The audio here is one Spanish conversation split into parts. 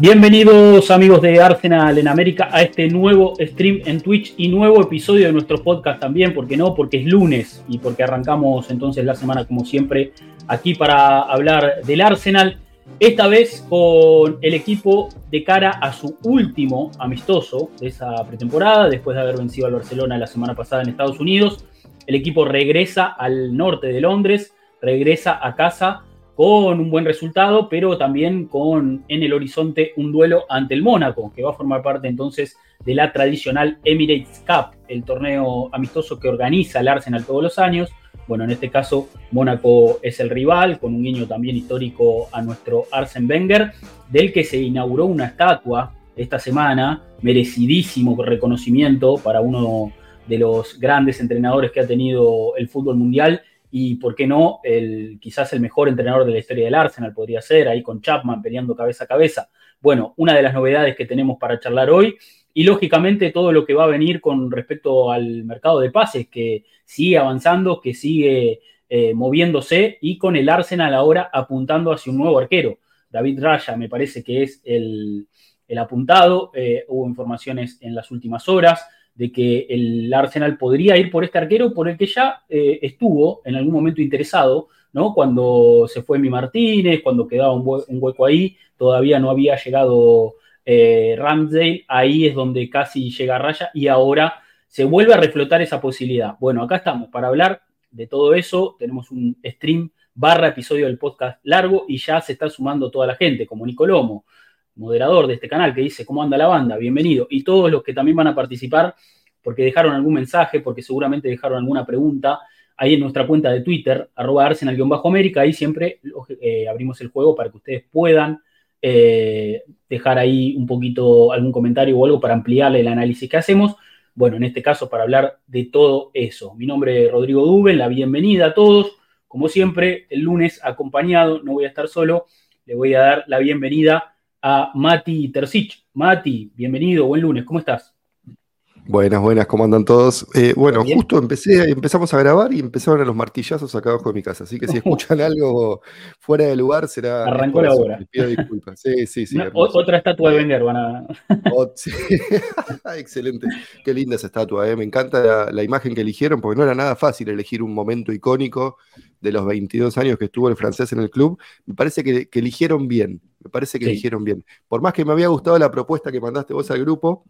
Bienvenidos amigos de Arsenal en América a este nuevo stream en Twitch y nuevo episodio de nuestro podcast también, porque no, porque es lunes y porque arrancamos entonces la semana como siempre aquí para hablar del Arsenal, esta vez con el equipo de cara a su último amistoso de esa pretemporada, después de haber vencido al Barcelona la semana pasada en Estados Unidos. El equipo regresa al norte de Londres, regresa a casa con un buen resultado, pero también con en el horizonte un duelo ante el Mónaco, que va a formar parte entonces de la tradicional Emirates Cup, el torneo amistoso que organiza el Arsenal todos los años. Bueno, en este caso, Mónaco es el rival, con un guiño también histórico a nuestro Arsen Wenger, del que se inauguró una estatua esta semana, merecidísimo reconocimiento para uno de los grandes entrenadores que ha tenido el fútbol mundial y, ¿por qué no? El, quizás el mejor entrenador de la historia del Arsenal podría ser, ahí con Chapman peleando cabeza a cabeza. Bueno, una de las novedades que tenemos para charlar hoy y lógicamente todo lo que va a venir con respecto al mercado de pases, que sigue avanzando, que sigue eh, moviéndose y con el Arsenal ahora apuntando hacia un nuevo arquero. David Raya me parece que es el, el apuntado, eh, hubo informaciones en las últimas horas de que el Arsenal podría ir por este arquero por el que ya eh, estuvo en algún momento interesado, ¿no? Cuando se fue Mi Martínez, cuando quedaba un, un hueco ahí, todavía no había llegado eh, ahí es donde casi llega Raya y ahora se vuelve a reflotar esa posibilidad. Bueno, acá estamos para hablar de todo eso, tenemos un stream barra episodio del podcast largo y ya se está sumando toda la gente, como Nicolomo, moderador de este canal, que dice, ¿cómo anda la banda? Bienvenido. Y todos los que también van a participar, porque dejaron algún mensaje, porque seguramente dejaron alguna pregunta, ahí en nuestra cuenta de Twitter, arroba arsenal-américa, ahí siempre eh, abrimos el juego para que ustedes puedan eh, dejar ahí un poquito algún comentario o algo para ampliar el análisis que hacemos. Bueno, en este caso para hablar de todo eso. Mi nombre es Rodrigo Duben, la bienvenida a todos. Como siempre, el lunes acompañado, no voy a estar solo, le voy a dar la bienvenida a Mati Tercich. Mati, bienvenido, buen lunes, ¿cómo estás? Buenas, buenas, ¿cómo andan todos? Eh, bueno, Bien. justo empecé, empezamos a grabar y empezaron a los martillazos acá abajo de mi casa, así que si escuchan algo fuera de lugar será... Arrancó la hora. Les pido disculpas. Sí, sí, sí. Otra estatua de Wenger van a... Oh, sí. Excelente. Qué linda esa estatua, ¿eh? me encanta la, la, imagen que eligieron, porque no era nada fácil elegir un momento icónico de los 22 años que estuvo el francés en el club. Me parece que, que eligieron bien, me parece que sí. eligieron bien. Por más que me había gustado la propuesta que mandaste vos al grupo,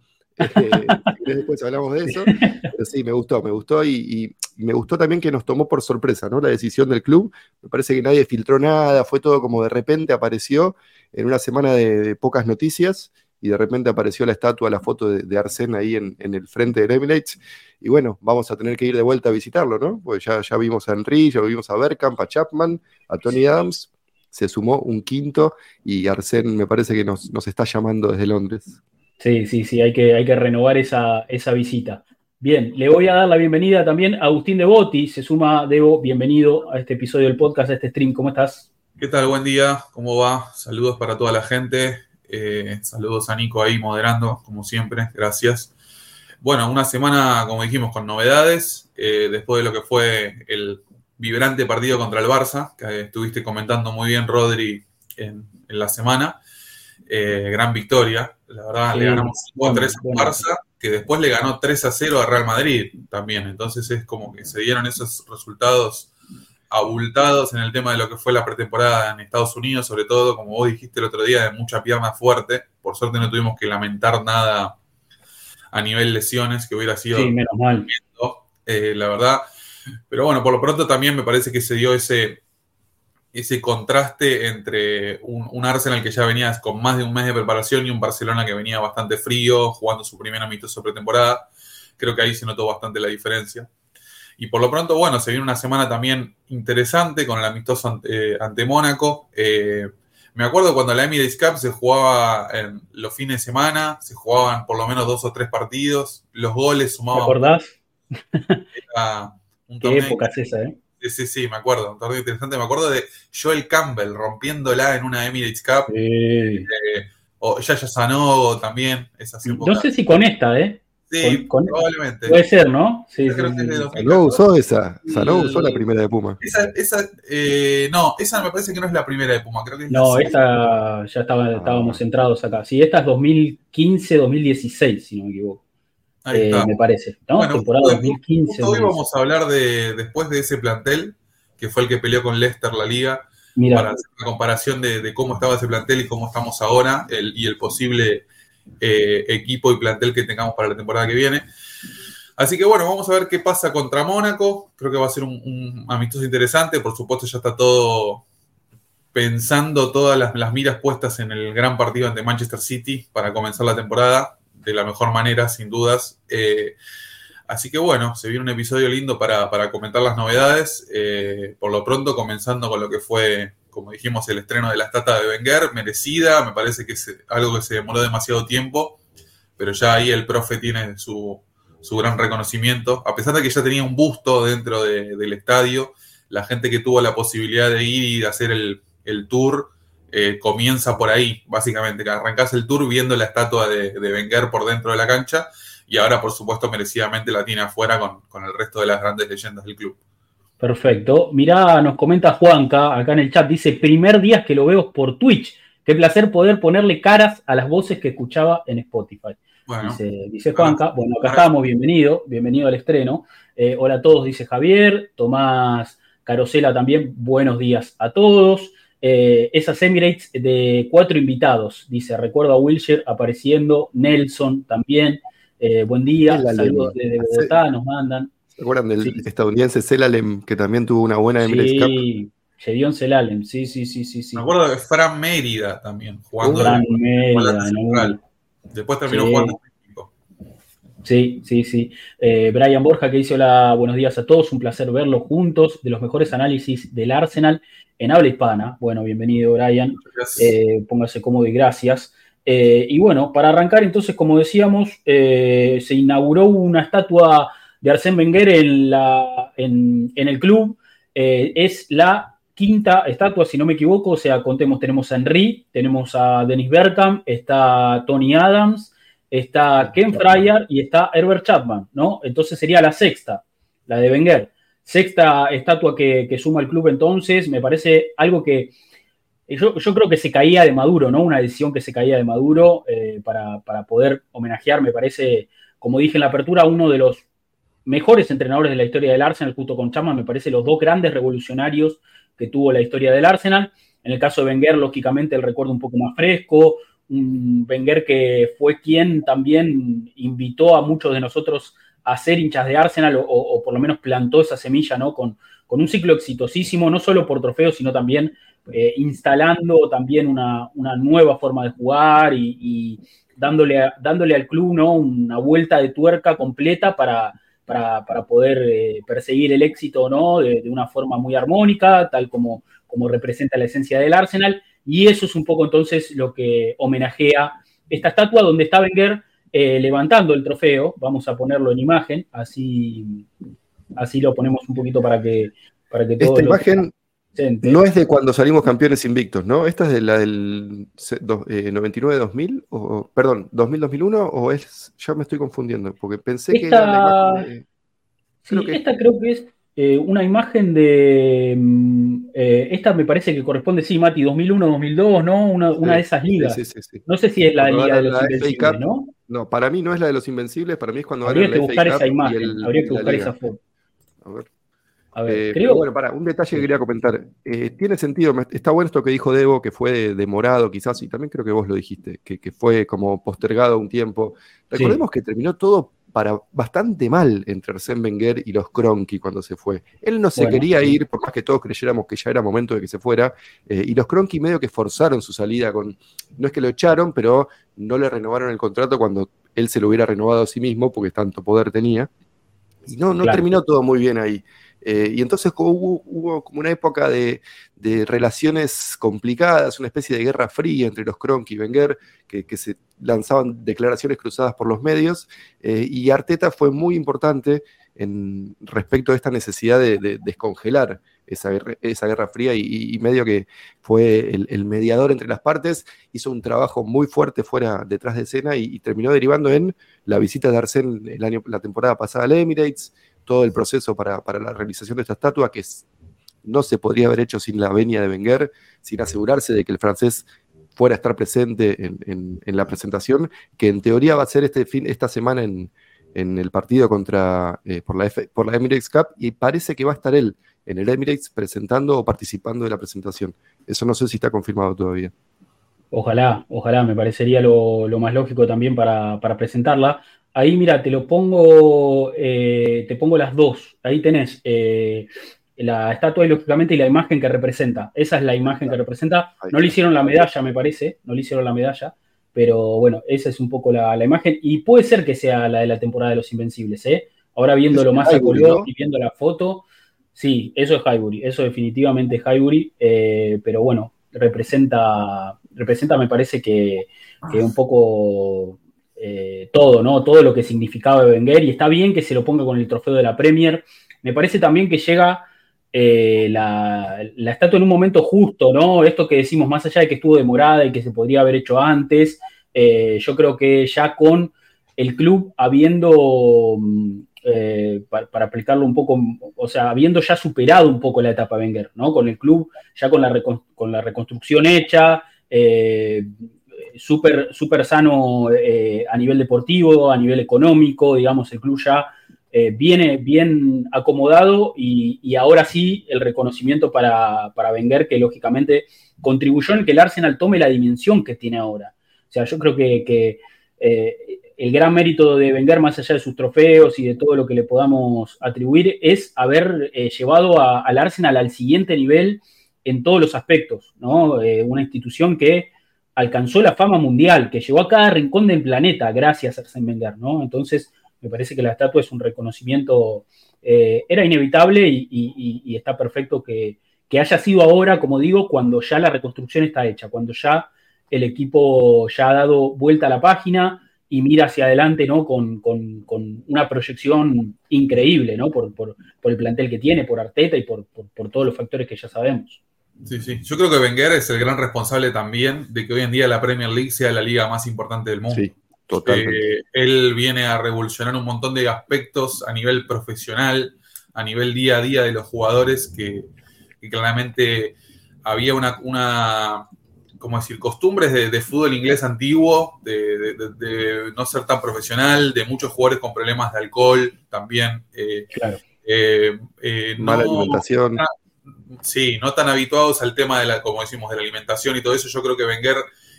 después hablamos de eso, pero sí, me gustó, me gustó y, me gustó también que nos tomó por sorpresa, ¿no? La decisión del club, me parece que nadie filtró nada, fue todo como de repente apareció en una semana de, pocas noticias y de repente apareció la estatua, la foto de, de Arsène ahí en, en, el frente del Emirates y bueno, vamos a tener que ir de vuelta a visitarlo, ¿no? Pues ya, ya vimos a Henry, ya vimos a Bergkamp, a Chapman, a Tony Adams, se sumó un quinto y Arsène me parece que nos, nos está llamando desde Londres. Sí, sí, sí, hay que, hay que renovar esa, esa visita. Bien, le voy a dar la bienvenida también a Agustín Devoti, se suma, Debo, bienvenido a este episodio del podcast, a este stream, ¿cómo estás? ¿Qué tal? Buen día, ¿cómo va? Saludos para toda la gente, eh, saludos a Nico ahí moderando, como siempre, gracias. Bueno, una semana, como dijimos, con novedades, eh, después de lo que fue el vibrante partido contra el Barça, que estuviste comentando muy bien, Rodri, en, en la semana. Eh, gran victoria. La verdad, sí, le ganamos 5 a 3 a Barça, que después le ganó 3 a 0 a Real Madrid también. Entonces es como que se dieron esos resultados abultados en el tema de lo que fue la pretemporada en Estados Unidos, sobre todo, como vos dijiste el otro día, de mucha pierna fuerte. Por suerte no tuvimos que lamentar nada a nivel lesiones, que hubiera sido... Sí, menos mal. Eh, la verdad. Pero bueno, por lo pronto también me parece que se dio ese, ese contraste entre un, un, Arsenal que ya venía con más de un mes de preparación y un Barcelona que venía bastante frío, jugando su primer amistoso pretemporada. Creo que ahí se notó bastante la diferencia. Y por lo pronto, bueno, se viene una semana también interesante con el amistoso ante, eh, ante Mónaco. Eh, Me acuerdo cuando la Emirates Cup se jugaba en los fines de semana, se jugaban por lo menos dos o tres partidos, los goles sumaban. ¿Te acordás? Era un Qué época es esa, ¿eh? Sí, sí, sí, me acuerdo. Un torneo interesante. Me acuerdo de Joel Campbell rompiéndola en una Emirates Cup. Sí. eh, o Yaya Sanogo también. Esas No sé si con esta, ¿eh? Sí, con- con- probablemente. Puede ser, ¿no? Sí, sí, que es de sí. 2014. Sanó usó esa. Sanó Y- usó la primera de Puma. Esa, esa, eh, no, esa me parece que no es la primera de Puma. Creo que es la No, segunda. esta ya estaba, Ah. estábamos centrados acá. Sí, esta es 2015-2016, si no me equivoco. Ahí Eh, está. me parece, ¿no? Bueno, Temporada justo- 2015. Justo hoy vamos a hablar de, después de ese plantel, que fue el que peleó con Leicester la liga, Mira, para hacer una comparación de, de cómo estaba ese plantel y cómo estamos ahora, el- y el posible eh, equipo y plantel que tengamos para la temporada que viene. Así que bueno, vamos a ver qué pasa contra Mónaco. Creo que va a ser un, un amistoso interesante. Por supuesto, ya está todo pensando todas las, las miras puestas en el gran partido ante Manchester City para comenzar la temporada de la mejor manera, sin dudas. Eh, así que bueno, se viene un episodio lindo para, para comentar las novedades. Eh, por lo pronto, comenzando con lo que fue, como dijimos, el estreno de la estatua de Wenger, merecida. Me parece que es algo que se demoró demasiado tiempo, pero ya ahí el profe tiene su, su gran reconocimiento. A pesar de que ya tenía un busto dentro de- del estadio, la gente que tuvo la posibilidad de ir y de hacer el, el tour eh, comienza por ahí, básicamente, que arrancás el tour viendo la estatua de, de Wenger por dentro de la cancha y ahora, por supuesto, merecidamente la tiene afuera con, con el resto de las grandes leyendas del club. perfecto. Mirá, nos comenta Juanca acá en el chat. Dice: primer día que lo veo por Twitch. Qué placer poder ponerle caras a las voces que escuchaba en Spotify. Bueno, Dice, dice Juanca. Bueno, acá estamos, bienvenido, bienvenido al estreno. Eh, hola a todos, dice Javier. Tomás Carosela también, buenos días a todos. Eh, esas Emirates de cuatro invitados, dice, recuerdo a Wilshire apareciendo, Nelson también. Eh, buen día, saludos desde Bogotá, nos mandan. ¿Se acuerdan del Sí. estadounidense Celalem, que también tuvo una buena Emirates Cup? Sí, Gedeon Celalem, sí, sí, sí, sí. sí. me acuerdo de Fran Mérida también, jugando Fran de- Mérida, ¿no? Después terminó Sí. jugando en México. Sí, sí, sí. Eh, Brian Borja que dice hola, buenos días a todos, un placer verlos juntos, de los mejores análisis del Arsenal en habla hispana. Bueno, bienvenido Brian, Eh, póngase cómodo y gracias. Eh, y bueno, para arrancar entonces, como decíamos, eh, se inauguró una estatua de Arsène Wenger en, la, en, en el club. Eh, es la quinta estatua, si no me equivoco, o sea, contemos, tenemos a Henry, tenemos a Dennis Bergkamp, está Tony Adams, está Ken Fryer y está Herbert Chapman, ¿no? Entonces sería la sexta, la de Wenger. Sexta estatua que, suma el club entonces, me parece algo que yo, yo creo que se caía de Maduro, ¿no? Una decisión que se caía de Maduro eh, para, para poder homenajear, me parece, como dije en la apertura, uno de los mejores entrenadores de la historia del Arsenal, junto con Chapman, me parece los dos grandes revolucionarios que tuvo la historia del Arsenal. En el caso de Wenger, lógicamente, el recuerdo un poco más fresco, un Wenger que fue quien también invitó a muchos de nosotros a ser hinchas de Arsenal o, o por lo menos plantó esa semilla, ¿no? Con, con un ciclo exitosísimo, no solo por trofeos, sino también eh, instalando también una, una, nueva forma de jugar y, dándole, a, dándole, al club ¿no? una vuelta de tuerca completa para, para, para poder eh, perseguir el éxito ¿no? de, de, una forma muy armónica, tal como, como representa la esencia del Arsenal. Y eso es un poco entonces lo que homenajea esta estatua donde está Wenger eh, levantando el trofeo. Vamos a ponerlo en imagen, así, así lo ponemos un poquito para que, para que Esta imagen no es de cuando salimos campeones invictos, ¿no? ¿Esta es de la del eh, 99-2000? O, perdón, ¿2000-2001? ¿O es.? Ya me estoy confundiendo, porque pensé esta... que era la imagen de. Creo sí, que... esta creo que es eh, una imagen de. Eh, esta me parece que corresponde, sí, Mati, 2001-2002, ¿no? Una, una, de esas ligas. Sí, sí, sí, no sé si es la cuando Liga de los Invencibles, Cup, ¿no? No, para mí no es la de los Invencibles, para mí es cuando Habría que la buscar FA esa imagen, el, habría que buscar esa foto. A ver. A ver, eh, creo. bueno, para, un detalle que quería comentar. Eh, tiene sentido, está bueno esto que dijo Debo, que fue de, de morado quizás, y también creo que vos lo dijiste, que, que fue como postergado un tiempo. Recordemos sí. que terminó todo para bastante mal entre Arsène Wenger y los Cronky cuando se fue. Él no se bueno, quería ir, por más que todos creyéramos que ya era momento de que se fuera, eh, y los Cronky medio que forzaron su salida con, no es que lo echaron, pero no le renovaron el contrato cuando él se lo hubiera renovado a sí mismo, porque tanto poder tenía. Y no, no claro. terminó todo muy bien ahí. Eh, y entonces hubo, como una época de, relaciones complicadas, una especie de guerra fría entre los Kroenke y Wenger, que, se lanzaban declaraciones cruzadas por los medios, eh, y Arteta fue muy importante en, respecto a esta necesidad de, descongelar esa, esa, guerra fría y, medio que fue el, mediador entre las partes, hizo un trabajo muy fuerte fuera detrás de escena y, terminó derivando en la visita de Arsène el año, la temporada pasada al Emirates, todo el proceso para, la realización de esta estatua que no se podría haber hecho sin la venia de Wenger, sin asegurarse de que el francés fuera a estar presente en, la presentación, que en teoría va a ser este fin, esta semana en, el partido contra eh, por, la por la Emirates Cup, y parece que va a estar él en el Emirates presentando o participando de la presentación. Eso no sé si está confirmado todavía. Ojalá, ojalá, me parecería lo, más lógico también para, para, presentarla. Ahí, mira, te lo pongo, eh, te pongo las dos. Ahí tenés eh, la estatua y lógicamente y la imagen que representa. Esa es la imagen que representa. No le hicieron la medalla, me parece, no le hicieron la medalla, pero bueno, esa es un poco la, imagen. Y puede ser que sea la de la temporada de los Invencibles, ¿eh? Ahora viéndolo más a color y viendo la foto, sí, eso es Highbury, eso definitivamente es Highbury, eh, pero bueno, representa, representa me parece que, que un poco eh, todo, ¿no? Todo lo que significaba Wenger y está bien que se lo ponga con el trofeo de la Premier. Me parece también que llega eh, la, estatua en un momento justo, ¿no? Esto que decimos, más allá de que estuvo demorada y que se podría haber hecho antes, eh, yo creo que ya con el club habiendo, mm, para, aplicarlo un poco, o sea, habiendo ya superado un poco la etapa Wenger, ¿no? Con el club ya la, con la reconstrucción hecha, súper super sano eh, a nivel deportivo, a nivel económico, digamos, el club ya eh, viene bien acomodado y, ahora sí el reconocimiento para, para Wenger, que lógicamente contribuyó en que el Arsenal tome la dimensión que tiene ahora. O sea, yo creo que, eh, el gran mérito de Wenger, más allá de sus trofeos y de todo lo que le podamos atribuir, es haber llevado al Arsenal al siguiente nivel en todos los aspectos, ¿no? una institución que alcanzó la fama mundial, que llegó a cada rincón del planeta gracias a Arsène Wenger, ¿no? Entonces, me parece que la estatua es un reconocimiento, eh, era inevitable y, está perfecto que, haya sido ahora, como digo, cuando ya la reconstrucción está hecha, cuando ya el equipo ya ha dado vuelta a la página y mira hacia adelante, ¿no? Con, una proyección increíble, ¿no? Por, el plantel que tiene, por Arteta y por todos los factores que ya sabemos. Sí, sí. Yo creo que Wenger es el gran responsable también de que hoy en día la Premier League sea la liga más importante del mundo. Sí, totalmente. Eh, él viene a revolucionar un montón de aspectos a nivel profesional, a nivel día a día de los jugadores, que, claramente había una, una ¿cómo decir?, costumbres de, fútbol inglés antiguo, de, no ser tan profesional, de muchos jugadores con problemas de alcohol también. Eh, claro. Eh, Mala alimentación sí, no tan habituados al tema de la, como decimos, de la alimentación y todo eso. Yo creo que Wenger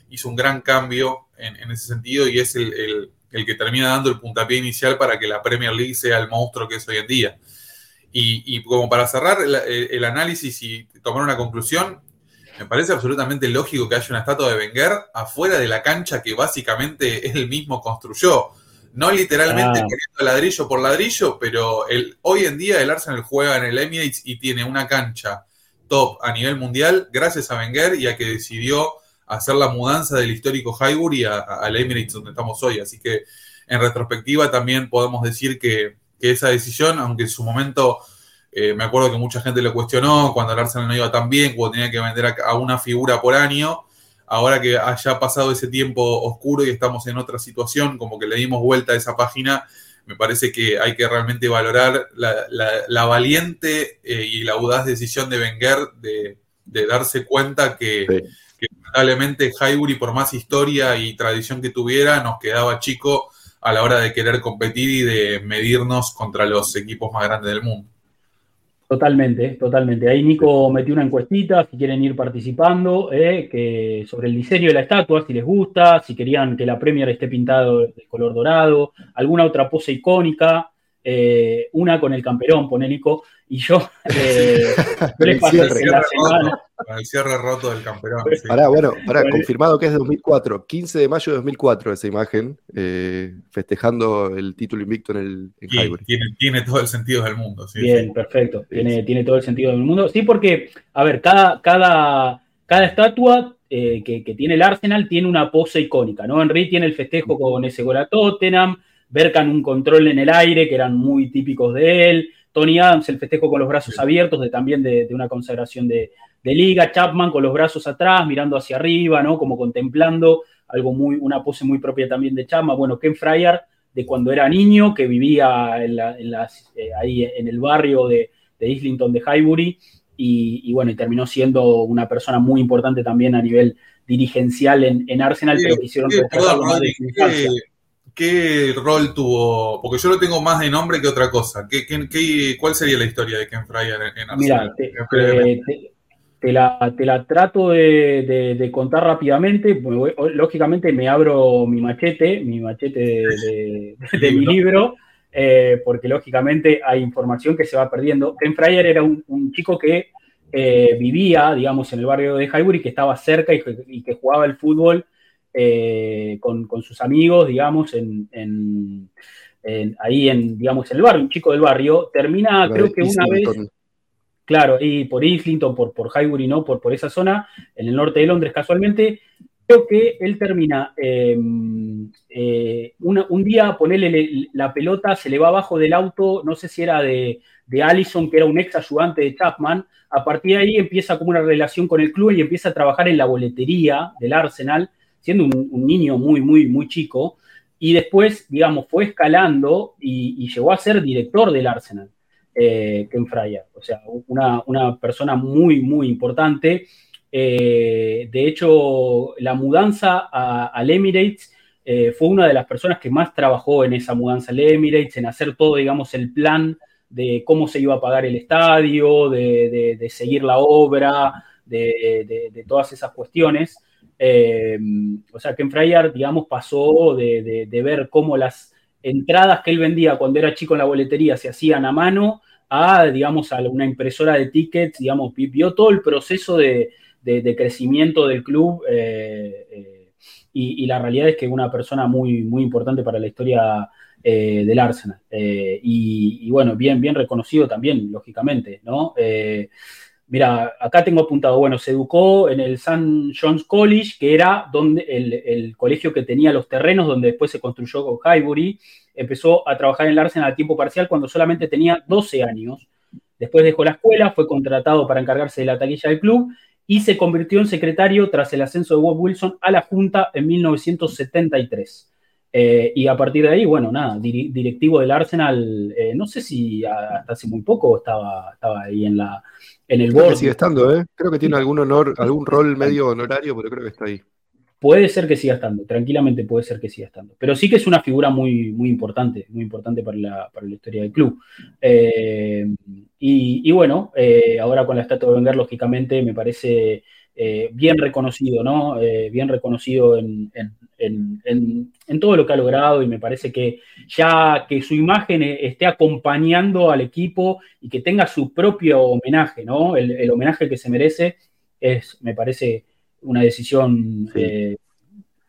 hizo un gran cambio en, ese sentido y es el, que termina dando el puntapié inicial para que la Premier League sea el monstruo que es hoy en día. Y, como para cerrar el, análisis y tomar una conclusión, me parece absolutamente lógico que haya una estatua de Wenger afuera de la cancha que básicamente él mismo construyó. No literalmente ah. ladrillo por ladrillo, pero el, hoy en día el Arsenal juega en el Emirates y tiene una cancha top a nivel mundial gracias a Wenger y a que decidió hacer la mudanza del histórico Highbury al Emirates donde estamos hoy. Así que en retrospectiva también podemos decir que, esa decisión, aunque en su momento eh, me acuerdo que mucha gente lo cuestionó cuando el Arsenal no iba tan bien, cuando tenía que vender a una figura por año, ahora que haya pasado ese tiempo oscuro y estamos en otra situación, como que le dimos vuelta a esa página, me parece que hay que realmente valorar la, valiente eh, y la audaz decisión de Wenger de, darse cuenta que, lamentablemente Highbury, por más historia y tradición que tuviera, nos quedaba chico a la hora de querer competir y de medirnos contra los equipos más grandes del mundo. Totalmente, totalmente. Ahí Nico metió una encuestita, si quieren ir participando, eh, que sobre el diseño de la estatua, si les gusta, si querían que la Premier esté pintado de color dorado, alguna otra pose icónica. Eh, una con el camperón, pone Nico, y yo, eh, el, cierre, roto, el cierre roto del camperón. Sí. Pará, bueno, pará, confirmado que es de 2004, 15 de mayo de 2004 esa imagen, eh, festejando el título invicto en el en Highbury. Tiene, tiene, todo el sentido del mundo. Sí, Bien, sí. perfecto, tiene, tiene todo el sentido del mundo. Sí, porque, a ver, cada, cada, cada estatua eh, que, que, tiene el Arsenal tiene una pose icónica, ¿no? Henry tiene el festejo con ese gol a Tottenham, Berkan un control en el aire que eran muy típicos de él, Tony Adams el festejo con los brazos abiertos de también de, de una consagración de, de, liga, Chapman con los brazos atrás, mirando hacia arriba, ¿no? Como contemplando algo muy, una pose muy propia también de Chapman, bueno, Ken Fryer de cuando era niño, que vivía en la, en las, eh, ahí en el barrio de, de Islington de Highbury, y, y, bueno, y terminó siendo una persona muy importante también a nivel dirigencial en, en Arsenal, sí, pero quisieron sí, perdón, Rodri, ¿qué, ¿Qué rol tuvo? Porque yo lo tengo más de nombre que otra cosa. ¿Qué, qué, qué cuál sería la historia de Ken Fryer en, Arsenal? Mira, te, te, te, la, te, la, trato de, de, de, contar rápidamente. Lógicamente me abro mi machete, mi machete de, de mi libro, eh, porque lógicamente hay información que se va perdiendo. Ken Fryer era un, un chico que eh, vivía, digamos, en el barrio de Highbury, que estaba cerca y, y que jugaba el fútbol eh, con, con, sus amigos, digamos, en, en, en, ahí en, digamos, en el barrio, un chico del barrio, termina, creo que una vez, claro, ahí por Islington, por, por Highbury, ¿no? Por, por esa zona, en el norte de Londres casualmente, creo que él termina, eh, eh, una, un día ponerle la pelota, se le va abajo del auto, no sé si era de, de Allison, que era un ex ayudante de Chapman, a partir de ahí empieza como una relación con el club y empieza a trabajar en la boletería del Arsenal, siendo un, niño muy, muy, muy chico, y después, digamos, fue escalando y, llegó a ser director del Arsenal, eh, Ken Fryer, o sea, una, una, persona muy, muy importante. Eh, de hecho, la mudanza a, al Emirates eh, fue una de las personas que más trabajó en esa mudanza al Emirates, en hacer todo, digamos, el plan de cómo se iba a pagar el estadio, de, de, de seguir la obra, de todas esas cuestiones. Eh, o sea, Ken Fryer, digamos, pasó de, de, ver cómo las entradas que él vendía cuando era chico en la boletería se hacían a mano a, digamos, a una impresora de tickets, digamos, vio todo el proceso de, de crecimiento del club eh, eh, y, la realidad es que una persona muy, muy importante para la historia eh, del Arsenal. Y, y, bueno, bien, bien reconocido también, lógicamente, ¿no? Mira, acá tengo apuntado, bueno, se educó en el St. John's College, que era donde el, colegio que tenía los terrenos, donde después se construyó con Highbury. Empezó a trabajar en el Arsenal a tiempo parcial cuando solamente tenía 12 años. Después dejó la escuela, fue contratado para encargarse de la taquilla del club y se convirtió en secretario tras el ascenso de Bob Wilson a la Junta en 1973. Eh, y a partir de ahí, bueno, nada, directivo del Arsenal, eh, no sé si hasta hace muy poco estaba, estaba ahí en la en el creo board. sigue estando, ¿eh? Creo que tiene algún honor, algún rol medio honorario, pero creo que está ahí. Puede ser que siga estando, tranquilamente puede ser que siga estando. Pero sí que es una figura muy, muy importante, muy importante para la, para la historia del club. Eh, y, y, bueno, eh, ahora con la estatua de Wenger, lógicamente, me parece eh, bien reconocido, ¿no? Bien reconocido en, en, en, en, todo lo que ha logrado y me parece que ya que su imagen esté acompañando al equipo y que tenga su propio homenaje, ¿no? El, el homenaje que se merece es, me parece, una decisión sí. eh,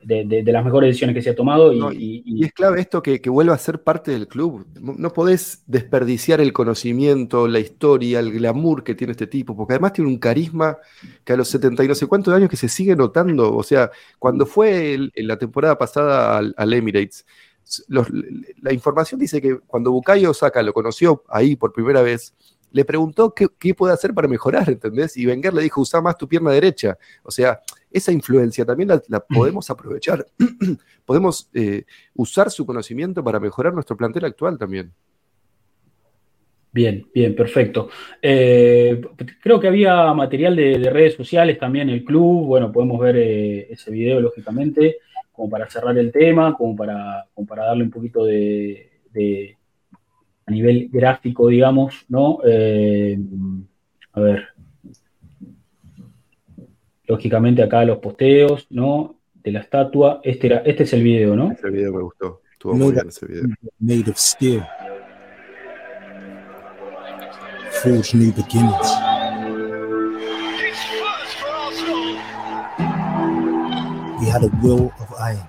de, de, de, las mejores decisiones que se ha tomado. Y, no, y, y, y es clave esto que, que, vuelva a ser parte del club. No podés desperdiciar el conocimiento, la historia, el glamour que tiene este tipo, porque además tiene un carisma que a los 70 y no sé cuántos años que se sigue notando. O sea, cuando fue el, en la temporada pasada al, al Emirates, los, la información dice que cuando Bukayo Saka lo conoció ahí por primera vez, le preguntó qué, qué, puede hacer para mejorar, ¿entendés? Y Wenger le dijo, usa más tu pierna derecha. O sea, esa influencia también la, la podemos aprovechar. podemos eh, usar su conocimiento para mejorar nuestro plantel actual también. Bien, bien, perfecto. Eh, creo que había material de, de, redes sociales también el club. Bueno, podemos ver eh, ese video, lógicamente, como para cerrar el tema, como para, como para darle un poquito de, de a nivel gráfico, digamos, ¿no? Eh, a ver. Lógicamente acá los posteos, ¿no? De la estatua. Este, era, este es el video, ¿no? Ese video me gustó. Estuvo muy bien ese video. Made of steel. forge new beginnings. He had a will of iron.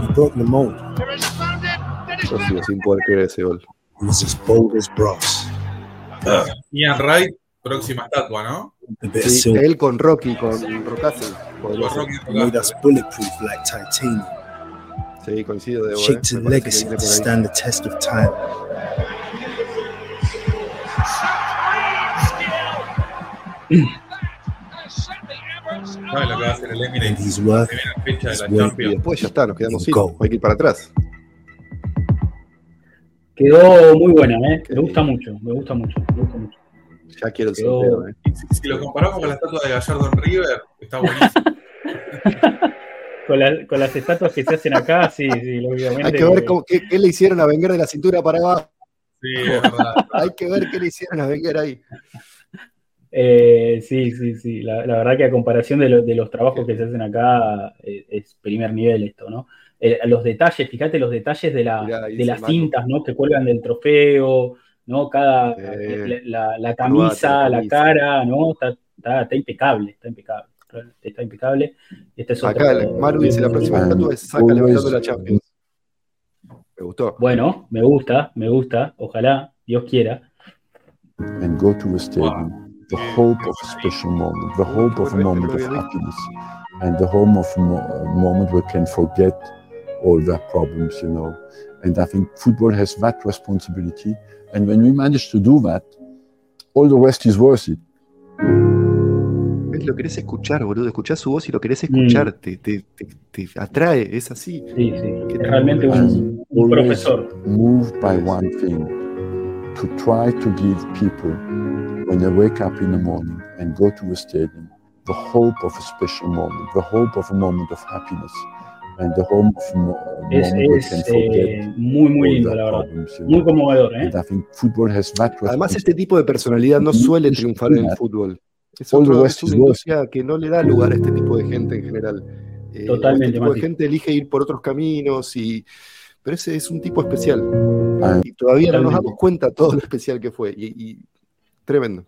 He broke the mold. Yo sigo sin poder creer ese gol. He was as bold as brass. Ian Wright, próxima estatua, ¿no? Sí, él con Rocky, con podría Con. Rocky made Rocca. us bulletproof like titanium. Sí, coincido. Debo, Shaped eh. legacy to stand the test of time. ¿Sabes lo que va a hacer el worth fecha de la Champions. después ya está, nos quedamos sin. Hay que ir para atrás. Quedó muy buena, ¿eh? Me gusta mucho, me gusta mucho, me gusta mucho. Ya quiero el sorteo. eh. Si, si lo comparamos con la estatua de Gallardo en River, está buenísimo. Con, la- con las estatuas que se hacen acá, sí, sí, lógicamente. Hay que ver cómo- qué, qué le hicieron a Wenger de la cintura para abajo. Sí, es verdad. Hay que ver qué le hicieron a Wenger ahí. Eh, sí, sí, sí. La, la verdad que a comparación de, lo- de los trabajos que se hacen acá, eh, es primer nivel esto, ¿no? Eh, los detalles, fíjate los detalles de, la, Mirá, de las Marco. cintas, ¿no? Que cuelgan del trofeo, ¿no? Cada, la, la- la corbata, camisa, la cara, ¿no? Está, está, está impecable, está impecable. Está impecable. Este es Acá otro- el Maru dice la próxima And estatua es Saca always- levantando la Champions. Me gustó. Bueno, me gusta, me gusta. Ojalá, Dios quiera. and go to a stadium, the hope of a special moment, the hope of a moment of happiness, and the home of a mo- a moment where can forget all their problems, you know. And I think football has that responsibility. And when we manage to do that, all the rest is worth it. Es lo querés escuchar, boludo. Escuchás su voz y lo querés escuchar. Mm. Te, te, te- te atrae, es así. Sí, sí. Qué Es realmente un, And un always profesor. moved by one thing to try to give people, when they wake up in the morning and go to a stadium, the hope of a special moment, the hope of a moment of happiness, and the hope of a mo- a Es, eh, muy, muy lindo, la verdad. Muy know. conmovedor, ¿eh? And I think football has that Además, este tipo de personalidad no suele triunfar en el fútbol. Es, otro- es una industria que no le da lugar a este tipo de gente en general. Eh, Totalmente, Este tipo de gente elige ir por otros caminos, y, pero ese es un tipo especial. Ah. Y todavía no nos damos cuenta todo lo especial que fue. Y, y tremendo.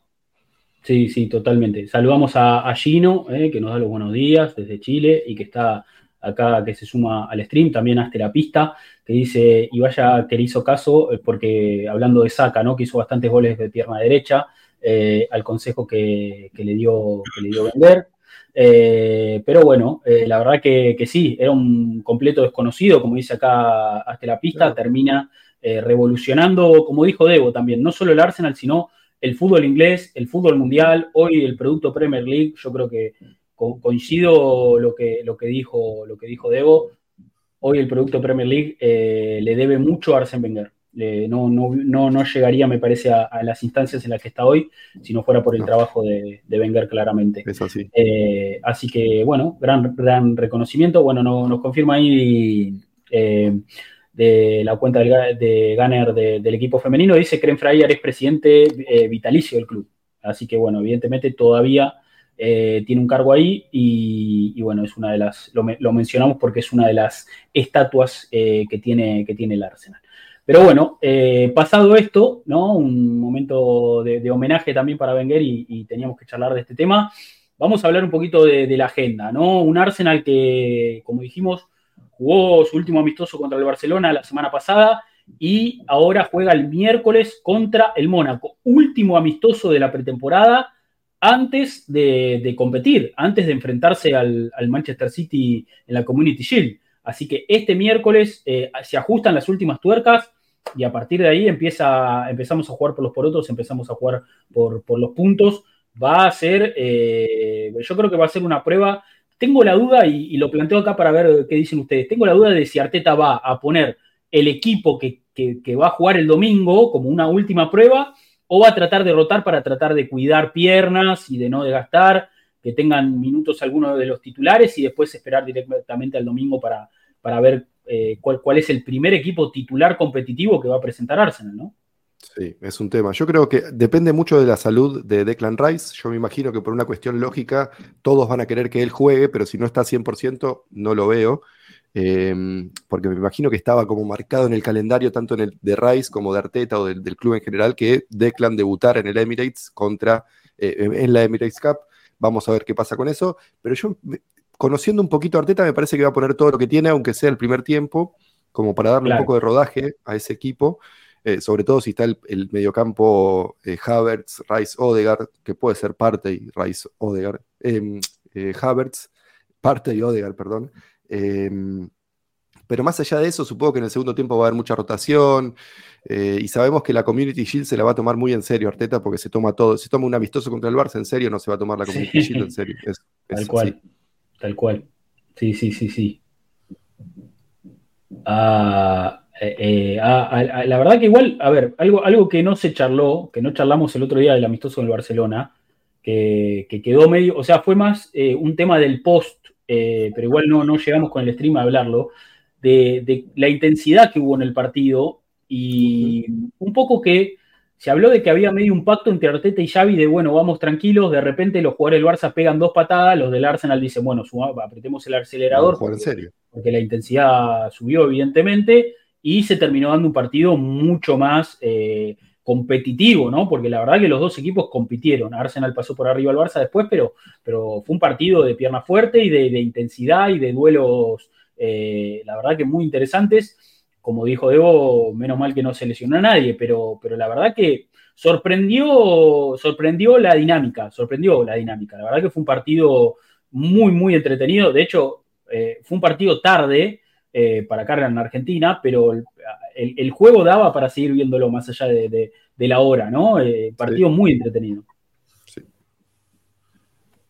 Sí, sí, totalmente. Saludamos a, a Gino, eh, que nos da los buenos días desde Chile y que está acá, que se suma al stream, también a Terapista, que dice, y vaya que le hizo caso, eh, porque hablando de Saca, ¿no? Que hizo bastantes goles de pierna derecha, eh, al consejo que, que le dio, que le dio vender. Eh, pero bueno, eh, la verdad que, que sí, era un completo desconocido, como dice acá hasta la pista, Claro. termina revolucionando, como dijo Debo también, no solo el Arsenal, sino el fútbol inglés, el fútbol mundial, hoy el producto Premier League, yo creo que co- coincido lo que, lo que dijo, lo que dijo Debo, hoy el producto Premier League eh, le debe mucho a Arsene Wenger. No, no, no, no llegaría, me parece, a, a las instancias en las que está hoy si no fuera por el No. trabajo de, de Wenger claramente. Es así. Eh, así que, bueno, gran, gran reconocimiento. Bueno, no- nos confirma ahí eh, de la cuenta del de Gunner de- del equipo femenino. Dice que Fryer es presidente vitalicio del club. Así que, bueno, evidentemente todavía eh, tiene un cargo ahí y, bueno, es una de las, lo, me- lo mencionamos porque es una de las estatuas eh, que, tiene, que tiene el Arsenal. Pero bueno, eh, pasado esto, ¿no? Un momento de, homenaje también para Wenger y, y teníamos que charlar de este tema. Vamos a hablar un poquito de, de la agenda, ¿no? Un Arsenal que, como dijimos, jugó su último amistoso contra el Barcelona la semana pasada y ahora juega el miércoles contra el Mónaco. Último amistoso de la pretemporada antes de, competir, antes de enfrentarse al, Manchester City en la Community Shield. Así que este miércoles eh, se ajustan las últimas tuercas y a partir de ahí empezamos a jugar por los porotos, empezamos a jugar por, los puntos. Va a ser, eh, yo creo que va a ser una prueba. Tengo la duda, y, y, lo planteo acá para ver qué dicen ustedes, tengo la duda de si Arteta va a poner el equipo que, que, que va a jugar el domingo como una última prueba o va a tratar de rotar para tratar de cuidar piernas y de no desgastar, que tengan minutos algunos de los titulares y después esperar directamente al domingo para, para ver eh, cuál, cuál, es el primer equipo titular competitivo que va a presentar Arsenal, ¿no? Sí, es un tema. Yo creo que depende mucho de la salud de Declan Rice. Yo me imagino que por una cuestión lógica todos van a querer que él juegue, pero si no está 100% no lo veo. Eh, porque me imagino que estaba como marcado en el calendario tanto en el de Rice como de Arteta o del, del club en general que Declan debutara en el Emirates contra eh, en la Emirates Cup. Vamos a ver qué pasa con eso. Pero yo, conociendo un poquito a Arteta, me parece que va a poner todo lo que tiene, aunque sea el primer tiempo, como para darle Claro. un poco de rodaje a ese equipo. eh, sobre todo si está el, el mediocampo eh, Havertz, Rice, Odegaard, que puede ser parte y Rice, Odegaard, eh, Havertz, parte y Odegaard, perdón. Eh, pero más allá de eso, supongo que en el segundo tiempo va a haber mucha rotación eh, y sabemos que la Community Shield se la va a tomar muy en serio Arteta porque se toma todo. Si toma un amistoso contra el Barça en serio, no se va a tomar la Community Sí. Shield en serio. Es- es Tal cual. Tal cual. Sí, sí, sí, sí. Ah, eh, eh, ah, ah, la verdad que igual, a ver, algo, algo que no se charló, que no charlamos el otro día del amistoso con el Barcelona, que, que quedó medio, o sea, fue más eh, un tema del post, eh, pero igual no, no llegamos con el stream a hablarlo, de, de la intensidad que hubo en el partido y un poco que se habló de que había medio un pacto entre Arteta y Xavi de, bueno, vamos tranquilos, de repente los jugadores del Barça pegan dos patadas, los del Arsenal dicen, bueno, suma- apretemos el acelerador en serio. porque la intensidad subió evidentemente y se terminó dando un partido mucho más eh, competitivo, ¿no? Porque la verdad que los dos equipos compitieron. Arsenal pasó por arriba al Barça después, pero, pero fue un partido de pierna fuerte y de, intensidad y de duelos, eh, la verdad que muy interesantes. Como dijo Debo, menos mal que no se lesionó a nadie, pero, pero la verdad que sorprendió, sorprendió la dinámica, sorprendió la dinámica. La verdad que fue un partido muy, muy entretenido. De hecho, eh, fue un partido tarde eh, para carga en Argentina, pero el, el- el juego daba para seguir viéndolo más allá de, de- de la hora, ¿no? Eh, partido muy entretenido.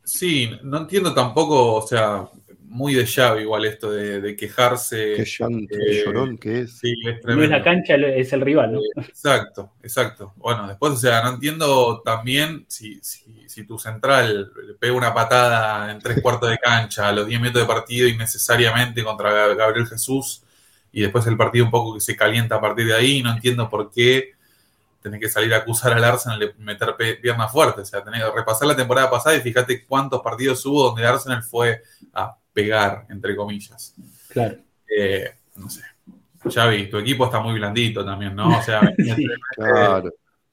Sí, no entiendo tampoco, o sea, muy de llave igual esto de, de quejarse. Qué llanto, eh, qué llorón que es. Sí, es No es la cancha, es el rival, ¿no? Exacto, exacto. Bueno, después, o sea, no entiendo también si, si, si tu central le pega una patada en tres cuartos de cancha a los 10 minutos de partido innecesariamente contra Gab- Gabriel Jesús y después el partido un poco que se calienta a partir de ahí. No entiendo por qué tenés que salir a acusar al Arsenal de meter piernas fuertes. O sea, tenés que repasar la temporada pasada y fíjate cuántos partidos hubo donde Arsenal fue a pegar, entre comillas. Claro. Eh, no sé. Xavi, tu equipo está muy blandito también, ¿no? O sea, Sí. Claro.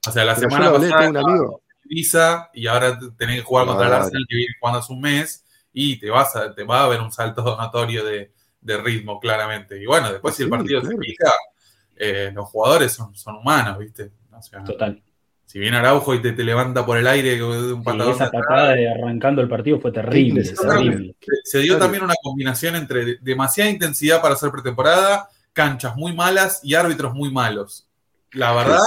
o sea, la Pero semana hablé, pasada un amigo. Ibiza y ahora tenés que jugar contra el. Arsenal que viene jugando hace un mes y te vas a, te va a haber un salto notorio de, de ritmo, claramente. Y bueno, después si el Sí, partido claro. se fija, eh, los jugadores son, son humanos, ¿viste? O sea, Total. si viene Araujo y te, te levanta por el aire de un Sí, patadón esa de atrás, patada de arrancando el partido fue terrible, Sí, terrible. se dio también una combinación entre de- demasiada intensidad para hacer pretemporada, canchas muy malas y árbitros muy malos. La verdad,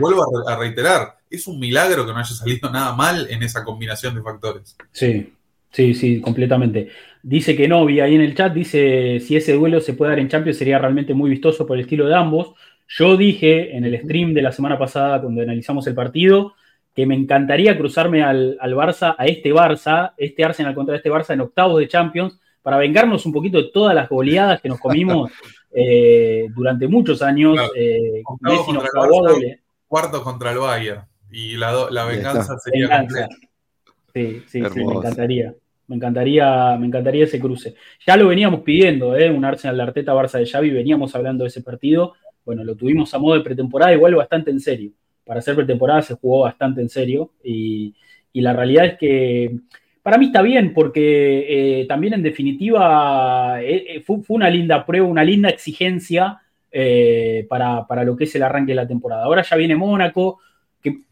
vuelvo a reiterar, es un milagro que no haya salido nada mal en esa combinación de factores. Sí, sí, sí, completamente. Dice que no, vi ahí en el chat, dice si ese duelo se puede dar en Champions sería realmente muy vistoso por el estilo de ambos. Yo dije en el stream de la semana pasada, cuando analizamos el partido, que me encantaría cruzarme al, al Barça, a este Barça, este Arsenal contra este Barça en octavos de Champions, para vengarnos un poquito de todas las goleadas que nos comimos eh, durante muchos años. Claro. Eh, Octavos Messi nos contra el clavó Barça. Cuarto contra el Bayern y la, do- la venganza sería Venganza. completa. Sí, sí, sí, me encantaría. Me encantaría, me encantaría ese cruce. Ya lo veníamos pidiendo, ¿eh? un Arsenal de Arteta, Barça de Xavi, veníamos hablando de ese partido. Bueno, lo tuvimos a modo de pretemporada, igual bastante en serio. Para hacer pretemporada se jugó bastante en serio y, y la realidad es que para mí está bien porque eh, también en definitiva eh, fue, una linda prueba, una linda exigencia para, para lo que es el arranque de la temporada. Ahora ya viene Mónaco, que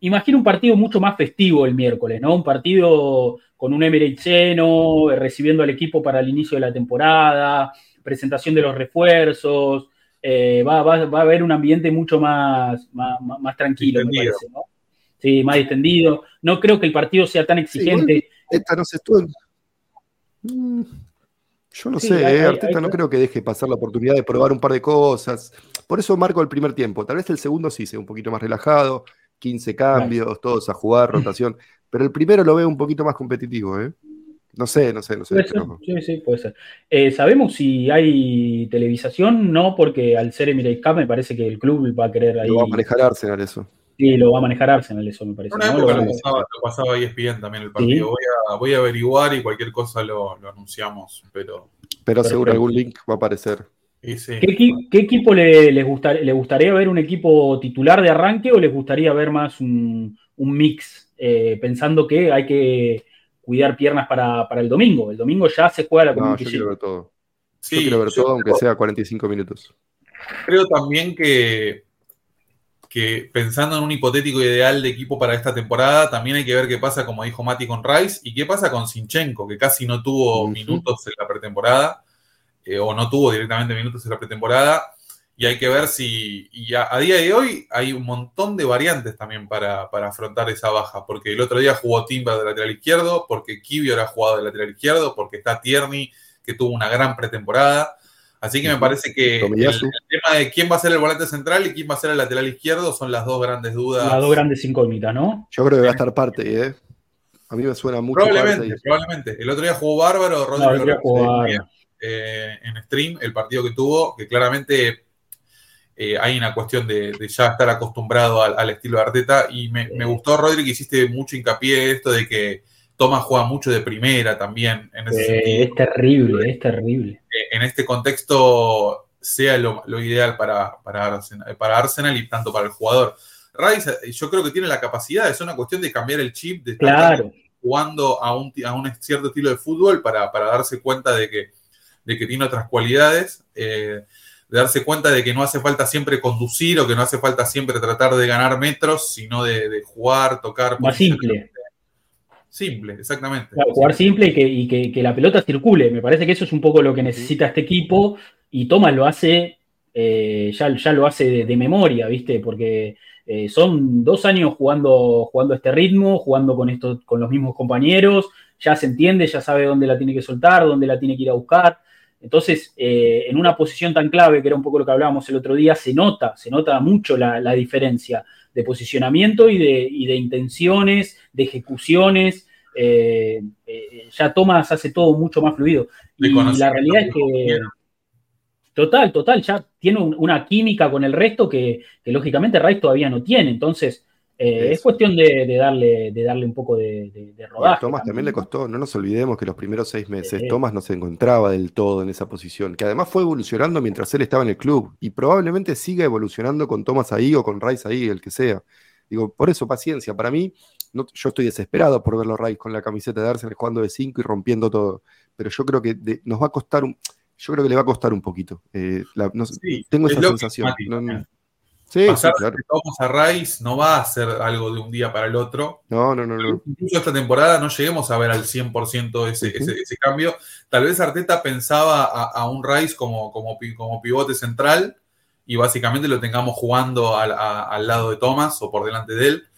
imagino un partido mucho más festivo el miércoles, ¿no? Un partido con un Emirates lleno, eh, recibiendo al equipo para el inicio de la temporada, presentación de los refuerzos, eh, va, va- va a haber un ambiente mucho más, más, tranquilo, me parece, ¿no? Sí, más distendido. No creo que el partido sea tan exigente. Esta no se estuvo. Mm, Yo no Sí, sé, hay- eh, hay- Arteta hay- no creo que deje pasar la oportunidad de probar un par de cosas. Por eso marco el primer tiempo. Tal vez el segundo sí sea un poquito más relajado, 15 cambios, todos a jugar, rotación. Pero el primero lo veo un poquito más competitivo, ¿eh? No sé, no sé, no sé. Puede ser, pero- sí, sí, puede ser. Eh, ¿Sabemos si hay televisación? No, porque al ser Emirates Cup me parece que el club va a querer ahí. Lo va a manejar Arsenal eso. Sí, lo va a manejar Arsenal, eso me parece. Una ¿no? época Lo pasaba, lo pasaba ESPN también el partido. Voy, a, voy a averiguar y cualquier cosa lo, lo anunciamos, pero Pero seguro algún link va a aparecer. ¿Qué, equipo le, les le gustaría ver un equipo titular de arranque o les gustaría ver más un, mix? Eh, pensando que hay que cuidar piernas para, el domingo. El domingo ya se juega la no, yo quiero ver todo. yo quiero ver todo, aunque sea 45 minutos. Creo también que, que pensando en un hipotético ideal de equipo para esta temporada, también hay que ver qué pasa, como dijo Mati, con Rice y qué pasa con Sinchenko, que casi no tuvo minutos en la pretemporada. Eh, o no tuvo directamente minutos en la pretemporada. Y hay que ver si, y a, día de hoy hay un montón de variantes también para, afrontar esa baja, porque el otro día jugó Timba de lateral izquierdo, porque Kibio era jugado de lateral izquierdo, porque está Tierney, que tuvo una gran pretemporada. Así que me parece que el, tema de quién va a ser el volante central y quién va a ser el lateral izquierdo son las dos grandes dudas. Las dos grandes incógnitas, ¿no? Yo creo que va a estar parte, ¿eh? A mí me suena mucho. Probablemente, probablemente. El otro día jugó Bárbaro, Rodrigo. Eh, en stream el partido que tuvo, que claramente eh, hay una cuestión de, ya estar acostumbrado al, estilo de Arteta. Y me, gustó, Rodri, que hiciste mucho hincapié en esto de que Thomas juega mucho de primera también. En ese es terrible, es terrible. Eh, en este contexto sea lo, ideal para, para, Arsenal, y tanto para el jugador. Rice, yo creo que tiene la capacidad, es una cuestión de cambiar el chip, de estar jugando a un, a un cierto estilo de fútbol para, para darse cuenta de que de que tiene otras cualidades, eh, de darse cuenta de que no hace falta siempre conducir o que no hace falta siempre tratar de ganar metros, sino de, jugar, tocar. Más simple. Simple, exactamente. jugar simple y, que, la pelota circule. Me parece que eso es un poco lo que necesita este equipo y Thomas lo hace, eh, ya, ya, lo hace de, memoria, ¿viste? Porque eh, son dos años jugando, jugando este ritmo, jugando con, esto, con los mismos compañeros, ya se entiende, ya sabe dónde la tiene que soltar, dónde la tiene que ir a buscar. Entonces, eh, en una posición tan clave, que era un poco lo que hablábamos el otro día, se nota, se nota mucho la, diferencia de posicionamiento y de, intenciones, de ejecuciones. Eh, eh, ya Thomas hace todo mucho más fluido. Y la realidad es que. Total, total, ya tiene una química con el resto que, que lógicamente Rice todavía no tiene. Entonces, eh, es cuestión de, darle, de darle un poco de, de, rodaje. A Thomas también le costó, no nos olvidemos que los primeros seis meses Thomas no se encontraba del todo en esa posición, que además fue evolucionando mientras él estaba en el club y probablemente siga evolucionando con Thomas ahí o con Rice ahí, el que sea. Digo, por eso paciencia, para mí, no, yo estoy desesperado por verlo Rice con la camiseta de Arsenal jugando de 5 y rompiendo todo, pero yo creo que nos va a costar un, yo creo que le va a costar un poquito. Eh, tengo esa sensación. Sí, Pasar sí, a Rice no va a ser algo de un día para el otro. No, no, no. no. Incluso esta temporada no lleguemos a ver al 100% ese, ese, cambio. Tal vez Arteta pensaba a, un Rice como, como, como, pivote central y básicamente lo tengamos jugando al, lado de Thomas o por delante de él.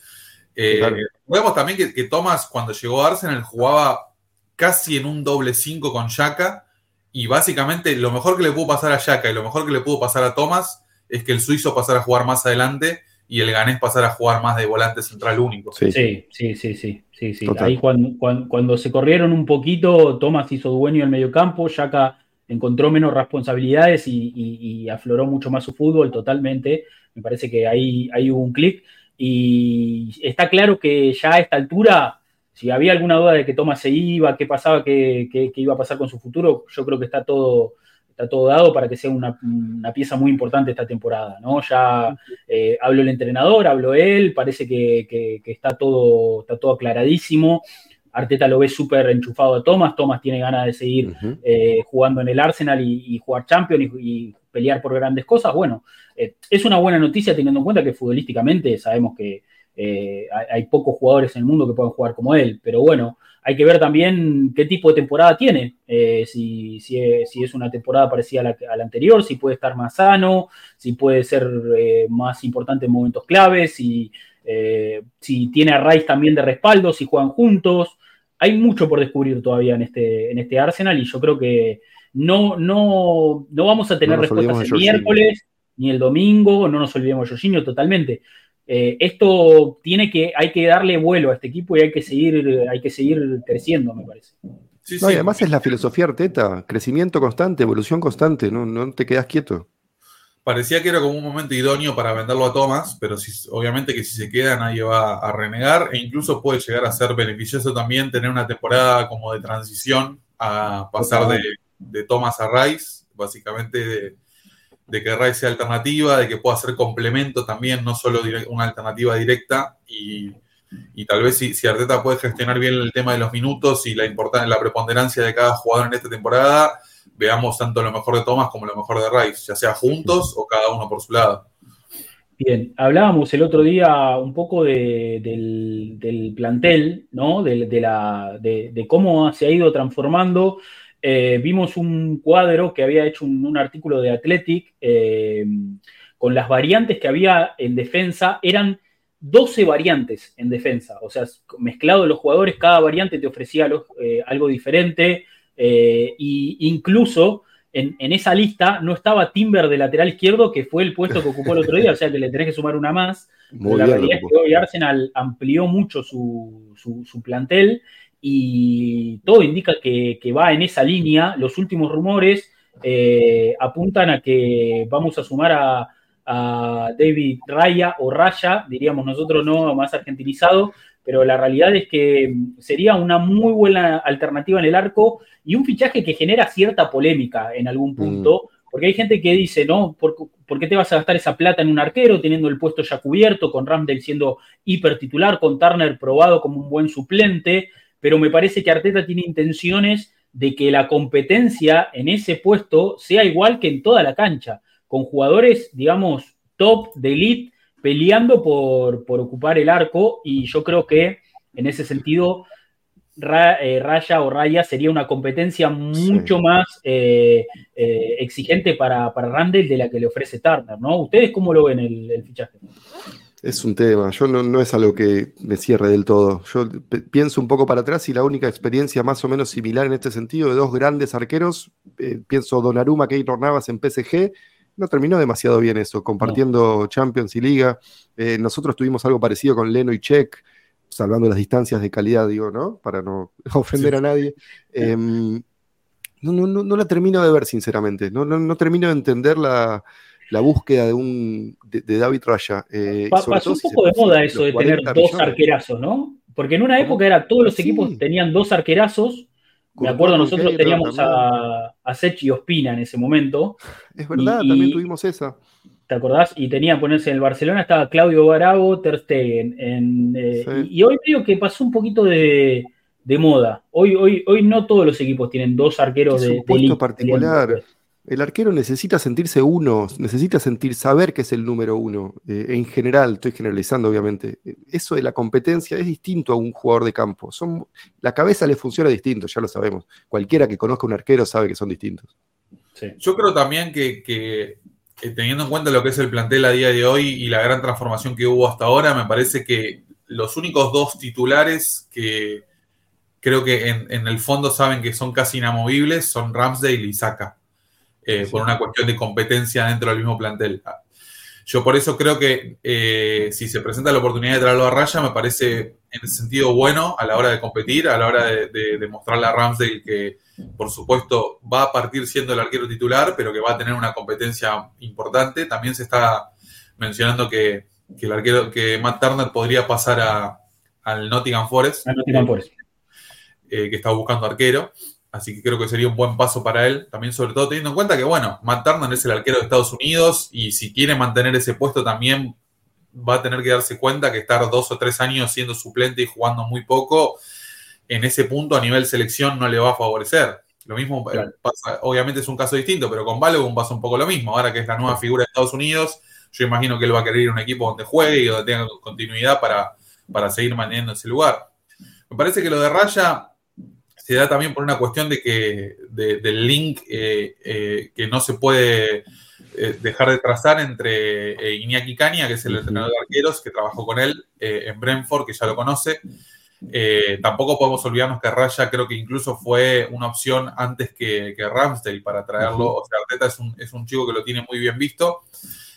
Eh, Vemos también que, Thomas cuando llegó a Arsenal jugaba casi en un doble 5 con Shaka y básicamente lo mejor que le pudo pasar a Shaka y lo mejor que le pudo pasar a Thomas es que el suizo pasara a jugar más adelante y el ganés pasara a jugar más de volante central único. Sí, sí, sí, sí, sí, sí, Ahí cuando, cuando, se corrieron un poquito, Thomas hizo dueño del mediocampo, Yaka encontró menos responsabilidades y, afloró mucho más su fútbol totalmente. Me parece que ahí, hay hubo un clic. Y está claro que ya a esta altura, si había alguna duda de que Thomas se iba, qué pasaba, qué, qué iba a pasar con su futuro, yo creo que está todo, está todo dado para que sea una, pieza muy importante esta temporada, ¿no? Ya eh, habló el entrenador, habló él, parece que, está, todo, está todo aclaradísimo. Arteta lo ve súper enchufado a Thomas, Thomas tiene ganas de seguir eh, jugando en el Arsenal y, jugar Champions y, pelear por grandes cosas. Bueno, eh, es una buena noticia teniendo en cuenta que futbolísticamente sabemos que hay, hay, pocos jugadores en el mundo que puedan jugar como él, pero bueno, hay que ver también qué tipo de temporada tiene, eh, si, es, una temporada parecida a la, anterior, si puede estar más sano, si puede ser eh, más importante en momentos claves, si, eh, si tiene a Rice también de respaldo, si juegan juntos. Hay mucho por descubrir todavía en este, en este Arsenal y yo creo que no, no, no vamos a tener respuestas el miércoles ni el domingo, no nos olvidemos de Jorginho totalmente, eh, esto tiene que, hay que darle vuelo a este equipo y hay que seguir, hay que seguir creciendo, me parece. y además es la filosofía Arteta, crecimiento constante, evolución constante, no, te quedas quieto. Parecía que era como un momento idóneo para venderlo a Thomas, pero obviamente que si se queda nadie va a renegar e incluso puede llegar a ser beneficioso también tener una temporada como de transición a pasar de, de Thomas a Rice, básicamente de, de, que Rice sea alternativa, de que pueda ser complemento también, no solo una alternativa directa. Y, y tal vez si, si, Arteta puede gestionar bien el tema de los minutos y la, la preponderancia de cada jugador en esta temporada, veamos tanto lo mejor de Thomas como lo mejor de Rice, ya sea juntos o cada uno por su lado. Bien, hablábamos el otro día un poco de, del, plantel, ¿no? De, la, de, cómo se ha ido transformando. Eh, vimos un cuadro que había hecho un, artículo de Athletic eh, con las variantes que había en defensa. Eran 12 variantes en defensa, o sea, mezclado los jugadores, cada variante te ofrecía eh, algo diferente. e incluso en, esa lista no estaba Timber de lateral izquierdo, que fue el puesto que ocupó el otro día, o sea que le tenés que sumar una más. la realidad es que hoy Arsenal amplió mucho su, plantel y todo indica que, va en esa línea. Los últimos rumores eh, apuntan a que vamos a sumar a, a David Raya o Raya, diríamos nosotros, no más argentinizado, pero la realidad es que sería una muy buena alternativa en el arco y un fichaje que genera cierta polémica en algún punto, mm. porque hay gente que dice, ¿no? ¿Por, qué te vas a gastar esa plata en un arquero teniendo el puesto ya cubierto, con Ramdale siendo hiper titular, con Turner probado como un buen suplente? Pero me parece que Arteta tiene intenciones de que la competencia en ese puesto sea igual que en toda la cancha, con jugadores, digamos, top de elite peleando por, por ocupar el arco y yo creo que en ese sentido eh, Raya o Raya sería una competencia mucho más eh, eh, exigente para, para Randall de la que le ofrece Turner, ¿no? ¿Ustedes cómo lo ven el, fichaje? Es un tema, yo no, no, es algo que me cierre del todo. Yo pienso un poco para atrás y la única experiencia más o menos similar en este sentido de dos grandes arqueros, pienso Donnarumma, Keylor Navas en PSG, no terminó demasiado bien eso, compartiendo Champions y Liga. nosotros tuvimos algo parecido con Leno y Check, salvando las distancias de calidad, digo, ¿no? Para no ofender a nadie. Em, no, no, no, la termino de ver, sinceramente. No, no, termino de entender la, búsqueda de un de, David Raya. Eh, pasó un poco de moda eso de tener dos arquerazos, ¿no? Porque en una época era todos los equipos tenían dos arquerazos. Me acuerdo, nosotros teníamos a, a Sech y Ospina en ese momento. Es verdad, también tuvimos esa. ¿Te acordás? Y tenía ponerse en el Barcelona, estaba Claudio Barago, Ter Stegen. Eh, y, hoy creo que pasó un poquito de, moda. Hoy, hoy, hoy no todos los equipos tienen dos arqueros de, puesto particular. El arquero necesita sentirse uno, necesita sentir, saber que es el número uno. Eh, en general, estoy generalizando obviamente. Eso de la competencia es distinto a un jugador de campo. Son, la cabeza le funciona distinto, ya lo sabemos. Cualquiera que conozca un arquero sabe que son distintos. Yo creo también que eh, teniendo en cuenta lo que es el plantel a día de hoy y la gran transformación que hubo hasta ahora, me parece que los únicos dos titulares que creo que en, el fondo saben que son casi inamovibles son Ramsdale y Saka, eh, por una cuestión de competencia dentro del mismo plantel. Yo por eso creo que eh, si se presenta la oportunidad de traerlo a raya, me parece en el sentido bueno a la hora de competir, a la hora de, de, de mostrarle a Ramsdale que por supuesto, va a partir siendo el arquero titular, pero que va a tener una competencia importante. También se está mencionando que, el arquero, que Matt Turner podría pasar al Nottingham Forest. Eh, que está buscando arquero. Así que creo que sería un buen paso para él. También, sobre todo, teniendo en cuenta que, bueno, Matt Turner es el arquero de Estados Unidos y si quiere mantener ese puesto también va a tener que darse cuenta que estar dos o tres años siendo suplente y jugando muy poco en ese punto a nivel selección no le va a favorecer. Lo mismo eh, pasa, obviamente es un caso distinto, pero con Balogun pasa un poco lo mismo. Ahora que es la nueva figura de Estados Unidos, yo imagino que él va a querer ir a un equipo donde juegue y donde tenga continuidad para, para seguir manteniendo ese lugar. Me parece que lo de Raya se da también por una cuestión de que del link eh, eh, que no se puede dejar de trazar entre Iñaki Caña, que es el entrenador de arqueros, que trabajó con él en Brentford, que ya lo conoce, eh, tampoco podemos olvidarnos que Raya creo que incluso fue una opción antes que, que Ramsdale para traerlo. O sea, Arteta es un, es un, chico que lo tiene muy bien visto.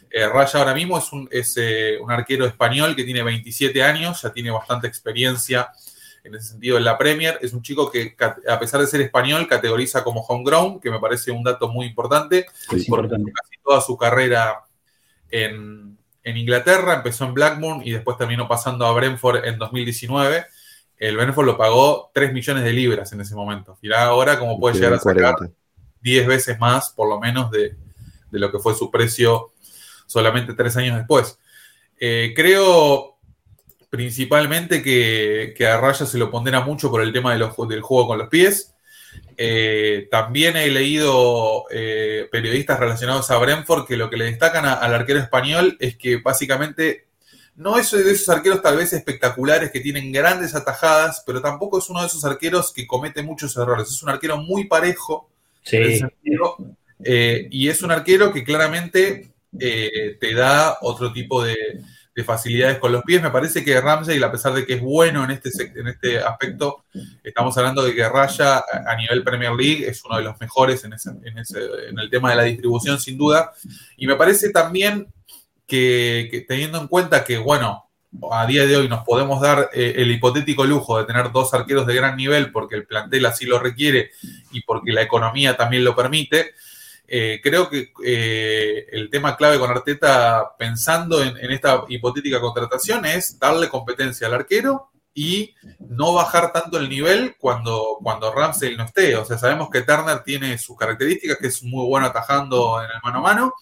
Eh, Raya ahora mismo es, un, es eh, un, arquero español que tiene 27 años, ya tiene bastante experiencia en ese sentido en la Premier. Es un chico que, a pesar de ser español, categoriza como homegrown, que me parece un dato muy importante. casi toda su carrera en, en Inglaterra, empezó en Blackburn y después terminó pasando a Brentford en 2019 el Benford lo pagó 3 millones de libras en ese momento. Mirá ahora cómo puede llegar a sacar 10 veces más, por lo menos, de, de lo que fue su precio solamente tres años después. Eh, creo principalmente que, que, a Raya se lo pondera mucho por el tema de los, del juego con los pies. Eh, también he leído eh, periodistas relacionados a Brentford que lo que le destacan a, al arquero español es que básicamente no es de esos arqueros tal vez espectaculares que tienen grandes atajadas, pero tampoco es uno de esos arqueros que comete muchos errores. Es un arquero muy parejo. Sí. Eh, y es un arquero que claramente te da otro tipo de, de, facilidades con los pies. Me parece que Ramsey, a pesar de que es bueno en este, en este aspecto, estamos hablando de que Raya a nivel Premier League es uno de los mejores en, ese, en, ese, en el tema de la distribución, sin duda. Y me parece también que, teniendo en cuenta que, bueno, a día de hoy nos podemos dar eh, el hipotético lujo de tener dos arqueros de gran nivel porque el plantel así lo requiere y porque la economía también lo permite, eh, creo que eh, el tema clave con Arteta, pensando en, esta hipotética contratación, es darle competencia al arquero y no bajar tanto el nivel cuando, cuando Ramsey no esté. O sea, sabemos que Turner tiene sus características, que es muy bueno atajando en el mano a mano,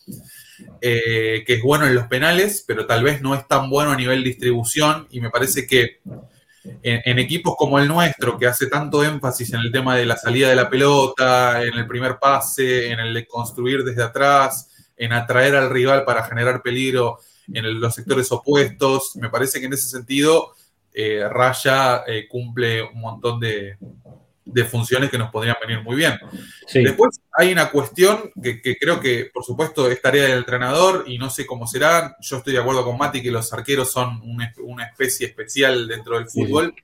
eh, que es bueno en los penales, pero tal vez no es tan bueno a nivel distribución y me parece que en, equipos como el nuestro, que hace tanto énfasis en el tema de la salida de la pelota, en el primer pase, en el de construir desde atrás, en atraer al rival para generar peligro en los sectores opuestos, me parece que en ese sentido eh, Raya eh, cumple un montón de, de, funciones que nos podrían venir muy bien. Sí. Después hay una cuestión que, que, creo que, por supuesto, es tarea del entrenador y no sé cómo será. Yo estoy de acuerdo con Mati que los arqueros son una, una especie especial dentro del fútbol. Sí.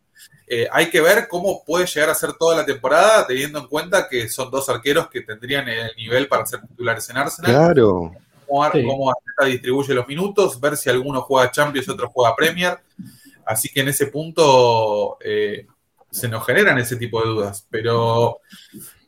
Eh, hay que ver cómo puede llegar a ser toda la temporada, teniendo en cuenta que son dos arqueros que tendrían el nivel para ser titulares en Arsenal. Claro. Cómo, sí. cómo distribuye los minutos, ver si alguno juega Champions y otro juega Premier. Así que en ese punto eh, se nos generan ese tipo de dudas. Pero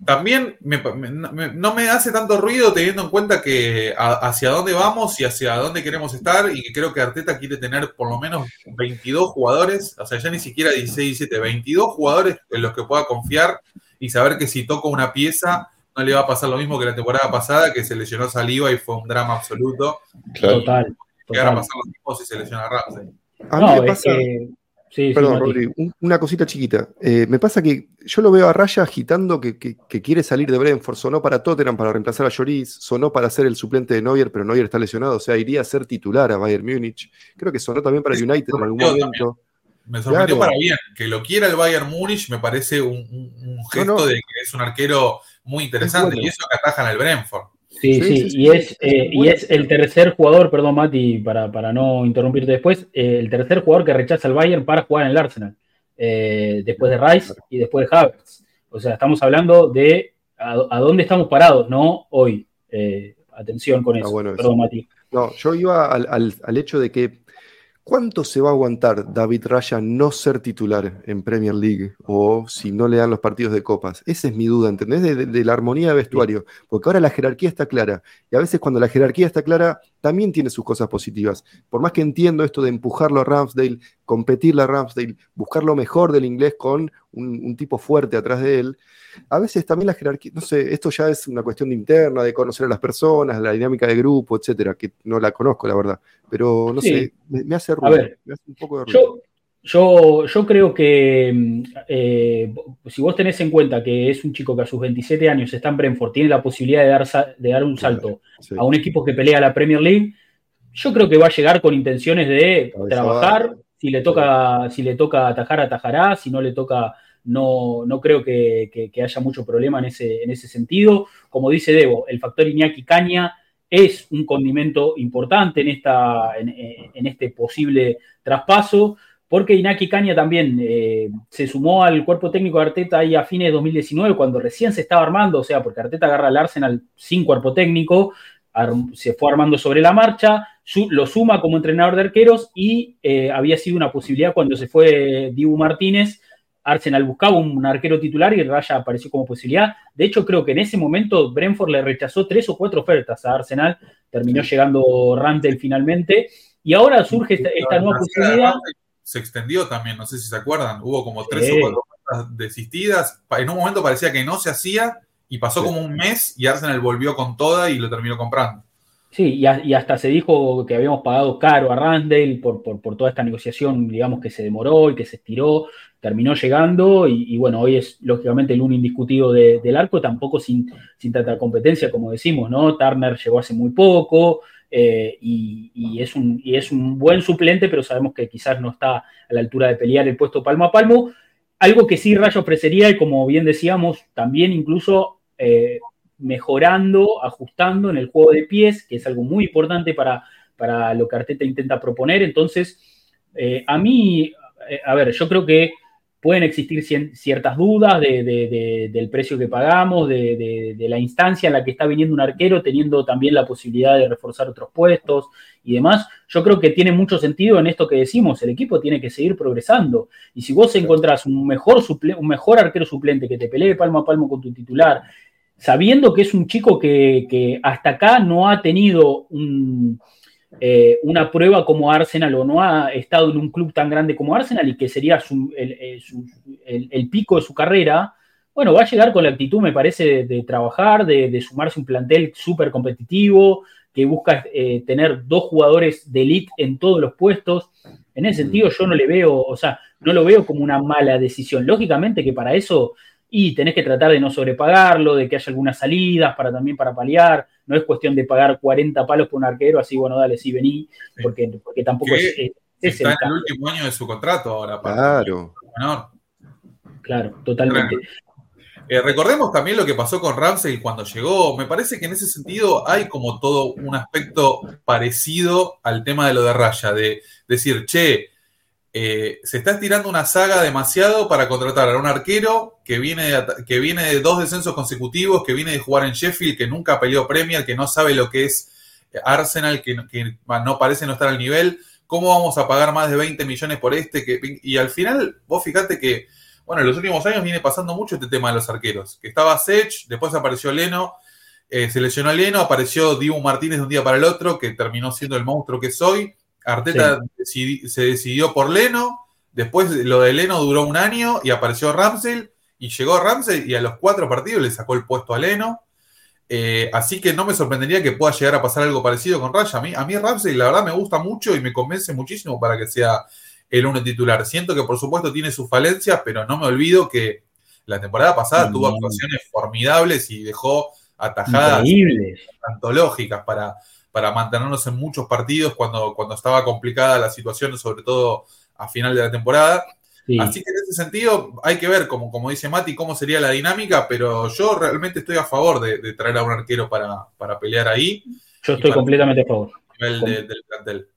también me, me, no me hace tanto ruido teniendo en cuenta que a, hacia dónde vamos y hacia dónde queremos estar y que creo que Arteta quiere tener por lo menos 22 jugadores, o sea, ya ni siquiera 16, 17, 22 jugadores en los que pueda confiar y saber que si toco una pieza no le va a pasar lo mismo que la temporada pasada, que se lesionó Saliva y fue un drama absoluto. Total. total. Llegar a pasar lo mismo si se lesiona Ramsey. A mí no, me pasa... Que... Sí, Perdón, sí, Rodri, un, una cosita chiquita. Eh, me pasa que yo lo veo a Raya agitando que, que, que, quiere salir de Brentford. Sonó para Tottenham para reemplazar a Lloris, sonó para ser el suplente de Neuer, pero Neuer está lesionado. O sea, iría a ser titular a Bayern Múnich. Creo que sonó también para el United en algún momento. También. Me sorprendió claro. para bien. Que lo quiera el Bayern Múnich me parece un, un, un gesto no, no. de que es un arquero muy interesante. Bueno. Y eso que atajan al Brentford. Sí, sí, sí, y, es, eh, y es el tercer jugador, perdón Mati, para, para no interrumpirte después, eh, el tercer jugador que rechaza al Bayern para jugar en el Arsenal, eh, después de Rice y después de Havertz. O sea, estamos hablando de a, a dónde estamos parados, no hoy. Atención con eso, ah, bueno, perdón eso. Mati. No, yo iba al, al, al hecho de que ¿Cuánto se va a aguantar David Raya no ser titular en Premier League o si no le dan los partidos de copas? Esa es mi duda, ¿entendés? De, de, la armonía de vestuario. Porque ahora la jerarquía está clara. Y a veces cuando la jerarquía está clara, también tiene sus cosas positivas. Por más que entiendo esto de empujarlo a Ramsdale, competirle a Ramsdale, buscar lo mejor del inglés con un tipo fuerte atrás de él, a veces también la jerarquía, no sé, esto ya es una cuestión de interna, de conocer a las personas, la dinámica de grupo, etcétera, que no la conozco, la verdad. Pero no sí. sé, me, me, hace ruido, ver, me hace un poco de ruido. Yo, yo, yo creo que eh, si vos tenés en cuenta que es un chico que a sus 27 años está en Brentford, tiene la posibilidad de dar, de dar un salto sí. a un equipo que pelea la Premier League, yo creo que va a llegar con intenciones de trabajar. Si le toca, si le toca atajar, atajará. Si no le toca no, no creo que, haya mucho problema en ese, en ese sentido. Como dice Debo, el factor Iñaki Caña es un condimento importante en, esta, en este posible traspaso, porque Iñaki Caña también eh, se sumó al cuerpo técnico de Arteta ahí a fines de 2019, cuando recién se estaba armando, o sea, porque Arteta agarra al Arsenal sin cuerpo técnico, se fue armando sobre la marcha, lo suma como entrenador de arqueros y eh, había sido una posibilidad cuando se fue Dibu Martínez Arsenal buscaba un arquero titular y Raya apareció como posibilidad. De hecho, creo que en ese momento Brentford le rechazó tres o cuatro ofertas a Arsenal. Terminó llegando Rantel finalmente. Y ahora surge esta, esta nueva posibilidad. Se extendió también, no sé si se acuerdan. Hubo como tres sí. o cuatro ofertas desistidas. En un momento parecía que no se hacía Y pasó como un mes y Arsenal volvió con toda y lo terminó comprando. Sí, y, hasta se dijo que habíamos pagado caro a Ramsdale por, por, toda esta negociación, digamos, que se demoró y que se estiró, terminó llegando y, bueno, hoy es lógicamente el uno indiscutido de- del arco, tampoco sin, sin tanta competencia, como decimos, ¿no? Turner llegó hace muy poco eh, y, es un, es un buen suplente, pero sabemos que quizás no está a la altura de pelear el puesto palmo a palmo. Algo que sí Rayo ofrecería, y como bien decíamos, también incluso eh, mejorando, ajustando en el juego de pies, que es algo muy importante para, para lo que Arteta intenta proponer. Entonces, eh, a mí, eh, a ver, yo creo que pueden existir ciertas dudas de- de- de- del precio que pagamos, de la instancia en la que está viniendo un arquero, teniendo también la posibilidad de reforzar otros puestos y demás. Yo creo que tiene mucho sentido en esto que decimos, el equipo tiene que seguir progresando. Y si vos encontrás un mejor, suple- un mejor arquero suplente que te pelee palmo a palmo con tu titular, sabiendo que es un chico que, que hasta acá no ha tenido un, eh, una prueba como Arsenal o no ha estado en un club tan grande como Arsenal y que sería su- el, el- su- el- el pico de su carrera, bueno, va a llegar con la actitud, me parece, de, de trabajar, de, de sumarse a un plantel súper competitivo, que busca eh, tener dos jugadores de elite en todos los puestos. En ese sentido, yo no le veo, o sea, no lo veo como una mala decisión. Lógicamente que para eso, y tenés que tratar de no sobrepagarlo, de que haya algunas salidas para también para paliar. No es cuestión de pagar 40 palos por un arquero, así, bueno, dale, sí, vení, porque, porque tampoco es, es- es Está el en el último año de su contrato ahora. para- Claro. menor. Claro, totalmente. Eh, recordemos también lo que pasó con Ramsey cuando llegó. Me parece que en ese sentido hay como todo un aspecto parecido al tema de lo de Raya, de decir, che, eh, se está estirando una saga demasiado para contratar a un arquero que viene, de, que viene de dos descensos consecutivos, que viene de jugar en Sheffield, que nunca peleó Premier, que no sabe lo que es Arsenal, que, que no parece no estar al nivel. ¿Cómo vamos a pagar más de 20 millones por este? Y al final, vos fíjate que bueno, en los últimos años viene pasando mucho este tema de los arqueros. Que estaba Sech, después apareció Leno, eh, Leno, apareció Dibu Martínez de un día para el otro, que terminó siendo el monstruo que soy. Arteta se decidió por Leno, después lo de Leno duró un año y apareció Ramsey, y llegó Ramsey y a los cuatro partidos le sacó el puesto a Leno. Eh, así que no me sorprendería que pueda llegar a pasar algo parecido con Raya. A mí, a mí Ramsey la verdad me gusta mucho y me convence muchísimo para que sea el uno titular. Siento que por supuesto tiene sus falencias, pero no me olvido que la temporada pasada Mm. tuvo actuaciones formidables y dejó atajadas antológicas para, para mantenernos en muchos partidos cuando, cuando estaba complicada la situación, sobre todo a final de la temporada. Sí. Así que en ese sentido hay que ver, como, como dice Mati, cómo sería la dinámica, pero yo realmente estoy a favor de, de traer a un arquero para, para pelear ahí Yo estoy completamente a favor. a nivel de- del plantel.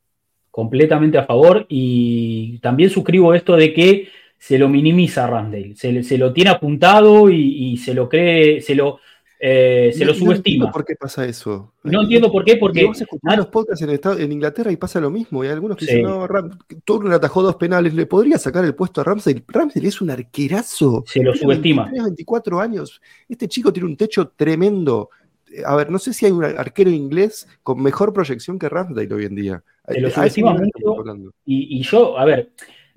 completamente a favor y también suscribo esto de que se lo minimiza a Ramsdale, se, se lo tiene apuntado y, y se lo cree, se lo, eh, se No- lo no entiendo subestima. ¿Por qué pasa eso? No entiendo por qué, porque vos escuchás los podcasts en, Estado- en Inglaterra y pasa lo mismo. Y hay algunos que Sí. dicen, no, Ram, Turner atajó dos penales, ¿le podría sacar el puesto a Ramsey? Ramsey es un arquerazo. se lo Tiene subestima. 23, 24 años. Este chico tiene un techo tremendo. Eh, A ver, no sé si hay un arquero inglés con mejor proyección que Ramsdale hoy en día. Se lo subestima mucho. Y, y yo, a ver,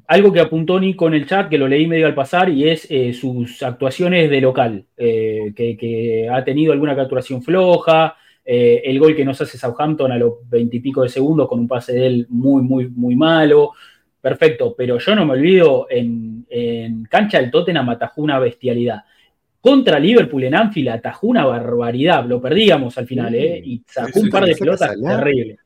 algo que apuntó Nico en el chat, que lo leí medio al pasar, y es eh, sus actuaciones de local, eh, que, que ha tenido alguna capturación floja, eh, el gol que nos hace Southampton a los veintipico de segundos con un pase de él muy, muy, muy malo. Perfecto, pero yo no me olvido, en, en cancha del Tottenham atajó una bestialidad. Contra Liverpool en Anfield atajó una barbaridad, lo perdíamos al final. ¿eh? Y sacó un par de pelotas terribles.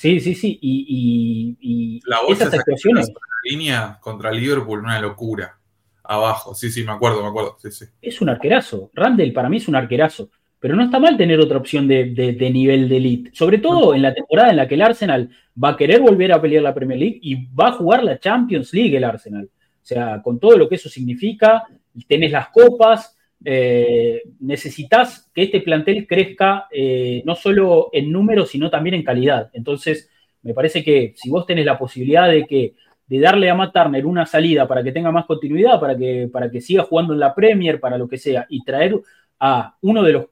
Sí, sí, sí, y, y- y La esas actuaciones... la línea contra Liverpool, una locura. Abajo, sí, sí, me acuerdo, me acuerdo. Sí, sí. es un arquerazo. Randall para mí es un arquerazo. Pero no está mal tener otra opción de, de- de nivel de elite. Sobre todo en la temporada en la que el Arsenal va a querer volver a pelear la Premier League y va a jugar la Champions League el Arsenal. O sea, con todo lo que eso significa, tenés las copas, eh, necesitas que este plantel crezca eh, no solo en número, sino también en calidad. Entonces, me parece que si vos tenés la posibilidad de que de darle a Matt Turner una salida para que tenga más continuidad, para que, para que siga jugando en la Premier, para lo que sea, y traer a uno de los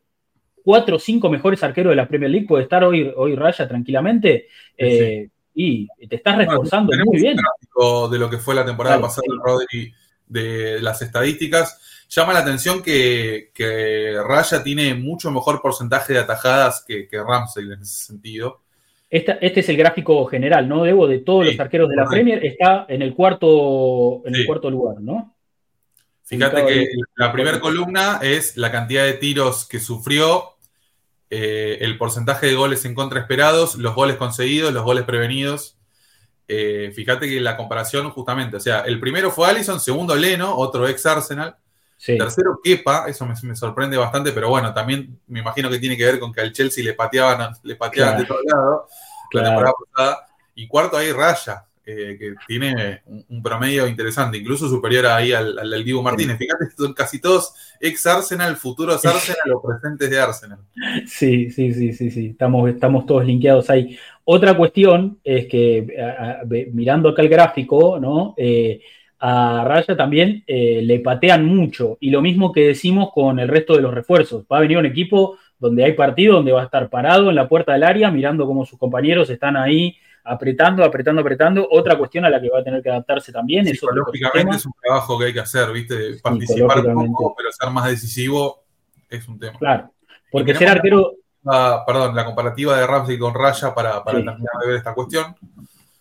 cuatro o cinco mejores arqueros de la Premier League, puede estar hoy, hoy Raya tranquilamente, eh, y te estás reforzando Bueno, muy bien. un de lo que fue la temporada Claro, pasada sí. Rodri de las estadísticas, llama la atención que, que Raya tiene mucho mejor porcentaje de atajadas que, que Ramsey en ese sentido. Esta, este es el gráfico general, ¿no? Debo de todos Sí, los arqueros de la correcto. Premier, está en el cuarto, en el cuarto lugar, ¿no? Fíjate que ahí. la primera columna es la cantidad de tiros que sufrió, eh, el porcentaje de goles en contra esperados, los goles conseguidos, los goles prevenidos. Eh, fíjate que la comparación justamente, o sea, el primero fue Allison, segundo Leno, otro ex Arsenal, Sí. tercero Kepa, eso me, me sorprende bastante, pero bueno, también me imagino que tiene que ver con que al Chelsea le pateaban, le pateaban Claro. de todos lados la Claro. temporada pasada. Y cuarto ahí Raya, eh, que tiene un, un promedio interesante, incluso superior ahí al, al del Dibu Martínez. Fíjate, son casi todos ex Arsenal, futuros Arsenal o presentes de Arsenal. Sí, sí, sí, sí, sí. Estamos, estamos todos linkeados ahí. Otra cuestión es que, a- a- ve- mirando acá el gráfico, ¿no? Eh, a Raya también eh, le patean mucho. Y lo mismo que decimos con el resto de los refuerzos. Va a venir un equipo donde hay partido, donde va a estar parado en la puerta del área, mirando cómo sus compañeros están ahí apretando, apretando, apretando. Otra cuestión a la que va a tener que adaptarse también Psicológicamente es un trabajo que hay que hacer, ¿viste? De participar un poco, pero ser más decisivo es un tema. Claro. Porque ser arquero, Ah, perdón, la comparativa de Ramsey con Raya para, para Sí. terminar de ver esta cuestión.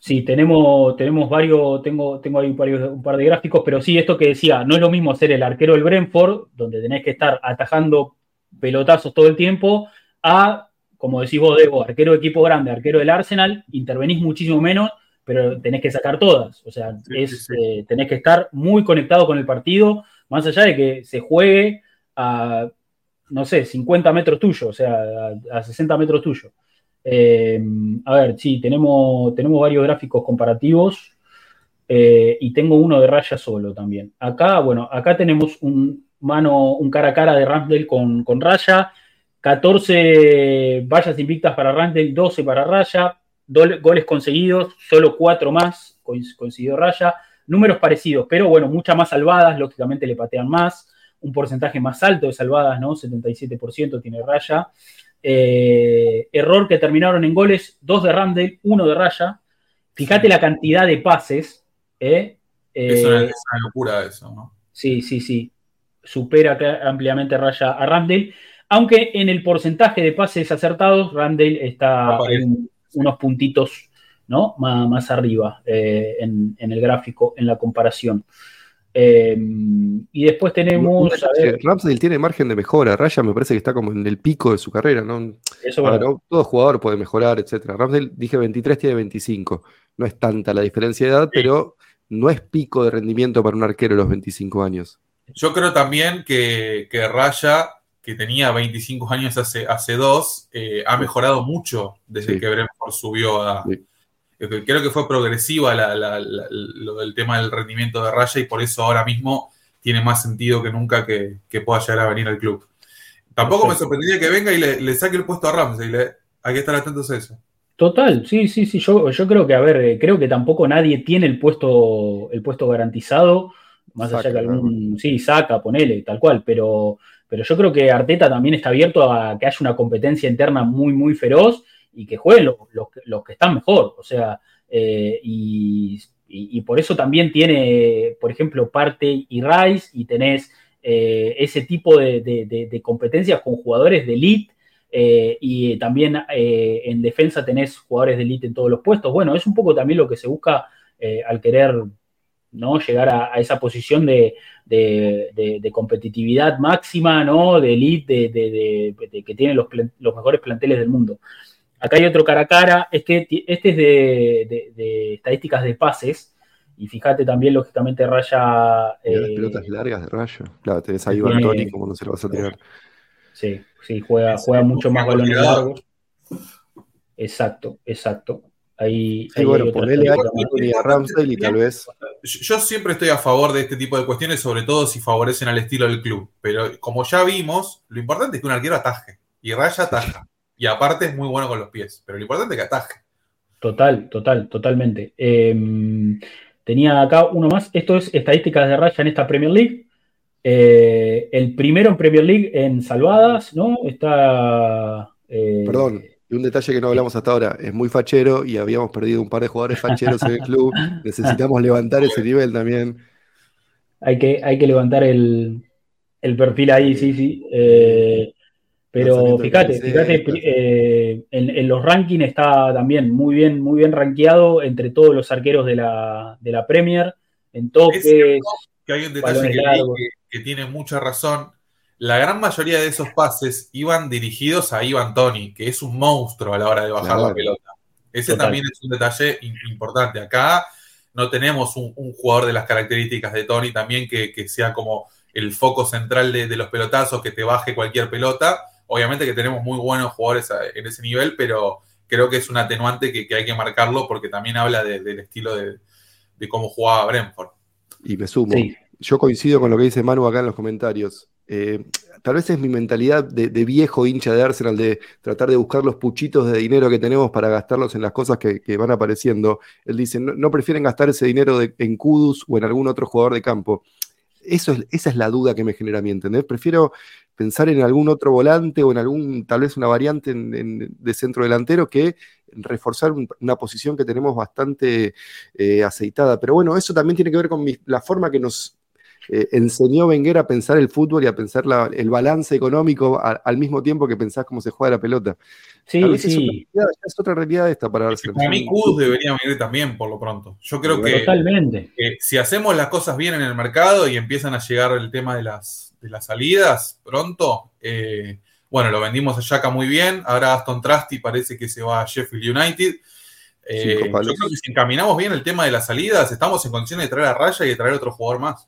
Sí, tenemos, tenemos varios, tengo, tengo ahí varios, un par de gráficos, pero sí, esto que decía, no es lo mismo ser el arquero del Brentford, donde tenés que estar atajando pelotazos todo el tiempo, a, como decís vos, Debo, arquero de equipo grande, arquero del Arsenal, intervenís muchísimo menos, pero tenés que sacar todas. O sea, Sí, es, sí, eh, tenés que estar muy conectado con el partido, más allá de que se juegue a, no sé, 50 metros tuyo, o sea, a, a 60 metros tuyo. Eh, a ver, sí, tenemos, tenemos varios gráficos comparativos eh, y tengo uno de raya solo también. Acá, bueno, acá tenemos un mano, un cara a cara de Ramsdale con, con raya, 14 vallas invictas para Ramsdale, 12 para raya, goles conseguidos, solo 4 más consiguió raya, números parecidos, pero bueno, muchas más salvadas, lógicamente le patean más, un porcentaje más alto de salvadas, ¿no? 77% tiene raya. Eh, error que terminaron en goles, dos de Ramsdale, uno de Raya. Fíjate la cantidad de pases. ¿eh? Es una, Eh, es una locura eso, ¿no? sí, sí, sí. Supera ampliamente Raya a Ramsdale. Aunque en el porcentaje de pases acertados, Ramsdale está unos puntitos ¿no? más, más arriba eh, en, en el gráfico, en la comparación. Eh, y después tenemos. a ver, Ramsdale tiene margen de mejora. Raya me parece que está como en el pico de su carrera, ¿no? eso Ah, verdad. no, todo jugador puede mejorar, etcétera. Ramsdale, dije 23, tiene 25. No es tanta la diferencia de edad, pero no es pico de rendimiento para un arquero a los 25 años. Yo creo también que, que Raya, que tenía 25 años hace, hace dos, eh, ha mejorado mucho desde Sí. que Brentford subió a. Sí. Creo que fue progresiva la- la- la- lo del tema del rendimiento de Raya y por eso ahora mismo tiene más sentido que nunca que, que pueda llegar a venir al club. Tampoco me sorprendería que venga y le, le saque el puesto a Ramsey. le- hay que estar atentos a eso. Total, sí, sí, sí. Yo, yo creo que, a ver, eh, creo que tampoco nadie tiene el puesto, el puesto garantizado, más allá Saca, que algún, sí, saca, ponele, tal cual, pero, pero yo creo que Arteta también está abierto a que haya una competencia interna muy, muy feroz y que jueguen los, los que- están mejor. O sea, eh, y, y- por eso también tiene, por ejemplo, Parte y Rice, y tenés eh, ese tipo de, de- competencias con jugadores de elite. eh, y también en defensa tenés jugadores de elite en todos los puestos. Bueno, es un poco también lo que se busca al querer ¿no? llegar a, esa posición de, de- competitividad máxima, ¿no? de elite, de, que tiene los, los mejores planteles del mundo. Acá hay otro cara a cara, es que este es de, de- de estadísticas de pases, y fíjate también, lógicamente, Raya. Mirá las eh, pelotas largas de Rayo. Claro, tenés ahí tiene- Iván Toni, como no se lo vas a tirar. Sí, sí, juega, juega mucho más balones largos. Exacto, exacto. Ahí, Sí, ahí bueno, ponele a a Ramsdale y tal vez. Yo yo siempre estoy a favor de este tipo de cuestiones, sobre todo si favorecen al estilo del club. Pero como ya vimos, lo importante es que un arquero ataje. Y Raya ataja. Y aparte es muy bueno con los pies. Pero lo importante es que ataje. Total, total, totalmente. Eh, tenía acá uno más. Esto es estadísticas de Raya en esta Premier League. Eh, el primero en Premier League en salvadas, ¿no? Está. eh, Perdón, y un detalle que no hablamos hasta ahora, es muy fachero y habíamos perdido un par de jugadores facheros en el club. Necesitamos levantar ese nivel también. hay, que, hay que levantar el, el perfil ahí, sí, sí. Eh, pero fíjate, fíjate, eh, en, en los rankings está también muy bien, muy bien rankeado entre todos los arqueros de la, de la Premier, en toques. Que hay un detalle que, tiene mucha razón. La gran mayoría de esos pases iban dirigidos a Ivan Tony, que es un monstruo a la hora de bajar Claro. la pelota. Ese Total. también es un detalle importante. Acá no tenemos un, un jugador de las características de Tony también que, que sea como el foco central de, de los pelotazos, que te baje cualquier pelota. Obviamente que tenemos muy buenos jugadores en ese nivel, pero creo que es un atenuante que, que hay que marcarlo porque también habla de- del estilo de, de cómo jugaba Brentford. Y me sumo. Sí. Yo coincido con lo que dice Manu acá en los comentarios. Eh, tal vez es mi mentalidad de, de viejo hincha de Arsenal, de tratar de buscar los puchitos de dinero que tenemos para gastarlos en las cosas que, que van apareciendo. Él dice, no, no prefieren gastar ese dinero de- en Kudus o en algún otro jugador de campo. Es, esa es la duda que me genera a mí, ¿entendés? Prefiero pensar en algún otro volante o en algún, tal vez una variante de centro delantero que reforzar un- una posición que tenemos bastante eh, aceitada. Pero bueno, eso también tiene que ver con la forma que nos eh, enseñó Wenger a pensar el fútbol y a pensar la- el balance económico a- al mismo tiempo que pensás cómo se juega la pelota. Sí, es, otra sí, realidad, ya es otra realidad esta para Arsenal. Para mí, Kudus debería venir también, por lo pronto. Yo creo que, totalmente. que si hacemos las cosas bien en el mercado y empiezan a llegar el tema de las, de las salidas pronto, eh, bueno, lo vendimos a Yaka muy bien. Ahora Aston Trusty parece que se va a Sheffield United. Eh, yo creo que si encaminamos bien el tema de las salidas, estamos en condiciones de traer a Raya y de traer otro jugador más.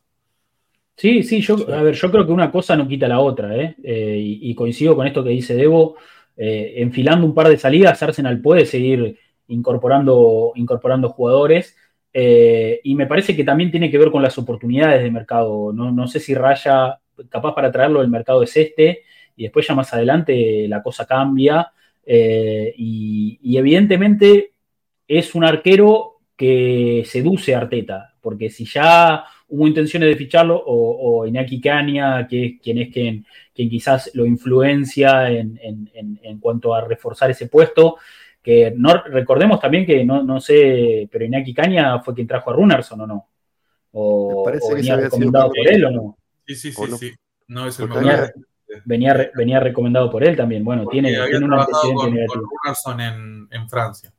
Sí, sí, yo, a ver, yo creo que una cosa no quita la otra, ¿eh? Eh, y, y coincido con esto que dice Debo. eh, enfilando un par de salidas, Arsenal puede seguir incorporando, incorporando jugadores. eh, y me parece que también tiene que ver con las oportunidades de mercado. No, no sé si Raya, capaz para traerlo, el mercado es este, y después ya más adelante la cosa cambia. y, y evidentemente es un arquero que seduce a Arteta, porque si ya hubo intenciones de ficharlo, o, o Iñaki que es quien es quien, quien quizás lo influencia en, en- en- en cuanto a reforzar ese puesto, que no recordemos también que no, no sé, pero Iñaki Caña fue quien trajo a Runerson o no, o, Me parece o que venía recomendado por él o no, Sí, sí, sí, sí. No es el venía, re- venía recomendado por él también, bueno, Porque tiene, tiene un antecedente con, negativo. con Runarsson en, en Francia.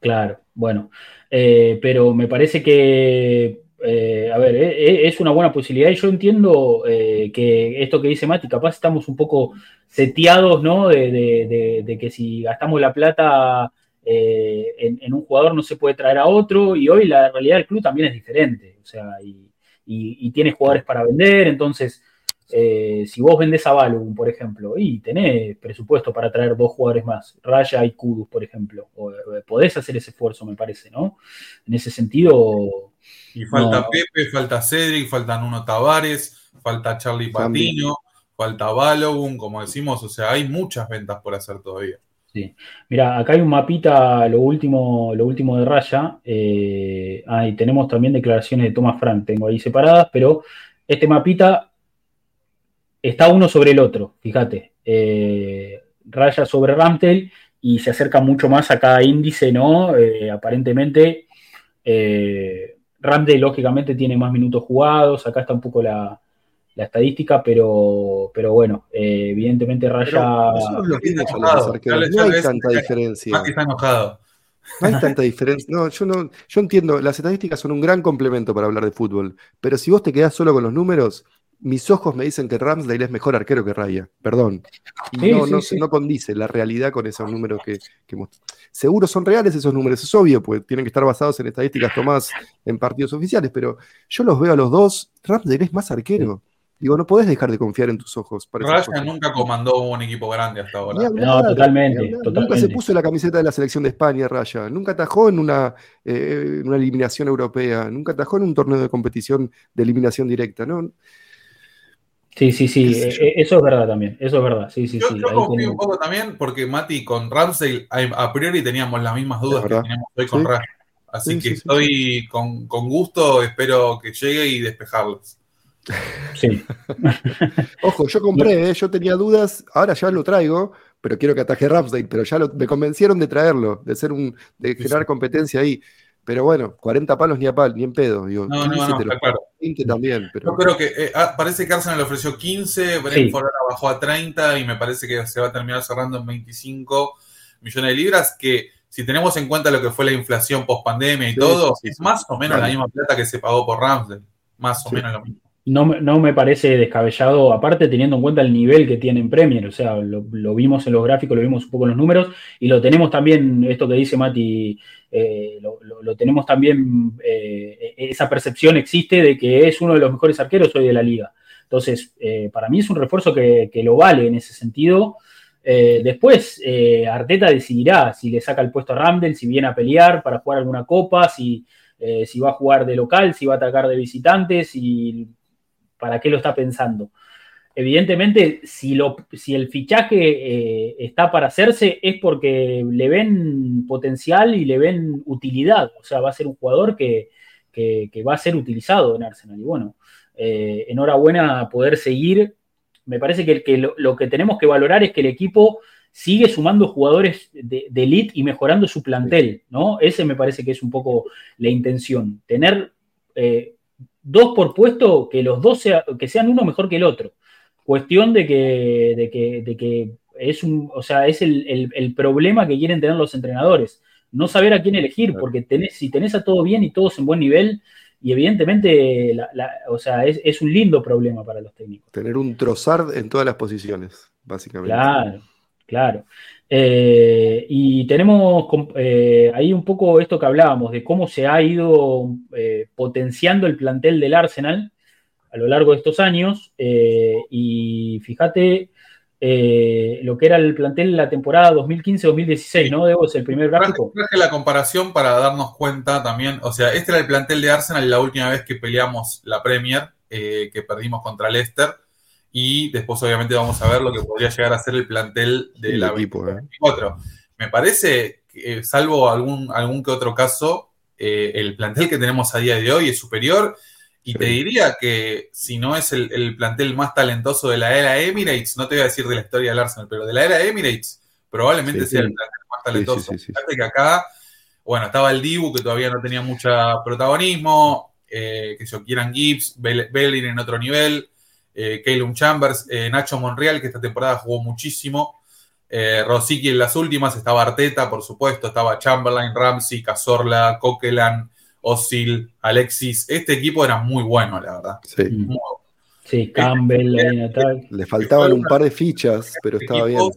Claro, bueno, Eh, pero me parece que, eh, a ver, eh, eh, es una buena posibilidad y yo entiendo que esto que dice Mati, capaz estamos un poco seteados, ¿no? De, que si gastamos la plata en, un jugador no se puede traer a otro y hoy la realidad del club también es diferente, o sea, y, y, tienes jugadores para vender, entonces... si vos vendés a Balum, por ejemplo, y tenés presupuesto para traer dos jugadores más, Raya y Kudus, por ejemplo, podés hacer ese esfuerzo, me parece, ¿no? En ese sentido, Y falta No. Pepe, falta Cedric, falta Nuno Tavares, falta Charlie. Patino, falta Balogun, como decimos, o sea, hay muchas ventas por hacer todavía. mira, acá hay un mapita, lo último, lo último de Raya, eh, ah, y tenemos también declaraciones de Thomas Frank, tengo ahí separadas, pero este mapita está uno sobre el otro, fíjate, eh, Raya sobre Ramtel y se acerca mucho más a cada índice, ¿no? Eh, aparentemente, eh, Ramsey lógicamente tiene más minutos jugados, acá está un poco la, la estadística, pero, pero bueno, eh, evidentemente Raya... Pero enojado. no hay tanta diferencia. Está enojado. No hay tanta diferencia. No, yo no, yo entiendo, las estadísticas son un gran complemento para hablar de fútbol, pero si vos te quedás solo con los números, mis ojos me dicen que Ramsdale es mejor arquero que Raya. Perdón. Y Sí, no, sí, no, sí. no condice la realidad con esos números que, que Seguro son reales esos números, es obvio, pues tienen que estar basados en estadísticas tomadas en partidos oficiales, pero yo los veo a los dos. Ramsdale es más arquero. Digo, no podés dejar de confiar en tus ojos. Raya nunca comandó un equipo grande hasta ahora. hablar, No, totalmente. Nunca se puso la camiseta de la selección de España, Raya. Nunca atajó en una, eh, en una eliminación europea. Nunca atajó en un torneo de competición de eliminación directa. ¿no? Sí, sí, sí, eh, eh, eso es verdad también, eso es verdad, sí, sí, Yo, sí. yo confío un poco también porque Mati con Ramsey a, priori teníamos las mismas dudas que tenemos hoy con Sí. Raya. Así Sí, que sí, sí, estoy Con, con gusto, espero que llegue y despejarlos. Sí, Ojo, yo compré, eh, yo tenía dudas, ahora ya lo traigo, pero quiero que ataje Ramsdale, pero ya lo- me convencieron de traerlo, de ser un, de Sí, generar sí. competencia ahí. Pero bueno, 40 palos ni a pal, ni en pedo. Digo, No, no, 15 no, está claro. 20 también, pero Yo creo que eh, ah, parece que Arsenal le ofreció 15, Brentford ahora bajó a 30 y me parece que se va a terminar cerrando en 25 millones de libras, que si tenemos en cuenta lo que fue la inflación post pandemia y Sí, todo, sí, sí, es sí. más o menos Claro. la misma plata que se pagó por Ramsdale, más o Sí. menos lo mismo. No, no me parece descabellado, aparte teniendo en cuenta el nivel que tiene en Premier, o sea, lo, vimos en los gráficos, lo vimos un poco en los números, y lo tenemos también, esto que dice Mati, eh, lo, lo- tenemos también, eh, esa percepción existe de que es uno de los mejores arqueros hoy de la liga. Entonces, eh, para mí es un refuerzo que, que lo vale en ese sentido. Después, Arteta decidirá si le saca el puesto a Ramdel, si viene a pelear para jugar alguna copa, si, si va a jugar de local, si va a atacar de visitantes, y para qué lo está pensando. Evidentemente, si, el fichaje eh, está para hacerse es porque le ven potencial y le ven utilidad. O sea, va a ser un jugador que, va a ser utilizado en Arsenal. Y bueno, eh, enhorabuena poder seguir. Me parece que, lo, que tenemos que valorar es que el equipo sigue sumando jugadores de, de elite y mejorando su plantel, ¿no? Ese me parece que es un poco la intención. Tener eh, dos por puesto, que los dos sea- que sean uno mejor que el otro. Cuestión de que, de que, de que es un, o sea, es el, el- el problema que quieren tener los entrenadores. No saber a quién elegir, porque tenés, si tenés a todo bien y todos en buen nivel, y evidentemente, la- la- o sea, es, es un lindo problema para los técnicos. tener un trozard en todas las posiciones, básicamente. Claro, claro. Eh, y tenemos eh, ahí un poco esto que hablábamos, de cómo se ha ido eh, potenciando el plantel del Arsenal a lo largo de estos años. y fíjate lo que era el plantel en la temporada 2015-2016, ¿no? Debo es el primer Traje, gráfico. traje la comparación para darnos cuenta también, o sea, este era el plantel de Arsenal la última vez que peleamos la Premier, eh, que perdimos contra Leicester, y después obviamente vamos a ver lo que podría llegar a ser el plantel de El la equipo, ¿eh? 24. Me parece, que, eh, salvo algún, algún que otro caso, eh, el plantel que tenemos a día de hoy es superior. Y Sí. te diría que si no es el, el plantel más talentoso de la era Emirates, no te voy a decir de la historia del Arsenal, pero de la era Emirates, probablemente Sí, sea sí. el plantel más talentoso. Fíjate que acá, bueno, estaba el Dibu, que todavía no tenía mucho protagonismo, eh, que yo Kieran Gibbs, Bell- Bellerin en otro nivel, eh, Calum Chambers, eh, Nacho Monreal, que esta temporada jugó muchísimo, eh, Rosicky en las últimas, estaba Arteta, por supuesto, estaba Chamberlain, Ramsey, Cazorla, Coquelan, Osil, Alexis. Este equipo era muy bueno, la verdad. Sí. Muy Sí, Campbell, en ataque. Le faltaban un par de fichas, pero estaba bien.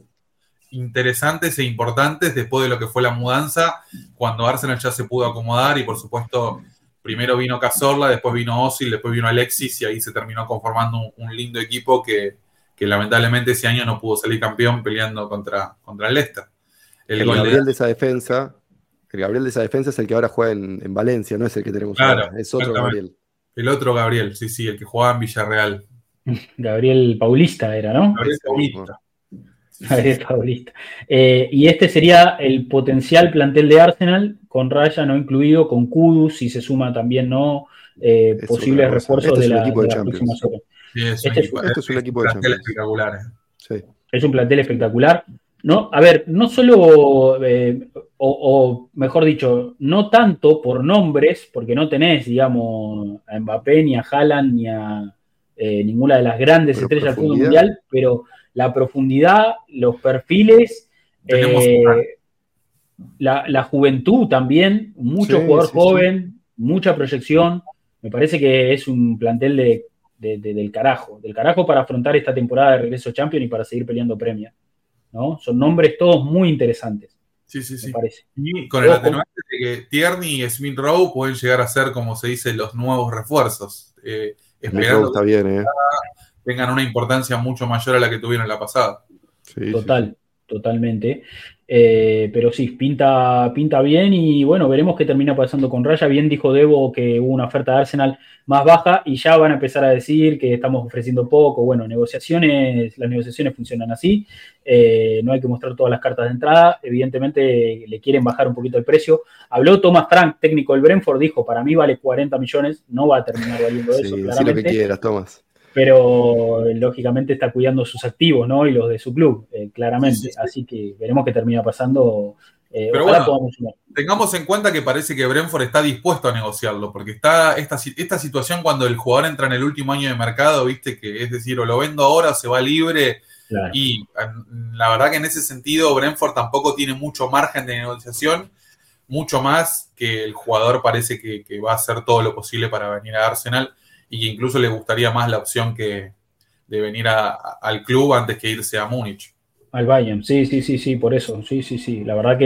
interesantes e importantes después de lo que fue la mudanza, cuando Arsenal ya se pudo acomodar y por supuesto primero vino Cazorla, después vino Osil, después vino Alexis y ahí se terminó conformando un, un lindo equipo que, que lamentablemente ese año no pudo salir campeón peleando contra, contra el Leicester. El, El gol de- Gabriel de esa defensa, el Gabriel de esa defensa es el que ahora juega en, en Valencia, no es el que tenemos Claro, ahora, es otro. Gabriel. el otro Gabriel, sí, sí, el que jugaba en Villarreal. Gabriel Paulista era, ¿no? Gabriel Paulista. Mismo. Sí, sí, Gabriel Paulista. Eh, y este sería el potencial plantel de Arsenal, con Raya no incluido, con Kudus, si se suma también, ¿no? Eh, Es posibles refuerzos Este es de, la, equipo de de sí, es, un Este es- este es un equipo de plantel Champions. espectacular. eh. Sí. Es un plantel espectacular. No, a ver, no solo, eh, o, o mejor dicho, no tanto por nombres, porque no tenés, digamos, a Mbappé, ni a Haaland, ni a eh, ninguna de las grandes Pero estrellas del fútbol mundial, pero la profundidad, los perfiles, eh, la, la juventud también, mucho Sí, jugador sí, sí. joven, mucha proyección. Me parece que es un plantel de, de- de- del carajo, del carajo para afrontar esta temporada de regreso a Champions y para seguir peleando Premier. ¿no? Son nombres todos muy interesantes, Sí, sí, sí. me parece. Y con el atenuante de que Tierney y Smith Rowe pueden llegar a ser, como se dice, los nuevos refuerzos, eh, esperando está bien, ¿eh? Tengan una importancia mucho mayor a la que tuvieron la pasada. Sí, sí, Total, totalmente. Eh, pero sí, pinta, pinta bien y bueno, veremos qué termina pasando con Raya. Bien dijo Debo que hubo una oferta de Arsenal más baja y ya van a empezar a decir que estamos ofreciendo poco. Bueno, negociaciones, las negociaciones funcionan así. Eh, no hay que mostrar todas las cartas de entrada. Evidentemente le quieren bajar un poquito el precio. Habló Thomas Frank, técnico del Brentford, dijo, para mí vale 40 millones, no va a terminar valiendo Sí, eso, decí lo que claramente quieras, Tomás. Pero lógicamente está cuidando sus activos, ¿no? Y los de su club, eh, claramente. Sí, sí, sí. Así que veremos qué termina pasando. Eh, Pero bueno, podamos. Tengamos en cuenta que parece que Brentford está dispuesto a negociarlo, porque está esta, esta situación cuando el jugador entra en el último año de mercado, viste que es decir, o lo vendo ahora o se va libre, Claro. y mm, la verdad que en ese sentido Brentford tampoco tiene mucho margen de negociación, mucho más que el jugador parece que, que va a hacer todo lo posible para venir a Arsenal y que incluso le gustaría más la opción que de venir a- a- al club antes que irse a Múnich. Al Bayern, sí, sí, sí, sí, por eso, sí, sí, sí. La verdad que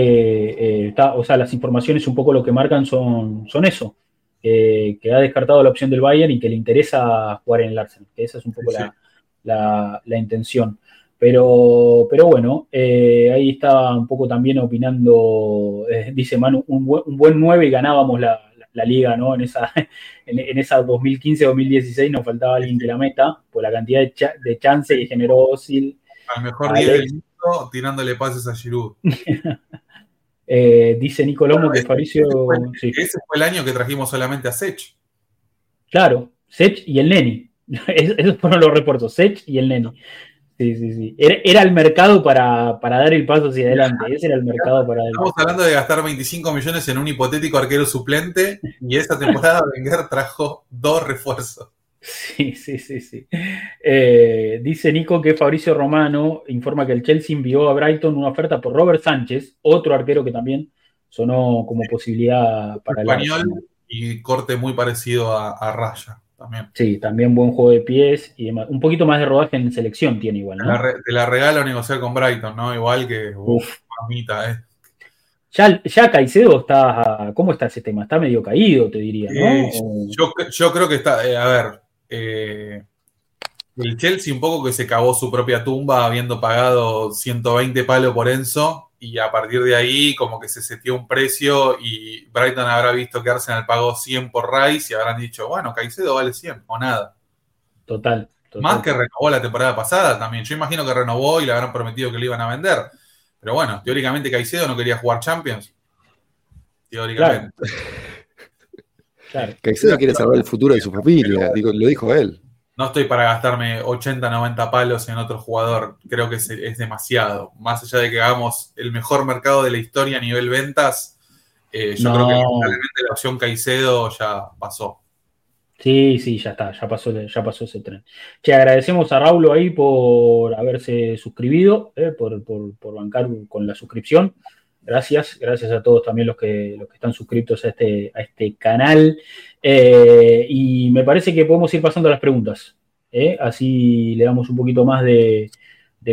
eh, está, o sea, las informaciones un poco lo que marcan son, son eso, que, que ha descartado la opción del Bayern y que le interesa jugar en el Arsenal, que esa es un poco Sí. la, la- la intención. Pero, pero bueno, eh, ahí está un poco también opinando, eh, dice Manu, un un buen 9 y ganábamos la, la- liga, ¿no? En esa, en, en esa 2015-2016 nos faltaba alguien que la meta, por la cantidad de, cha- de chance que generó Osil. Al mejor día del mundo tirándole pases a Giroud. Eh, dice Nico Lomo que Fabricio. sí, Ese fue el año que trajimos solamente a Sech. claro, Sech y el Neni. Es- Esos fueron los reportes, Sech y el Neni. Sí, sí, sí. Era, era el mercado para, para dar el paso hacia adelante. Ese era el mercado para Estamos hablando de gastar 25 millones en un hipotético arquero suplente y esta temporada Wenger trajo dos refuerzos. Sí, sí, sí, sí. Eh, dice Nico que Fabricio Romano informa que el Chelsea envió a Brighton una oferta por Robert Sánchez, otro arquero que también sonó como posibilidad para el Español y corte muy parecido a, a Raya también. Sí, también buen juego de pies y demás. Un poquito más de rodaje en selección tiene igual, Te ¿no? la, re- te la regalo a negociar con Brighton, ¿no? Igual que, Uf. uff, mamita, ¿eh? Ya, ya Caicedo está. ¿Cómo está ese tema? Está medio caído, te diría, ¿no? Eh, yo, yo creo que está, eh, a ver, eh, el Chelsea un poco que se cavó su propia tumba habiendo pagado 120 palos por Enzo y a partir de ahí como que se setió un precio y Brighton habrá visto que Arsenal pagó 100 por Rice y habrán dicho, bueno, Caicedo vale 100 o nada. total, total. Más que renovó la temporada pasada también. Yo imagino que renovó y le habrán prometido que le iban a vender. Pero bueno, teóricamente Caicedo no quería jugar Champions. Teóricamente. Claro. Caicedo quiere salvar el futuro de su familia, digo, lo dijo él. No estoy para gastarme 80, 90 palos en otro jugador. Creo que es, es demasiado. Más allá de que hagamos el mejor mercado de la historia a nivel ventas, eh, yo No. creo que lamentablemente la opción Caicedo ya pasó. Sí, sí, ya está, ya pasó, ya pasó ese tren. Che, agradecemos a Raulo ahí por haberse suscribido, eh, por, por- por bancar con la suscripción. Gracias, gracias a todos también los que, los que están suscritos a este, a este canal. Eh, y me parece que podemos ir pasando a las preguntas. eh, Así le damos un poquito más de,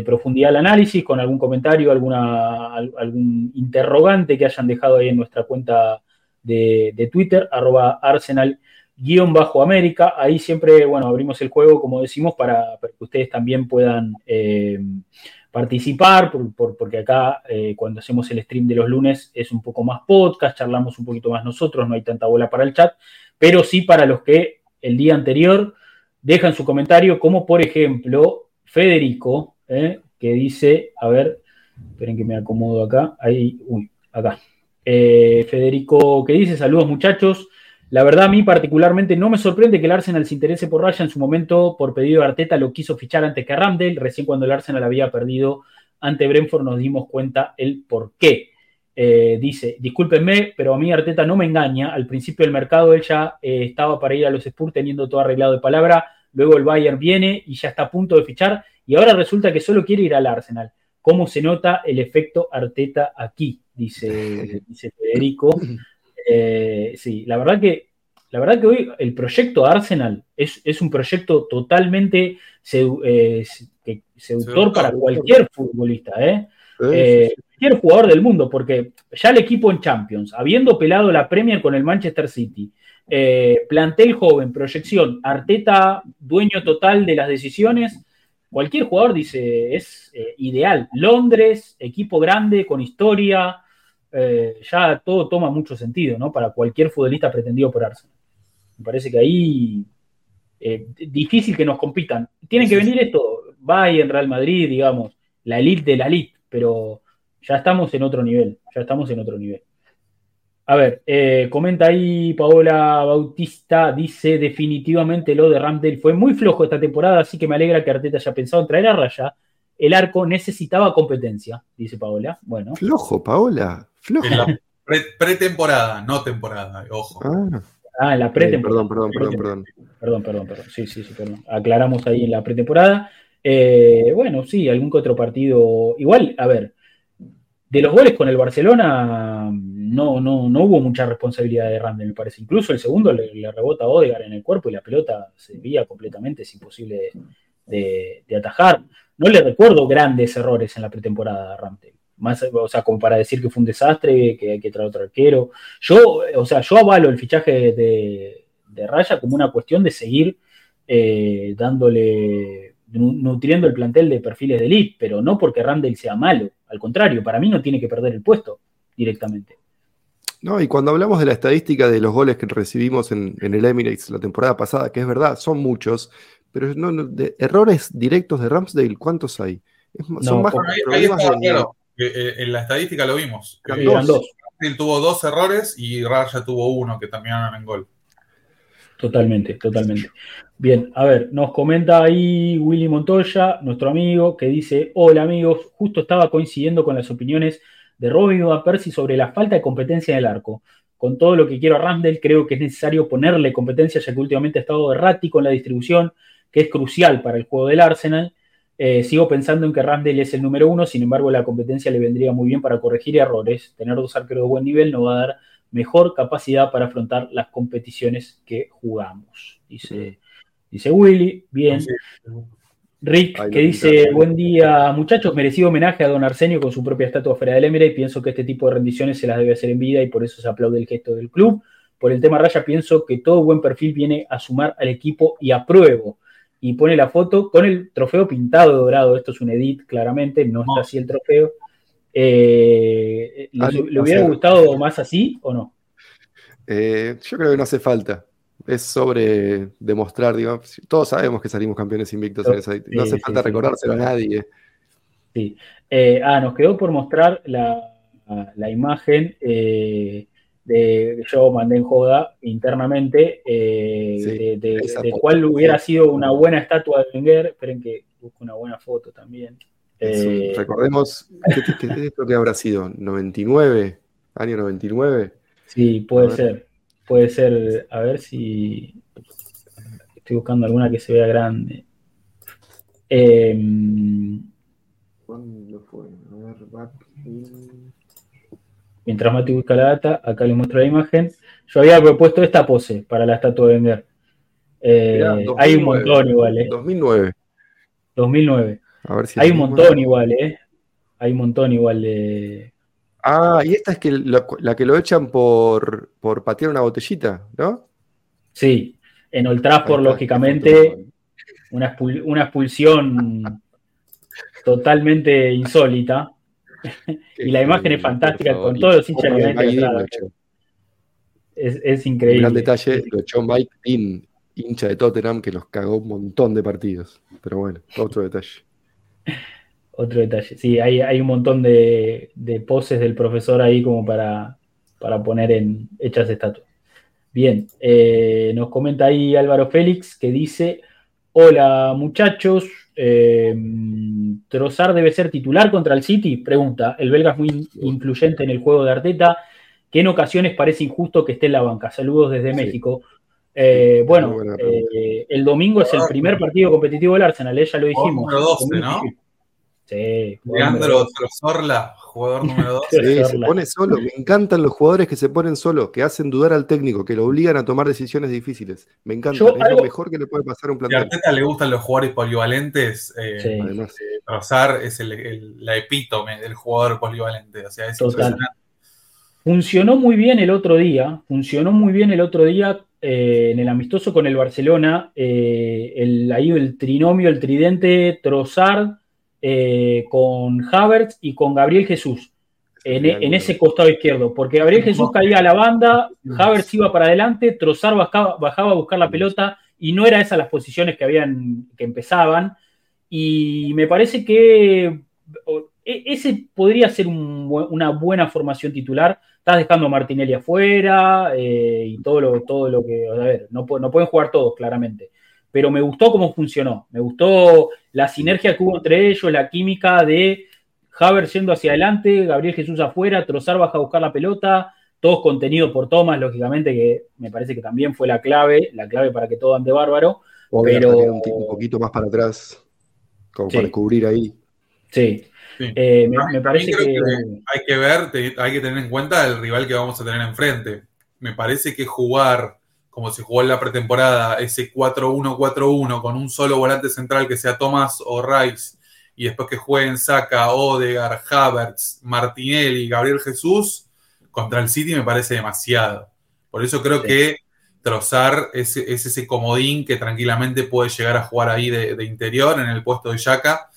profundidad al análisis, con algún comentario, alguna, al- algún interrogante que hayan dejado ahí en nuestra cuenta de, Twitter, arroba Arsenal guion bajo América. Ahí siempre, bueno, abrimos el juego, como decimos, para, que ustedes también puedan eh, participar, por- por- porque acá cuando hacemos el stream de los lunes es un poco más podcast, charlamos un poquito más nosotros, no hay tanta bola para el chat, pero sí para los que el día anterior dejan su comentario, como por ejemplo Federico, eh, que dice, a ver, esperen que me acomodo acá, ahí, uy, acá. Eh, Federico, que dice, saludos muchachos, la verdad, a mí particularmente no me sorprende que el Arsenal se interese por Raya. En su momento, por pedido de Arteta, lo quiso fichar antes que a. Recién cuando el Arsenal había perdido ante Brentford nos dimos cuenta el por qué. Eh, dice, discúlpenme, pero a mí Arteta no me engaña. Al principio del mercado él ya eh, estaba para ir a los Spurs teniendo todo arreglado de palabra. Luego el Bayern viene y ya está a punto de fichar. Y ahora resulta que solo quiere ir al Arsenal. ¿Cómo se nota el efecto Arteta aquí? Dice, dice Federico. Eh, sí, la verdad que la verdad que hoy el proyecto Arsenal es, es un proyecto totalmente sedu- eh, seductor para cualquier futbolista, ¿eh? Eh, cualquier jugador del mundo, porque ya el equipo en Champions, habiendo pelado la Premier con el Manchester City, eh, plantel joven, proyección, Arteta, dueño total de las decisiones, cualquier jugador dice es eh, ideal. Londres, equipo grande, con historia, eh, ya todo toma mucho sentido, ¿no? Para cualquier futbolista pretendido por Arsenal. Me parece que ahí difícil que nos compitan. Tienen que venir esto, Bayern, Real Madrid, digamos, la elite de la elite, pero ya estamos en otro nivel, ya estamos en otro nivel. A ver, eh, comenta ahí Paola Bautista, dice definitivamente lo de Ramsdale fue muy flojo esta temporada, así que me alegra que Arteta haya pensado en traer a Raya el arco necesitaba competencia, dice Paola. Bueno. Flojo, Paola. Flojo. En la pre- pretemporada, no temporada, ojo. Ah, Ah, en la eh, pretemporada. perdón, perdón, perdón, perdón. Perdón, perdón, perdón. Sí, sí, sí, perdón. Aclaramos ahí en la pretemporada. Eh, bueno, sí, algún que otro partido. Igual, a ver, de los goles con el Barcelona no, no, no hubo mucha responsabilidad de Randall, me parece. Incluso el segundo le, rebota a Odegaard en el cuerpo y la pelota se veía completamente, es imposible de, atajar. No le recuerdo grandes errores en la pretemporada a Ramsey. Más, o sea, como para decir que fue un desastre, que hay que traer otro arquero. Yo, o sea, yo avalo el fichaje de, Raya como una cuestión de seguir eh, dándole, nu- nutriendo el plantel de perfiles de elite, pero no porque Randall sea malo. Al contrario, para mí no tiene que perder el puesto directamente. No, y cuando hablamos de la estadística de los goles que recibimos en, en el Emirates la temporada pasada, que es verdad, son muchos, pero no, no, de errores directos de Ramsdale, ¿cuántos hay? Es- son más. Ahí, ahí problemas estaba de- claro. que, eh, en la estadística lo vimos. Eh, Sí, dos. Él tuvo dos errores y Raya tuvo uno que terminaron en gol. Totalmente, totalmente. Bien, a ver, nos comenta ahí Willy Montoya, nuestro amigo, que dice, hola amigos, justo estaba coincidiendo con las opiniones de Robin Van Persie sobre la falta de competencia en el arco. Con todo lo que quiero a Randall, creo que es necesario ponerle competencia, ya que últimamente ha estado errático en la distribución, que es crucial para el juego del Arsenal. Eh, sigo pensando en que Randall es el número uno, sin embargo la competencia le vendría muy bien para corregir errores. Tener dos arqueros de buen nivel no va a dar mejor capacidad para afrontar las competiciones que jugamos. Dice, dice Willy, bien. Sí. Rick, que dice, buen día muchachos, merecido homenaje a don Arsenio con su propia estatua fuera del Emirate, pienso que este tipo de rendiciones se las debe hacer en vida y por eso se aplaude el gesto del club. Por el tema Raya pienso que todo buen perfil viene a sumar al equipo y apruebo. Y pone la foto con el trofeo pintado dorado, esto es un edit claramente, no está así el trofeo. Eh, ¿le, Ah, le hubiera gustado más así o no? Eh, yo creo que no hace falta. Es sobre demostrar, digamos, todos sabemos que salimos campeones invictos en esa. No hace Sí, falta sí, sí. recordárselo a nadie. Sí. Eh, ah, nos quedó por mostrar la, la imagen eh, de que yo mandé en joda internamente, eh, Sí, de, cuál hubiera sido una buena estatua de Wenger. Esperen que busco una buena foto también. Eh, recordemos, ¿qué, qué- esto que habrá sido? ¿99? ¿Año 99? sí, puede ser. Puede ser, a ver si estoy buscando alguna que se vea grande. Eh, ¿Cuándo fue? A ver, back in- mientras Mati busca la data, acá les muestro la imagen. Yo había propuesto esta pose para la estatua de Wenger. Eh, Mirá, hay un 2009. montón igual, ¿eh? 2009. 2009. A ver si Hay un 2009. montón igual, ¿eh? Hay un montón igual de... Ah, y esta es que la, la que lo echan por, por patear una botellita, ¿no? Sí, en Old Trafford, está, lógicamente, una, expul- una expulsión totalmente insólita. Y la imagen es fantástica, con todos los hinchas de. Es, es Un increíble. gran detalle, lo echó Mike Dean, hincha de Tottenham, que nos cagó un montón de partidos. Pero bueno, otro detalle. Otro detalle. Sí, hay, hay un montón de, de poses del profesor ahí como para, para poner en hechas estatuas. Bien, eh, nos comenta ahí Álvaro Félix que dice: Hola muchachos, eh, Trossard debe ser titular contra el City. Pregunta: El belga es muy influyente en el juego de Arteta, que en ocasiones parece injusto que esté en la banca. Saludos desde Sí. México. Eh, bueno, eh, el domingo es el primer partido competitivo del Arsenal, eh, ya lo dijimos. número 12, Muy ¿no? Sí, Leandro Trozorla, jugador número 2. Sí, se pone solo. Me encantan los jugadores que se ponen solo, que hacen dudar al técnico, que lo obligan a tomar decisiones difíciles. Me encanta. Yo es algo- lo mejor que le puede pasar a un Si a plantel. Arteta le gustan los jugadores polivalentes, eh, Sí. Además, Trossard es el, el- la epítome del jugador polivalente. O sea, es Total. impresionante. Funcionó muy bien el otro día, funcionó muy bien el otro día eh, en el amistoso con el Barcelona, eh, el, ahí el trinomio, el tridente Trossard eh, con Havertz y con Gabriel Jesús en, en ese costado izquierdo, porque Gabriel Jesús caía a la banda, Havertz iba para adelante, Trossard bajaba, bajaba a buscar la pelota y no era esas las posiciones que habían que empezaban y me parece que e- ese podría ser un una buena formación titular. Estás dejando a Martinelli afuera eh, y todo lo, todo lo que. A ver, no, no pueden jugar todos, claramente. pero me gustó cómo funcionó. Me gustó la sinergia que hubo entre ellos, la química de Haber yendo hacia adelante, Gabriel Jesús afuera, Trozar baja a buscar la pelota, todos contenidos por Thomas, lógicamente, que me parece que también fue la clave, la clave para que todo ande bárbaro. pero un, un, poquito más para atrás, como para cubrir ahí. Sí. Eh, me, parece que... hay que ver, hay que tener en cuenta el rival que vamos a tener enfrente. Me parece que jugar como se jugó en la pretemporada, ese 4-1-4-1 con un solo volante central que sea Thomas o Rice, y después que jueguen Saka, Odegar, Havertz, Martinelli, Gabriel Jesús, contra el City me parece demasiado. Por eso creo que Trozar es, ese comodín que tranquilamente puede llegar a jugar ahí de, interior en el puesto de Yaka.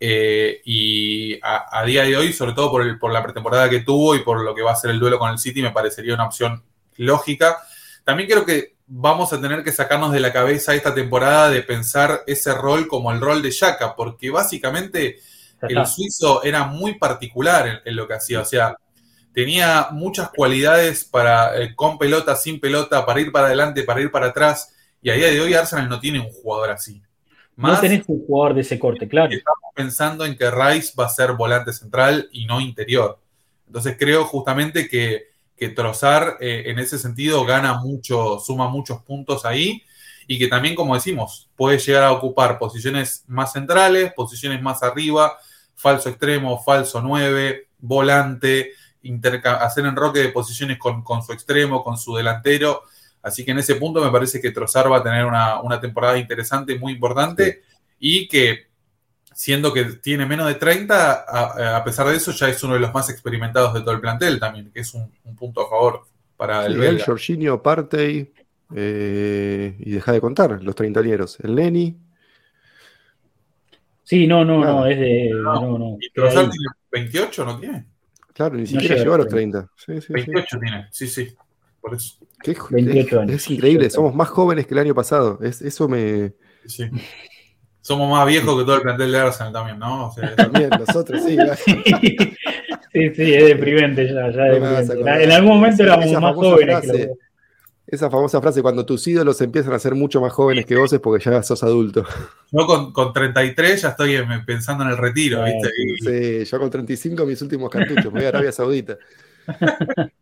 Eh, y a, día de hoy, sobre todo por, por la pretemporada que tuvo y por lo que va a ser el duelo con el City, me parecería una opción lógica también creo que vamos a tener que sacarnos de la cabeza esta temporada de pensar ese rol como el rol de Yaka, porque básicamente el suizo era muy particular en, lo que hacía. O sea, tenía muchas cualidades para eh, con pelota, sin pelota, para ir para adelante, para ir para atrás. Y a día de hoy Arsenal no tiene un jugador así. no tenés un jugador de ese corte, claro. Estamos pensando en que Rice va a ser volante central y no interior. Entonces creo justamente que que Trozar eh, en ese sentido gana mucho, suma muchos puntos ahí y que también, como decimos, puede llegar a ocupar posiciones más centrales, posiciones más arriba, falso extremo, falso 9, volante, hacer enroque de posiciones con, su extremo, con su delantero. Así que en ese punto me parece que Trozar va a tener una, una temporada interesante, muy importante y que siendo que tiene menos de 30, a, pesar de eso ya es uno de los más experimentados de todo el plantel también, que es un, punto a favor para el El Jorginho, Partey, eh, y deja de contar los treintañeros. El Lenny. Sí, no, no, no, es de. No, no, ¿Y tiene 28 no tiene? Claro, ni siquiera llegó a los 30. Sí, sí, 28 tiene, sí, sí. Por eso. Qué, 28 años. Es increíble, somos más jóvenes que el año pasado. Es, eso me. Sí. Somos más viejos que todo el plantel de Arsenal también, ¿no? también, nosotros sí. sí, sí, es deprimente ya. ya deprimente. En algún momento éramos más jóvenes. esa famosa frase, cuando tus ídolos empiezan a ser mucho más jóvenes que vos es porque ya sos adulto. Yo con, con 33 ya estoy pensando en el retiro, ¿viste? Sí, yo con 35 mis últimos cartuchos, voy a Arabia Saudita.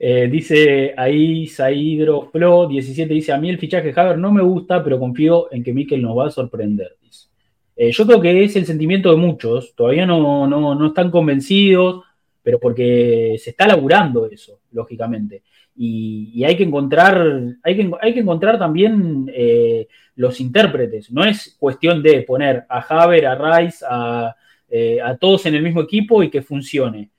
Eh, dice ahí Saidro Flo 17, dice, a mí el fichaje de Haber no me gusta, pero confío en que Mikel nos va a sorprender. Eh, yo creo que es el sentimiento de muchos, todavía no, no, están convencidos, pero porque se está laburando eso, lógicamente. Y, hay que encontrar, hay que, hay que encontrar también eh, los intérpretes. No es cuestión de poner a Haber, a Rice, a, a todos en el mismo equipo y que funcione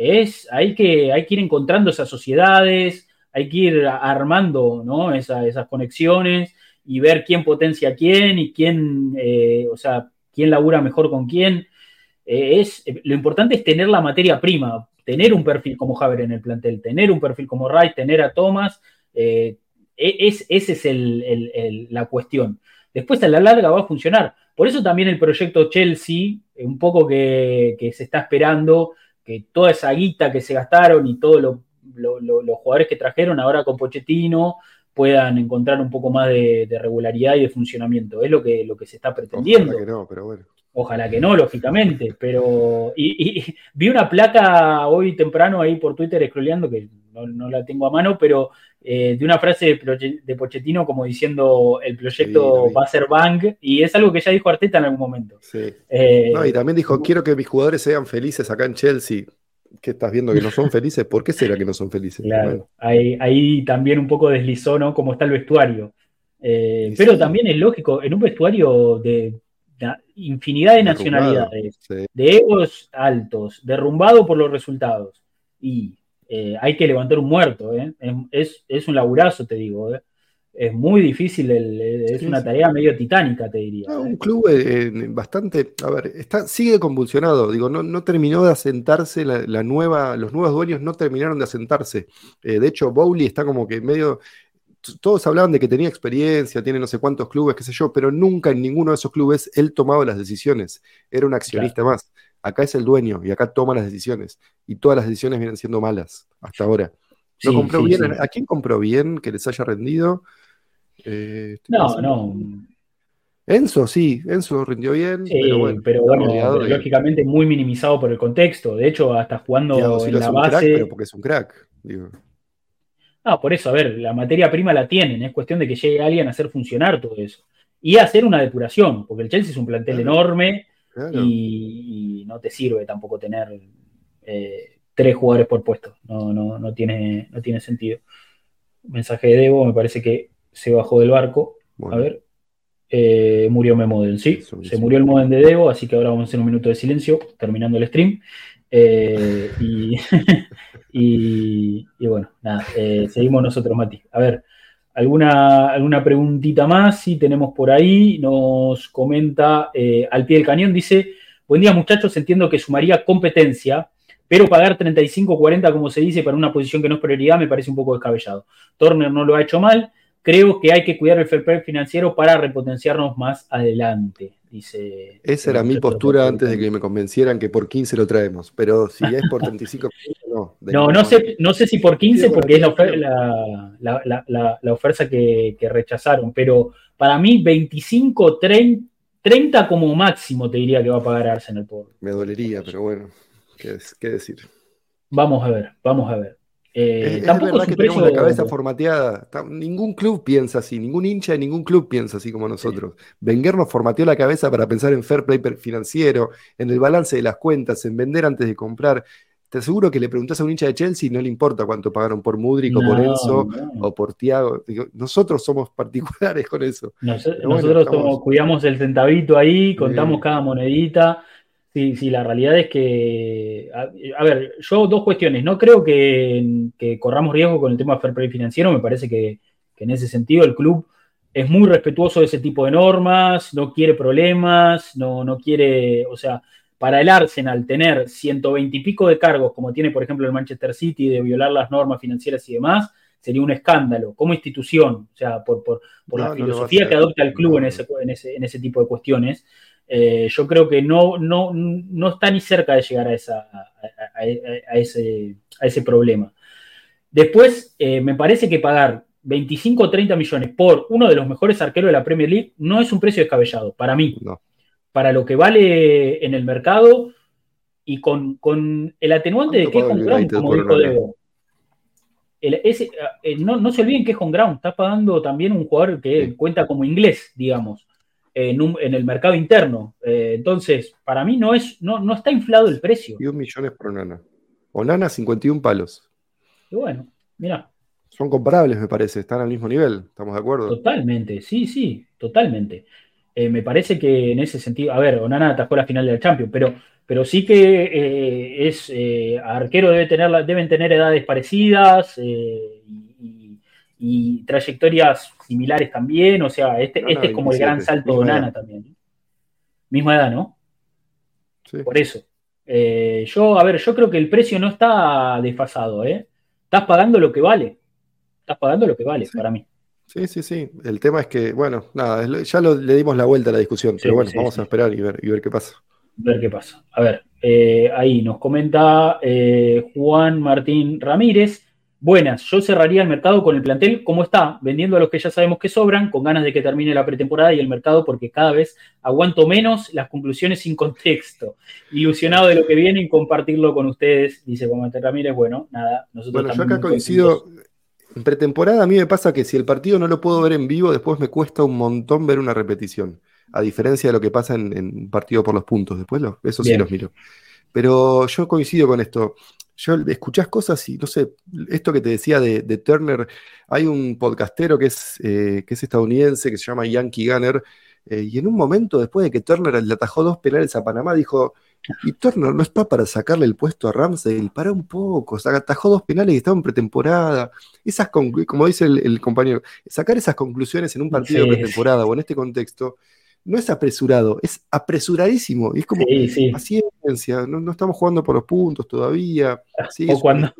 es, hay que, hay que ir encontrando esas sociedades, hay que ir armando ¿no? esas conexiones y ver quién potencia quién y quién, eh, o sea, quién labura mejor con quién. Eh, es, lo importante es tener la materia prima, tener un perfil como Javier en el plantel, tener un perfil como Wright, tener a Thomas, eh, e, es, esa es la cuestión. Después a la larga va a funcionar. Por eso también el proyecto Chelsea, un poco que se está esperando, que toda esa guita que se gastaron y todos los jugadores que trajeron ahora con Pochettino puedan encontrar un poco más de, regularidad y de funcionamiento. Es lo que, lo que se está pretendiendo. Que no, pero bueno. Ojalá que no, lógicamente, pero y, vi una placa hoy temprano ahí por Twitter scrolleando, que no, la tengo a mano, pero eh, de una frase de, Pochettino como diciendo el proyecto va a ser bang, y es algo que ya dijo Arteta en algún momento. Sí. Eh, y también dijo, quiero que mis jugadores sean felices acá en Chelsea. ¿Qué estás viendo que no son felices? ¿Por qué será que no son felices? Claro, ahí, también un poco deslizó, ¿no? Cómo está el vestuario. Eh, pero también es lógico, en un vestuario de infinidad de nacionalidades, de egos altos, derrumbado por los resultados. Y eh, hay que levantar un muerto, ¿eh? es, un laburazo, te digo. ¿eh? Es muy difícil, es una tarea medio titánica, te diría. un club bastante, a ver, está, sigue convulsionado, digo, no, no terminó de asentarse la, nueva, los nuevos dueños no terminaron de asentarse. de hecho, Bowley está como que medio, todos hablaban de que tenía experiencia, tiene no sé cuántos clubes, qué sé yo, pero nunca en ninguno de esos clubes él tomaba las decisiones, era un accionista más. Acá es el dueño y acá toma las decisiones. Y todas las decisiones vienen siendo malas hasta ahora. compró bien, ¿A quién compró bien que les haya rendido? Eh, estoy No, pensando. no. Enzo, sí, Enzo rindió bien, Sí, pero bueno, pero lógicamente muy minimizado por el contexto. De hecho, hasta jugando en la crack, base. pero porque es un crack. Digo. Ah, por eso, a ver, la materia prima la tienen, es cuestión de que llegue alguien a hacer funcionar todo eso. Y hacer una depuración, porque el Chelsea es un plantel Claro. enorme Claro. y, y no te sirve tampoco tener eh, tres jugadores por puesto. No, no, no, tiene, no tiene sentido. Mensaje de Debo, me parece que se bajó del barco. Bueno, A ver. Eh, murió Memodel, sí. Eso, Se sí. murió el modem de Debo, así que ahora vamos a hacer un minuto de silencio, terminando el stream. Eh, y, y, bueno, nada, eh, seguimos nosotros, Mati. A ver, ¿alguna, alguna preguntita más? Sí, tenemos por ahí. Nos comenta eh, al pie del cañón, dice: Buen día, muchachos. Entiendo que sumaría competencia, pero pagar 35-40, como se dice, para una posición que no es prioridad me parece un poco descabellado. Turner no lo ha hecho mal. Creo que hay que cuidar el fair play financiero para repotenciarnos más adelante, dice. Esa era mi postura antes de que me convencieran que por 15 lo traemos, pero si es por 35, no. No, no sé, no sé si por 15 Sí, porque es la, ofer- la, la- la- oferta que, que rechazaron, pero para mí 25, 30, 30 como máximo te diría que va a pagar Arsenal por. Me dolería, pero bueno, ¿qué, es- qué decir? Vamos a ver, vamos a ver. Eh, Es, es tampoco verdad es un que tenemos la cabeza formateada. Ningún club piensa así, ningún hincha de ningún club piensa así como nosotros. Wenger nos formateó la cabeza para pensar en fair play financiero, en el balance de las cuentas, en vender antes de comprar. Te aseguro que le preguntás a un hincha de Chelsea y no le importa cuánto pagaron por Mudrik o por Enzo no. o por Thiago. Digo, nosotros somos particulares con eso. Nos- Pero bueno, nosotros estamos- cuidamos el centavito ahí, contamos Sí. cada monedita. Sí, sí, la realidad es que, a, a ver, yo dos cuestiones. No creo que, que corramos riesgo con el tema de fair play financiero. Me parece que, que en ese sentido el club es muy respetuoso de ese tipo de normas, no quiere problemas, no, no quiere, o sea, para el Arsenal tener 120 y pico de cargos, como tiene por ejemplo el Manchester City, de violar las normas financieras y demás, sería un escándalo como institución, o sea, por, por, por No, la no filosofía que adopta el club en ese, en ese, en ese tipo de cuestiones. Eh, yo creo que no, no, no está ni cerca de llegar a, esa, a, a- a- ese, a ese problema. Después, eh, me parece que pagar 25 o 30 millones por uno de los mejores arqueros de la Premier League no es un precio descabellado, para mí. No. Para lo que vale en el mercado y con, con el atenuante de ¿Cuánto que es home ground, como dijo? Debo. El- ese, eh, no, no se olviden que es home ground, está pagando también un jugador que Sí. cuenta como inglés, digamos, en, un- en el mercado interno. Eh, entonces, para mí no, es, no, no está inflado el precio. 21 millones por Onana. Onana, 51 palos. Y bueno, mira, Son comparables, me parece. Están al mismo nivel. ¿Estamos de acuerdo? totalmente, sí, sí, totalmente. Eh, me parece que en ese sentido, a ver, Onana atajó la final del Champions, pero, pero sí que eh, es eh, arquero debe tener, deben tener edades parecidas y trayectorias similares también. O sea, este, este es como el gran 27, salto de edad. también. Misma edad, ¿no? Sí. Por eso. Eh, yo, a ver, yo creo que el precio no está desfasado, ¿eh? Estás pagando lo que vale. Estás pagando lo que vale, Sí. para mí. Sí, sí, sí. El tema es que, bueno, nada, ya lo- le dimos la vuelta a la discusión, Sí, pero bueno, vamos a esperar y ver, y ver qué pasa. ver qué pasa. A ver, eh, ahí nos comenta eh, Juan Martín Ramírez. Buenas, yo cerraría el mercado con el plantel como está, vendiendo a los que ya sabemos que sobran, con ganas de que termine la pretemporada y el mercado, porque cada vez aguanto menos las conclusiones sin contexto. Ilusionado de lo que viene y compartirlo con ustedes, dice Juan Ramírez. Bueno, nada, nosotros Bueno, yo acá coincido. En pretemporada a mí me pasa que si el partido no lo puedo ver en vivo, después me cuesta un montón ver una repetición. A diferencia de lo que pasa en, en partido por los puntos. Después eso sí los miro. Pero yo coincido con esto. Yo escuchás cosas y no sé, esto que te decía de, de Turner, hay un podcastero que es, eh, que es estadounidense que se llama Yankee Gunner, eh, y en un momento después de que Turner le atajó dos penales a Panamá, dijo, y Turner no está para sacarle el puesto a Ramsey, para un poco, o sea, atajó dos penales y estaba en pretemporada. Esas como dice el, el compañero, sacar esas conclusiones en un partido Sí, de pretemporada o en este contexto, no es apresurado, es apresuradísimo. Y es como Sí, sí. paciencia, no, no estamos jugando por los puntos todavía. Sí, O cuando-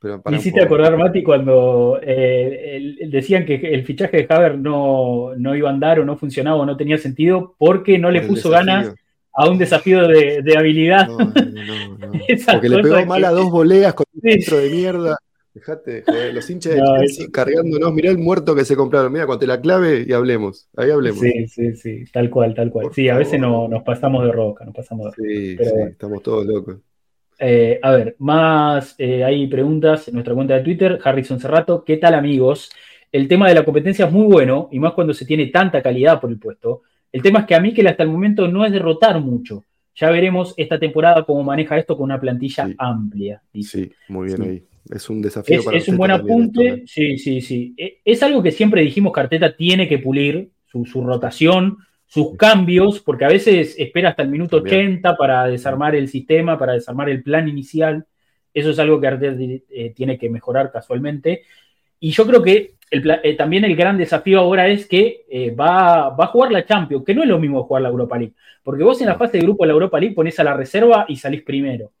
pero Me hiciste acordar, Mati, cuando eh, el- el- decían que el fichaje de Haver no, no iba a andar o no funcionaba o no tenía sentido porque no le puso ganas a un desafío de, de habilidad. No, no, no, no. Esas Porque le pegó mal que- a dos voleas con un centro de mierda. Dejate, joder, los hinchas de No, Chelsea cargándonos, mirá el muerto que se compraron, mira, cuando te la clave y hablemos, ahí hablemos. Sí, sí, sí, tal cual, tal cual. Por Sí, a veces no, nos pasamos de roca, nos pasamos de roca. Sí, Pero sí, bueno. estamos todos locos. Eh, a ver, más eh, hay preguntas en nuestra cuenta de Twitter, Harrison Cerrato. ¿Qué tal, amigos? El tema de la competencia es muy bueno, y más cuando se tiene tanta calidad por el puesto. El tema es que a mí que hasta el momento no es derrotar mucho. Ya veremos esta temporada cómo maneja esto con una plantilla Sí. amplia. dice. Sí, muy bien Sí. ahí. Es un desafío Es, para es un buen esto, apunte, ¿eh? sí, sí, sí. E- Es algo que siempre dijimos que Arteta tiene que pulir, su, su rotación, sus cambios, porque a veces espera hasta el minuto También. 80 para desarmar el sistema, para desarmar el plan inicial. Eso es algo que Arteta eh, tiene que mejorar casualmente. Y yo creo que el eh, también el gran desafío ahora es que eh, va, va a jugar la Champions, que no es lo mismo jugar la Europa League. Porque vos en la fase de grupo de la Europa League pones a la reserva y salís primero.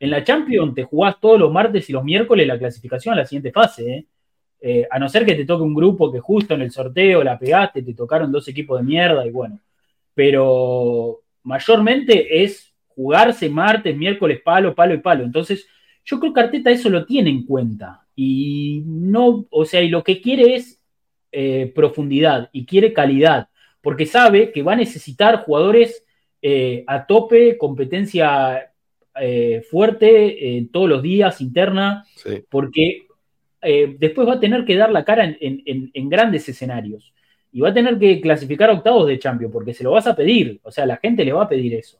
En la Champions te jugás todos los martes y los miércoles la clasificación a la siguiente fase. ¿eh? Eh, a no ser que te toque un grupo que justo en el sorteo la pegaste, te tocaron dos equipos de mierda y bueno. Pero mayormente es jugarse martes, miércoles, palo, palo y palo. Entonces, yo creo que Arteta eso lo tiene en cuenta. Y no, o sea, y lo que quiere es eh, profundidad y quiere calidad, porque sabe que va a necesitar jugadores a tope, competencia eh, fuerte eh, todos los días, interna, Sí, porque eh, después va a tener que dar la cara en, en- en- en grandes escenarios. Y va a tener que clasificar a octavos de Champions, porque se lo vas a pedir. O sea, la gente le va a pedir eso.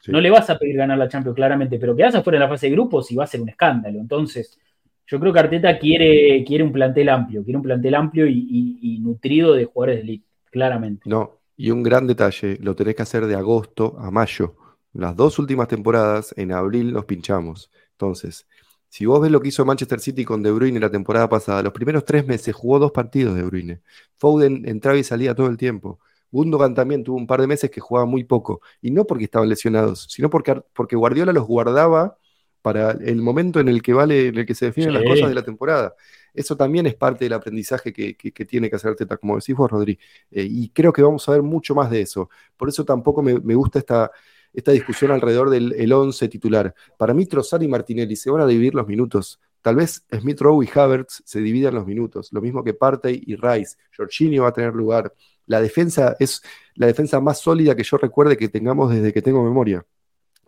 sí. No le vas a pedir ganar la Champions claramente, pero quedás afuera en la fase de grupos y va a ser un escándalo. Entonces, yo creo que Arteta quiere, quiere un plantel amplio, quiere un plantel amplio y, y- y nutrido de jugadores de elite, claramente. No, y un gran detalle, lo tenés que hacer de agosto a mayo. Las dos últimas temporadas, en abril nos pinchamos. Entonces, si vos ves lo que hizo Manchester City con De Bruyne la temporada pasada, los primeros tres meses jugó dos partidos De Bruyne. Foden entraba y salía todo el tiempo. Gundogan también tuvo un par de meses que jugaba muy poco. Y no porque estaban lesionados, sino porque, porque Guardiola los guardaba para el momento en el que vale, en el que se definen las cosas de la temporada. Eso también es parte del aprendizaje que, que- que tiene que hacer Teta, como decís vos, Rodri. Eh, y creo que vamos a ver mucho más de eso. Por eso tampoco me, me gusta esta, esta discusión alrededor del el 11 titular. Para mí, Trossard y Martinelli se van a dividir los minutos. Tal vez Smith Rowe y Havertz se dividan los minutos. Lo mismo que Partey y Rice. Jorginho va a tener lugar. La defensa es la defensa más sólida que yo recuerde que tengamos desde que tengo memoria.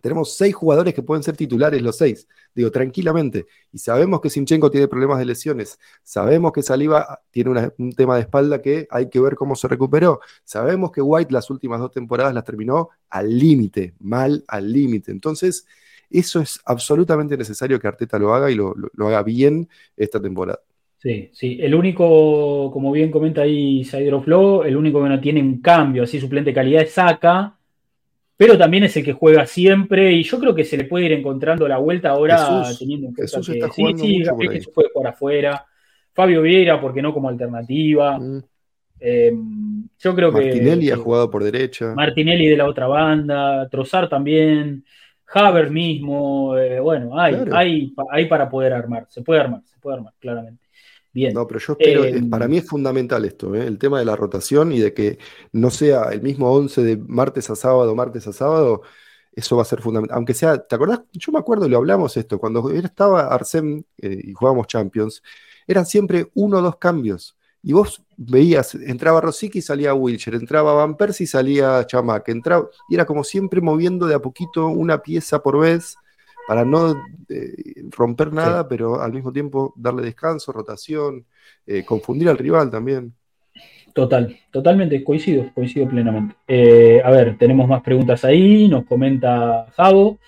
Tenemos seis jugadores que pueden ser titulares, los seis, digo, tranquilamente. Y sabemos que Sinchenko tiene problemas de lesiones. Sabemos que Saliba tiene un tema de espalda que hay que ver cómo se recuperó. Sabemos que White las últimas dos temporadas las terminó al límite, mal al límite. Entonces, eso es absolutamente necesario que Arteta lo haga y lo, haga bien esta temporada. Sí, sí. El único, como bien comenta ahí Saidro Flow, el único que no tiene un cambio así suplente calidad es Saka, pero también es el que juega siempre y yo creo que se le puede ir encontrando la vuelta ahora Jesús, teniendo en cuenta Jesús que está sí, jugando sí, mucho ahí. Jesús puede jugar afuera, Fabio Vieira, porque no como alternativa. Mm. Eh, yo creo que Martinelli ha que jugado por derecha. Martinelli de la otra banda, Trozar también, Haver mismo, eh, bueno, hay, Claro. hay, hay para poder armar, se puede armar, se puede armar, claramente. Bien. No, pero yo espero, Eh, para mí es fundamental esto, ¿eh? el tema de la rotación y de que no sea el mismo 11 de martes a sábado, martes a sábado, eso va a ser fundamental. Aunque sea, ¿te acordás? Yo me acuerdo, lo hablamos esto, cuando estaba Arsène eh, y jugábamos Champions, eran siempre uno o dos cambios. Y vos veías, entraba Rosicky y salía Wilcher, entraba Van Persie y salía Chamac, entraba, y era como siempre moviendo de a poquito una pieza por vez para no eh, romper nada, pero al mismo tiempo darle descanso, rotación, eh, confundir al rival también. Total, totalmente, coincido, coincido plenamente. Eh, a ver, tenemos más preguntas ahí, nos comenta Javo.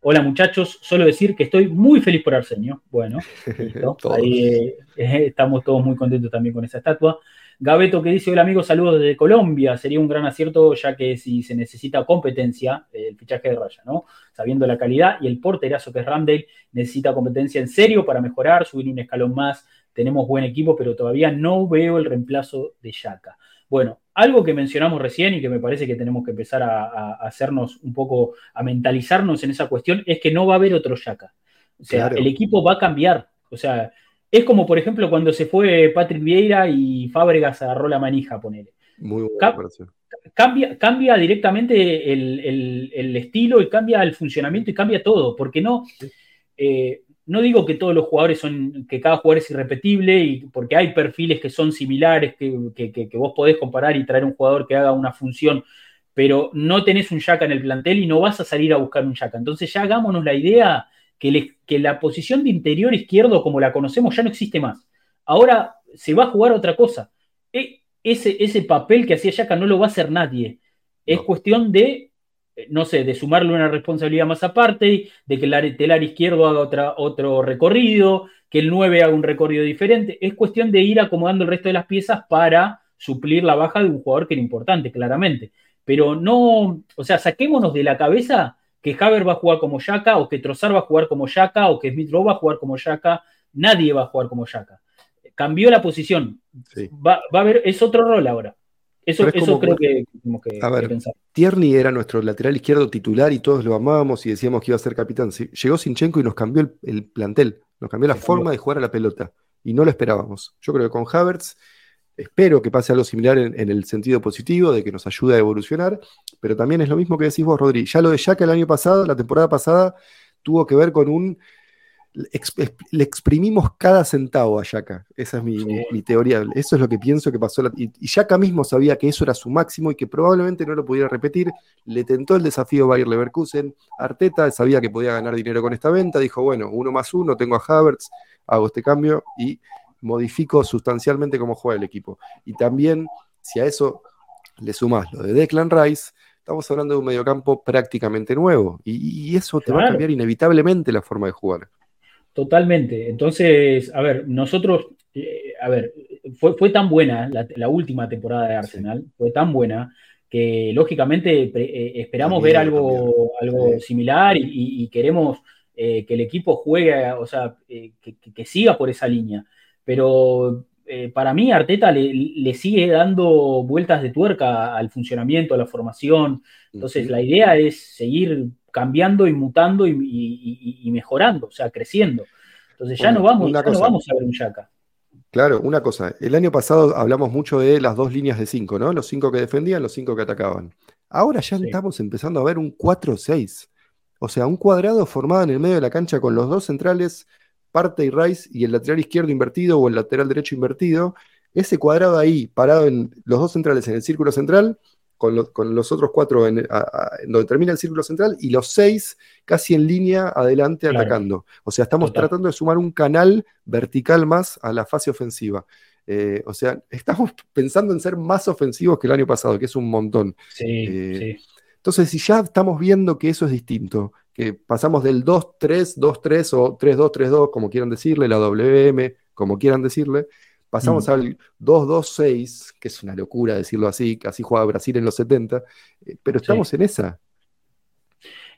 Hola muchachos, solo decir que estoy muy feliz por Arsenio. Bueno, listo. Ahí estamos todos muy contentos también con esa estatua. Gabeto que dice, hola amigos, saludos desde Colombia. Sería un gran acierto ya que si se necesita competencia, el fichaje de Raya, ¿no? Sabiendo la calidad y el porterazo que es Ramdale, necesita competencia en serio para mejorar, subir un escalón más. Tenemos buen equipo, pero todavía no veo el reemplazo de Yaka. Bueno, algo que mencionamos recién y que me parece que tenemos que empezar a, a hacernos un poco, a mentalizarnos en esa cuestión, es que no va a haber otro Yaka. O sea, Claro. el equipo va a cambiar. O sea, es como, por ejemplo, cuando se fue Patrick Vieira y Fábregas agarró la manija, ponele. Muy buena. Cambia, cambia directamente el, el- el estilo y cambia el funcionamiento y cambia todo, porque no, eh, no digo que todos los jugadores son, que cada jugador es irrepetible, y porque hay perfiles que son similares, que, vos podés comparar y traer un jugador que haga una función, pero no tenés un Yaka en el plantel y no vas a salir a buscar un Yaka. Entonces ya hagámonos la idea que, que la posición de interior izquierdo, como la conocemos, ya no existe más. Ahora se va a jugar otra cosa. E, ese, ese papel que hacía Yaka no lo va a hacer nadie. Es cuestión de eh, no sé, de sumarle una responsabilidad más aparte, de que el telar izquierdo haga otra, otro recorrido, que el 9 haga un recorrido diferente. Es cuestión de ir acomodando el resto de las piezas para suplir la baja de un jugador que era importante, claramente. Pero no, o sea, saquémonos de la cabeza que Haber va a jugar como Yaka, o que Trozar va a jugar como Yaka, o que Smith Rowe va a jugar como Yaka. Nadie va a jugar como Yaka. Cambió la posición. Va, va, a haber, es otro rol ahora. Eso, creo que, a ver, Tierney era nuestro lateral izquierdo titular y todos lo amábamos y decíamos que iba a ser capitán. Llegó Sinchenko y nos cambió el, plantel, nos cambió la forma de jugar a la pelota y no lo esperábamos. Yo creo que con Havertz espero que pase algo similar en, el sentido positivo, de que nos ayude a evolucionar, pero también es lo mismo que decís vos, Rodri. Ya lo de Jack el año pasado, la temporada pasada, tuvo que ver con un le exprimimos cada centavo a Yaka. Esa es mi, teoría. Eso es lo que pienso que pasó. y, Yaka mismo sabía que eso era su máximo y que probablemente no lo pudiera repetir. Le tentó el desafío Bayer Leverkusen. Arteta sabía que podía ganar dinero con esta venta. Dijo, bueno, uno más uno, tengo a Havertz, hago este cambio y modifico sustancialmente cómo juega el equipo. Y también, si a eso le sumas lo de Declan Rice, estamos hablando de un mediocampo prácticamente nuevo. Y, eso te va a cambiar inevitablemente la forma de jugar. Totalmente. Entonces, a ver, nosotros, eh, a ver, fue, fue tan buena la, última temporada de Arsenal, fue tan buena que lógicamente eh, esperamos ver algo, algo similar y, queremos eh, que el equipo juegue, o sea, que, siga por esa línea. Pero para mí Arteta le, le, sigue dando vueltas de tuerca al funcionamiento, a la formación. Entonces, la idea es seguir cambiando y mutando y, mejorando, o sea, creciendo. Entonces ya, no, vamos, vamos a ver un Yaka. Claro, una cosa. El año pasado hablamos mucho de las dos líneas de cinco, ¿no? Los cinco que defendían, los cinco que atacaban. Ahora ya estamos empezando a ver un 4-6. O sea, un cuadrado formado en el medio de la cancha con los dos centrales, Parte y Rice, y el lateral izquierdo invertido o el lateral derecho invertido. Ese cuadrado ahí, parado en los dos centrales en el círculo central, con, los otros cuatro en, donde termina el círculo central y los seis casi en línea adelante atacando. O sea, estamos tratando de sumar un canal vertical más a la fase ofensiva. Eh, o sea, estamos pensando en ser más ofensivos que el año pasado, que es un montón. Eh, entonces, si ya estamos viendo que eso es distinto, que pasamos del 2-3, 2-3 o 3-2-3-2, como quieran decirle, la WM, como quieran decirle, Pasamos mm. al 2-2-6, que es una locura decirlo así, casi jugaba Brasil en los 70, eh, pero estamos en esa.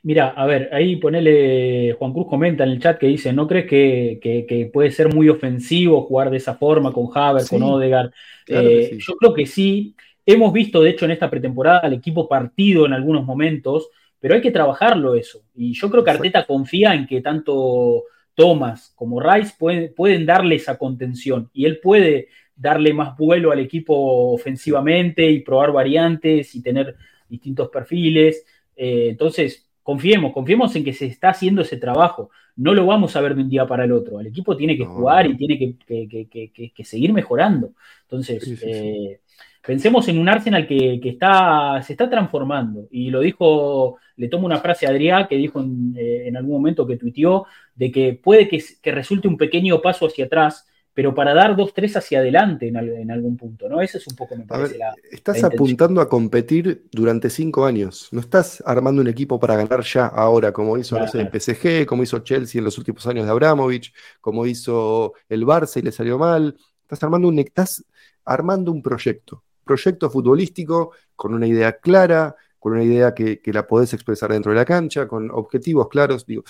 Mira, a ver, ahí ponele, Juan Cruz comenta en el chat que dice, ¿no crees que, puede ser muy ofensivo jugar de esa forma con Haber, con Odegaard? Eh, yo creo que sí. Hemos visto, de hecho, en esta pretemporada al equipo partido en algunos momentos, pero hay que trabajarlo eso. Y yo creo que Arteta confía en que tanto Thomas como Rice pueden, darle esa contención y él puede darle más vuelo al equipo ofensivamente y probar variantes y tener distintos perfiles. Eh, entonces, confiemos, confiemos en que se está haciendo ese trabajo. No lo vamos a ver de un día para el otro. El equipo tiene que jugar y tiene que, seguir mejorando. Entonces, eh, pensemos en un Arsenal que, está, se está transformando. Y lo dijo, le tomo una frase a Adrián que dijo en, eh, algún momento que tuiteó, de que puede que, resulte un pequeño paso hacia atrás, pero para dar dos, tres hacia adelante en, algún punto, ¿no? Ese es un poco, me parece, la, Estás apuntando a competir durante cinco años. No estás armando un equipo para ganar ya ahora, como hizo, no sé, el PSG, como hizo Chelsea en los últimos años de Abramovich, como hizo el Barça y le salió mal. Estás armando un, estás armando un proyecto proyecto futbolístico con una idea clara, con una idea que, la podés expresar dentro de la cancha, con objetivos claros. Digo,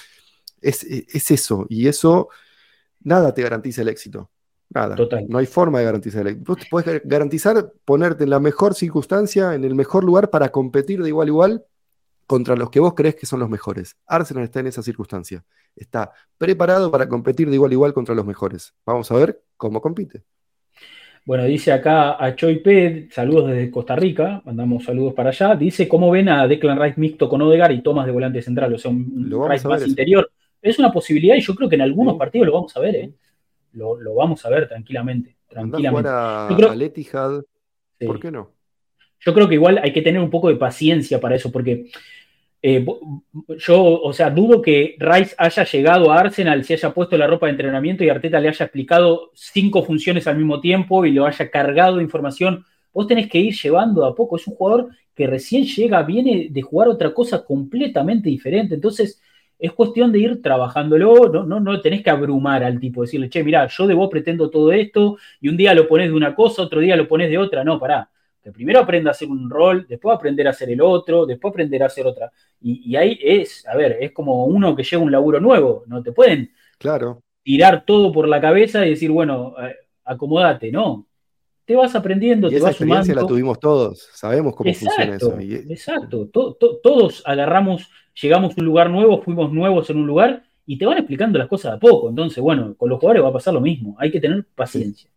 es, eso, y eso nada te garantiza el éxito. Nada. No hay forma de garantizar el éxito. Vos puedes garantizar ponerte en la mejor circunstancia, en el mejor lugar para competir de igual a igual contra los que vos crees que son los mejores. Arsenal está en esa circunstancia. Está preparado para competir de igual a igual contra los mejores. Vamos a ver cómo compite. Bueno, dice acá a Choi P, saludos desde Costa Rica, mandamos saludos para allá. Dice, ¿cómo ven a Declan Rice mixto con Odegar y Thomas de volante central? O sea, un Rice más interior. Es una posibilidad y yo creo que en algunos Sí. partidos lo vamos a ver, ¿eh? Lo, lo vamos a ver tranquilamente. A tranquilamente. a, Yo creo- al Etihad, Sí. ¿por qué no? Yo creo que igual hay que tener un poco de paciencia para eso, porque eh, yo, o sea, dudo que Rice haya llegado a Arsenal, se haya puesto la ropa de entrenamiento y Arteta le haya explicado cinco funciones al mismo tiempo y lo haya cargado de información. Vos tenés que ir llevando a poco. Es un jugador que recién llega, viene de jugar otra cosa completamente diferente. Entonces, es cuestión de ir trabajándolo, no, no, no tenés que abrumar al tipo, decirle, che, mirá, yo de vos pretendo todo esto, y un día lo pones de una cosa, otro día lo pones de otra. No, pará. Que primero aprenda a hacer un rol, después aprender a hacer el otro, después aprender a hacer otra. Y, y ahí es, a ver, es como uno que llega a un laburo nuevo, no te pueden Claro, tirar todo por la cabeza y decir, bueno, eh, acomodate, no. Te vas aprendiendo, y te esa vas experiencia la sumando. tuvimos todos, sabemos cómo funciona Exacto, eso. y- exacto. To- to- todos agarramos, llegamos a un lugar nuevo, fuimos nuevos en un lugar y te van explicando las cosas a poco. Entonces, bueno, con los jugadores va a pasar lo mismo. Hay que tener paciencia.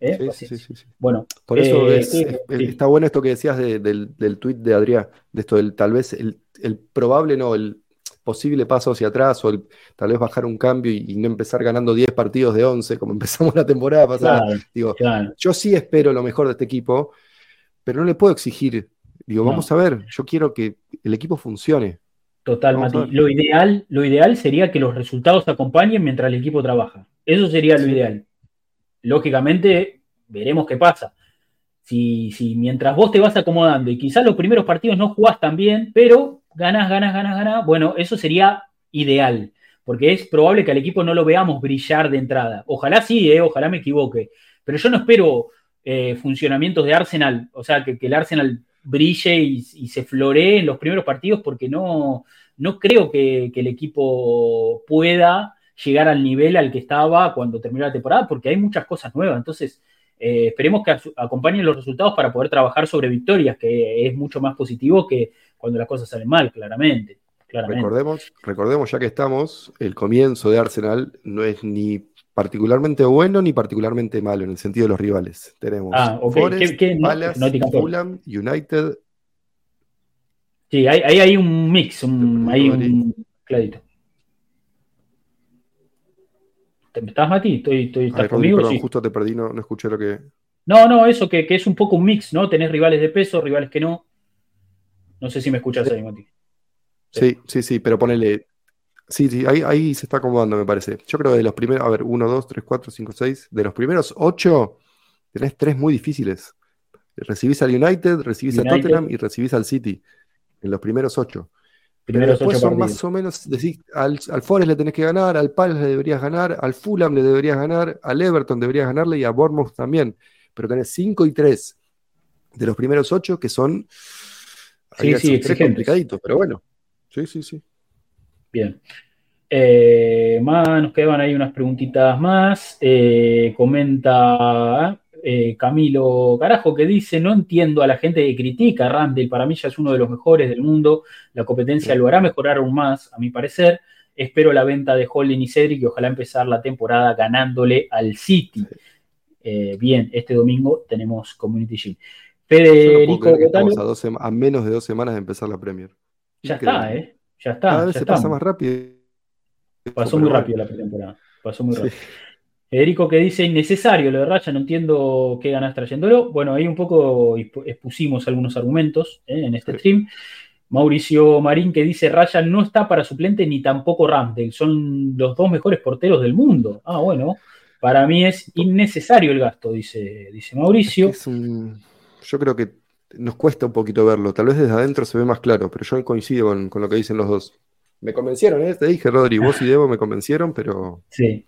¿Eh? sí, sí, sí, sí. Bueno, Por eso eh, es- es- está bueno esto que decías de- del, del tuit de Adrián, de esto del tal vez el, el probable, no, el posible paso hacia atrás o el, tal vez bajar un cambio y, y no empezar ganando 10 partidos de 11 como empezamos la temporada pasada. Claro, Digo, claro. yo sí espero lo mejor de este equipo, pero no le puedo exigir. Digo, No. vamos a ver, yo quiero que el equipo funcione. Total, Mati. Lo ideal, lo ideal sería que los resultados acompañen mientras el equipo trabaja. Eso sería lo Sí. ideal. Lógicamente, veremos qué pasa. Si, si mientras vos te vas acomodando y quizás los primeros partidos no jugás tan bien, pero ganás, ganás, ganás, ganás, bueno, eso sería ideal. Porque es probable que al equipo no lo veamos brillar de entrada. Ojalá sí, eh, ojalá me equivoque. Pero yo no espero eh, funcionamientos de Arsenal, o sea, que, que el Arsenal brille y, se floree en los primeros partidos porque no, no creo que el equipo pueda llegar al nivel al que estaba cuando terminó la temporada, porque hay muchas cosas nuevas. Entonces, eh, esperemos que acompañen los resultados para poder trabajar sobre victorias, que es mucho más positivo que cuando las cosas salen mal, claramente. claramente. Recordemos, recordemos ya que estamos, el comienzo de Arsenal no es ni particularmente bueno ni particularmente malo en el sentido de los rivales. Tenemos Ah, ok. Forest, ¿Qué- qué no- Palace, Forest? Fulham, United. Sí, hay, hay, hay un mix, un, hay un clarito. ¿Te- ¿Estás, Mati? ¿Estoy, estoy, ¿Estás Ay, conmigo? perdón, Sí. justo te perdí, no, no escuché lo que. No, no, eso que, que es un poco un mix, ¿no? Tenés rivales de peso, rivales que no. No sé si me escuchas ahí, Mati. Sí, sí, sí, pero ponele. Sí, sí, ahí, ahí se está acomodando, me parece. Yo creo que de los primeros, a ver, 1, 2, 3, 4, 5, 6, de los primeros 8, tenés tres muy difíciles. Recibís al United, recibís a United. Tottenham y recibís al City. En los primeros 8. Pero Primeros después ocho son partidos. más o menos, decís, al, al Forest le tenés que ganar, al Palace le deberías ganar, al Fulham le deberías ganar, al Everton deberías ganarle y a Bournemouth también. Pero tenés 5 y 3 de los primeros 8 que son Sí, sí, tres complicaditos, pero bueno. Sí, sí, sí. Bien. Eh, más, nos quedaban ahí unas preguntitas más. Eh, comenta eh, Camilo Carajo que dice: No entiendo a la gente que critica a Randall. Para mí ya es uno de los mejores del mundo. La competencia lo hará mejorar aún más, a mi parecer. Espero la venta de Holding y Cedric y ojalá empezar la temporada ganándole al City. Eh, bien, este domingo tenemos Community Shield. Federico estamos a, a menos de dos semanas de empezar la Premier. ya Increíble. está, ¿eh? Ya está. Cada vez se pasa más rápido. Pasó muy rápido la pretemporada. Pasó muy Sí. Federico que dice innecesario lo de Raya, no entiendo qué ganas trayéndolo. Bueno, ahí un poco expu- expusimos algunos argumentos ¿eh? en este Sí. stream. Mauricio Marín que dice Raya no está para suplente ni tampoco Ramsdale, son los dos mejores porteros del mundo. Ah, bueno, para mí es innecesario el gasto, dice, dice Mauricio. Es un- yo creo que nos cuesta un poquito verlo. Tal vez desde adentro se ve más claro, pero yo coincido con, con lo que dicen los dos. Me convencieron, ¿eh? Te dije, Rodri, vos y Debo me convencieron, pero Sí,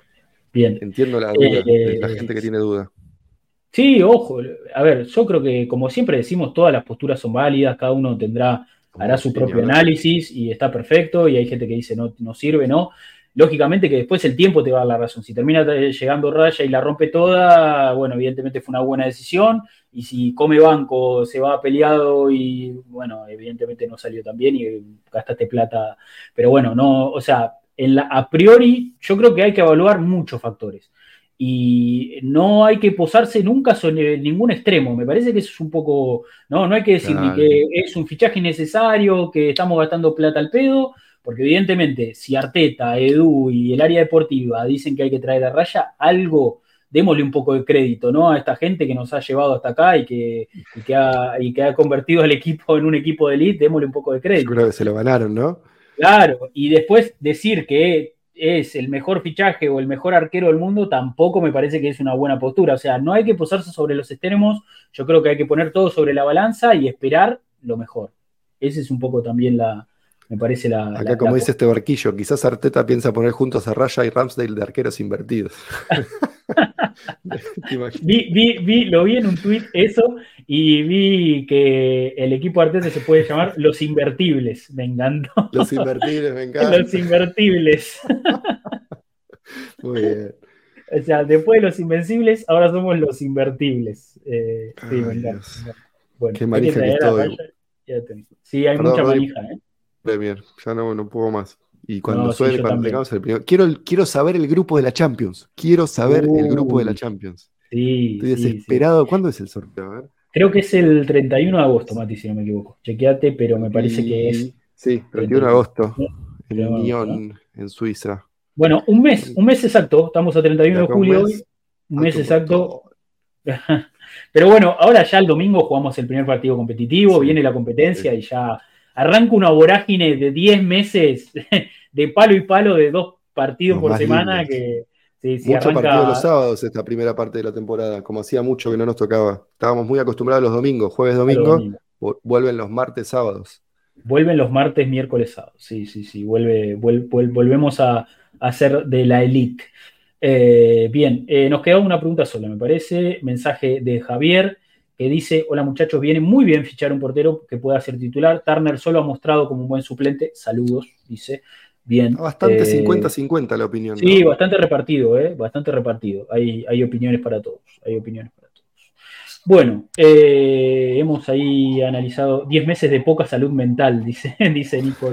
bien. entiendo la duda, Eh, de la gente que tiene duda. Sí, ojo, a ver, yo creo que como siempre decimos, todas las posturas son válidas, cada uno tendrá hará su propio análisis y está perfecto, y hay gente que dice no, no sirve, no. Lógicamente que después el tiempo te va a dar la razón. Si termina eh, llegando Raya y la rompe toda, bueno, evidentemente fue una buena decisión, y si come banco, se va peleado y, bueno, evidentemente no salió tan bien y eh, gastaste plata. Pero bueno, no, o sea, en la, a priori yo creo que hay que evaluar muchos factores. Y no hay que posarse nunca sobre ningún extremo. Me parece que eso es un poco no, no hay que decir ni que es un fichaje innecesario, que estamos gastando plata al pedo, Porque evidentemente, si Arteta, Edu y el área deportiva dicen que hay que traer a raya, algo, démosle un poco de crédito, ¿no? A esta gente que nos ha llevado hasta acá y que, y que, ha, y que ha convertido al equipo en un equipo de elite, démosle un poco de crédito. Yo creo que se lo ganaron, ¿no? Claro, y después decir que es el mejor fichaje o el mejor arquero del mundo, tampoco me parece que es una buena postura. O sea, no hay que posarse sobre los extremos, yo creo que hay que poner todo sobre la balanza y esperar lo mejor. Ese es un poco también la, me parece la... Acá, la- como la- dice este barquillo, quizás Arteta piensa poner juntos a Raya y Ramsdale de arqueros invertidos. Vi, vi, vi, lo vi en un tweet eso y vi que el equipo Arteta se puede llamar Los Invertibles. Me encantó. Los invertibles, me encanta. Los Invertibles. Muy bien. O sea, después de los Invencibles, ahora somos los Invertibles. Eh, sí, Ay, me encanta. Bueno, Qué manija que estoy. Sí, hay Perdón, mucha manija, ¿eh? Premier, ya no, no puedo más. Y cuando No, suene, cuando tengamos el primero. Quiero, quiero saber el grupo de la Champions. Quiero saber el grupo de la Uy. Champions. Sí, Estoy sí, sí. desesperado. ¿Cuándo es el sorteo? A ver. Creo que es el 31 de agosto, Mati, si no me equivoco. Chequeate, pero me parece que es. Sí, 31 de agosto. En 31 de agosto, Lyon, en Suiza. Bueno, un mes, un mes exacto. Estamos a 31 de julio hoy. Un mes exacto. Pero bueno, ahora ya el domingo jugamos el primer partido competitivo, Sí. viene la competencia Sí. y ya arranca una vorágine de 10 meses de palo y palo de dos partidos por semana que sí, sí, Mucho arranca- partido los sábados esta primera parte de la temporada, como hacía mucho que no nos tocaba. Estábamos muy acostumbrados a los domingos, jueves, domingo, domingo. vu- vuelven los martes, sábados. Vuelven los martes, miércoles, sábados. Sí, sí, sí. Vuelve, vuel- vuel- volvemos a, a ser de la elite. Eh, bien, eh, nos queda una pregunta sola, me parece. Mensaje de Javier que dice: Hola muchachos, viene muy bien fichar un portero que pueda ser titular. Turner solo ha mostrado como un buen suplente. Saludos, dice. Bien. Bastante eh, 50-50 la opinión. Sí, ¿no? bastante repartido, ¿eh? Bastante repartido. Hay, hay opiniones para todos. Hay opiniones para todos. Bueno, eh, hemos ahí analizado 10 meses de poca salud mental, dice, dice Nico.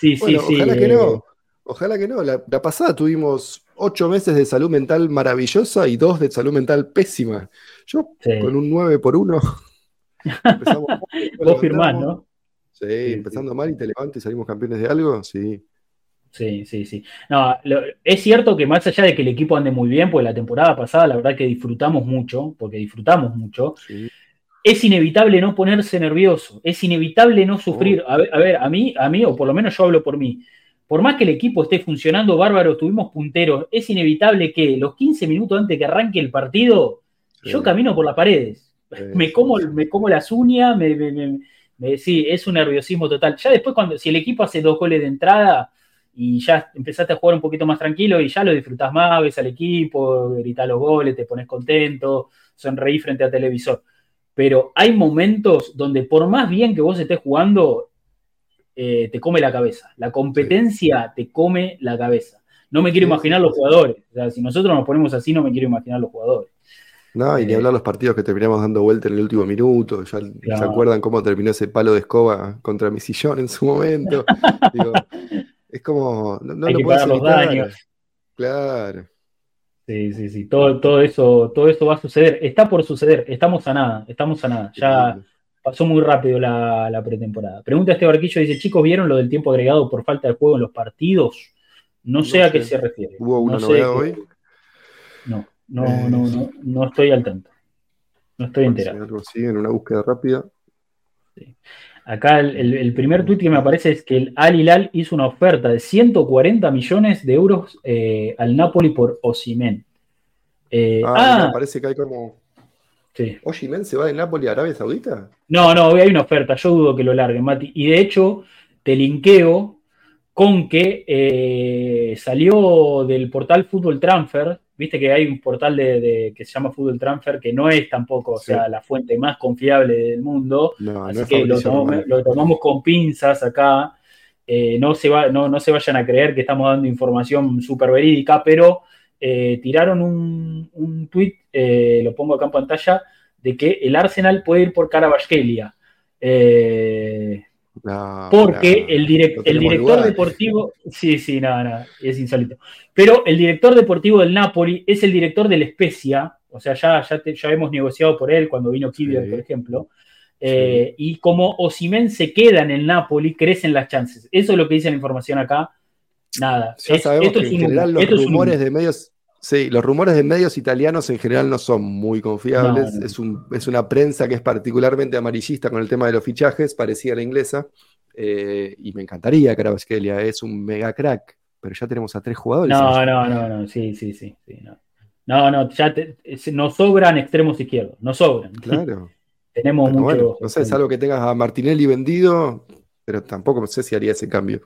Sí, Bueno, sí, sí. ojalá que eh, no. Ojalá que no. La, la pasada tuvimos ocho meses de salud mental maravillosa y dos de salud mental pésima. Yo Sí. con un 9 por 1 empezamos mal, Vos firmás. ¿no? Sí, Sí, empezando mal y te levantas y salimos campeones de algo, sí. Sí, sí, sí. No, lo- es cierto que más allá de que el equipo ande muy bien, pues la temporada pasada la verdad que disfrutamos mucho, porque disfrutamos mucho, sí. es inevitable no ponerse nervioso, es inevitable no sufrir. A ver, a ver, a mí, a mí, o por lo menos yo hablo por mí, por más que el equipo esté funcionando bárbaro, tuvimos punteros, es inevitable que los 15 minutos antes que arranque el partido, Sí. yo camino por las paredes, Sí, me como, me como las uñas, me, me- me- me- sí, es un nerviosismo total. Ya después, cuando, si el equipo hace dos goles de entrada y ya empezaste a jugar un poquito más tranquilo y ya lo disfrutás más, ves al equipo, gritás los goles, te pones contento, sonreí frente al televisor. Pero hay momentos donde por más bien que vos estés jugando, eh, te come la cabeza. La competencia te come la cabeza. No me quiero Sí, imaginar sí, los jugadores. O sea, si nosotros nos ponemos así, no me quiero imaginar los jugadores. No, y ni Eh, hablar los partidos que terminamos dando vuelta en el último minuto. Ya ¿Se acuerdan cómo terminó ese palo de escoba contra mi sillón en su momento? Digo, es como. No, no Hay lo que pagar los daños. Claro. Sí, sí, sí. Todo, todo eso, todo eso va a suceder. Está por suceder. Estamos a nada. Estamos a nada. Ya pasó muy rápido la, la pretemporada. Pregunta este barquillo, dice, chicos, ¿vieron lo del tiempo agregado por falta de juego en los partidos? No No sé a qué se refiere. ¿Hubo una No novedad qué- hoy? No, no, Eh, no, no, no estoy al tanto. No estoy Sí, enterado. algo así, en una búsqueda rápida. Acá el, el- el primer tuit que me aparece es que el Al Hilal hizo una oferta de 140 millones de euros eh, al Napoli por Osimen. Eh, Ah, ah, parece que hay como. sí. Ojimen se va de Nápoles a Arabia Saudita. No, no, hay una oferta, yo dudo que lo larguen, Mati. Y de hecho, te linkeo con que eh, salió del portal Fútbol Transfer, viste que hay un portal de, de- que se llama Fútbol Transfer que no es tampoco, o Sí. sea, la fuente más confiable del mundo. No, Así no que lo tomamos, Romano. lo tomamos con pinzas acá. Eh, no, se va, no, no se vayan a creer que estamos dando información súper verídica, pero eh, tiraron un, un tweet, lo pongo acá en pantalla, de que el Arsenal puede ir por Carabasquelia. Eh, No, porque no, el, direc- no el director lugar. deportivo, sí, sí, nada, nada, es insólito. Pero el director deportivo del Napoli es el director del Spezia, o sea, ya, ya, te- ya hemos negociado por él cuando vino Kivior, Sí. por ejemplo. Eh, y como Osimen se queda en el Napoli, crecen las chances. Eso es lo que dice la información acá. Nada. Ya Es- sabemos esto que es en un general humo, los un rumores de medios, sí, los rumores de medios italianos en general no son muy confiables. No, no. Es, un- es una prensa que es particularmente amarillista con el tema de los fichajes, parecía la inglesa. Eh, y me encantaría Kvaratskhelia, es un mega crack, pero ya tenemos a tres jugadores. No, no, no, no, sí, sí, sí. sí, no. no, no, ya te- nos sobran extremos izquierdos, nos sobran. Claro. Tenemos mucho. bueno, no sé, es algo que tengas a Martinelli vendido, pero tampoco sé si haría ese cambio.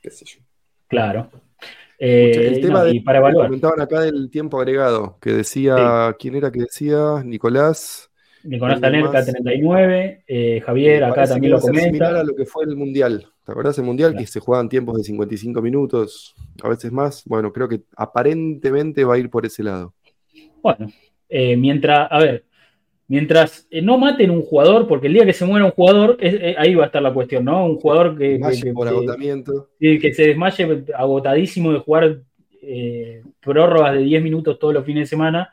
Qué sé yo. Claro. Eh, el tema no, de y para evaluar. comentaban acá del tiempo agregado, que decía, ¿quién era que decía? Nicolás. Nicolás ¿Alguien Tanerca, más? 39. eh, Javier, acá también lo va a ser similar comenta. a lo que fue el Mundial. ¿Te acordás del Mundial? Claro. Que se jugaban tiempos de 55 minutos, a veces más. Bueno, creo que aparentemente va a ir por ese lado. Bueno, eh, mientras, a ver, mientras eh, no maten un jugador, porque el día que se muera un jugador, es- eh, ahí va a estar la cuestión, ¿no? Un jugador que, que- Más que- por que- agotamiento. que- que se desmaye agotadísimo de jugar eh, prórrogas de 10 minutos todos los fines de semana,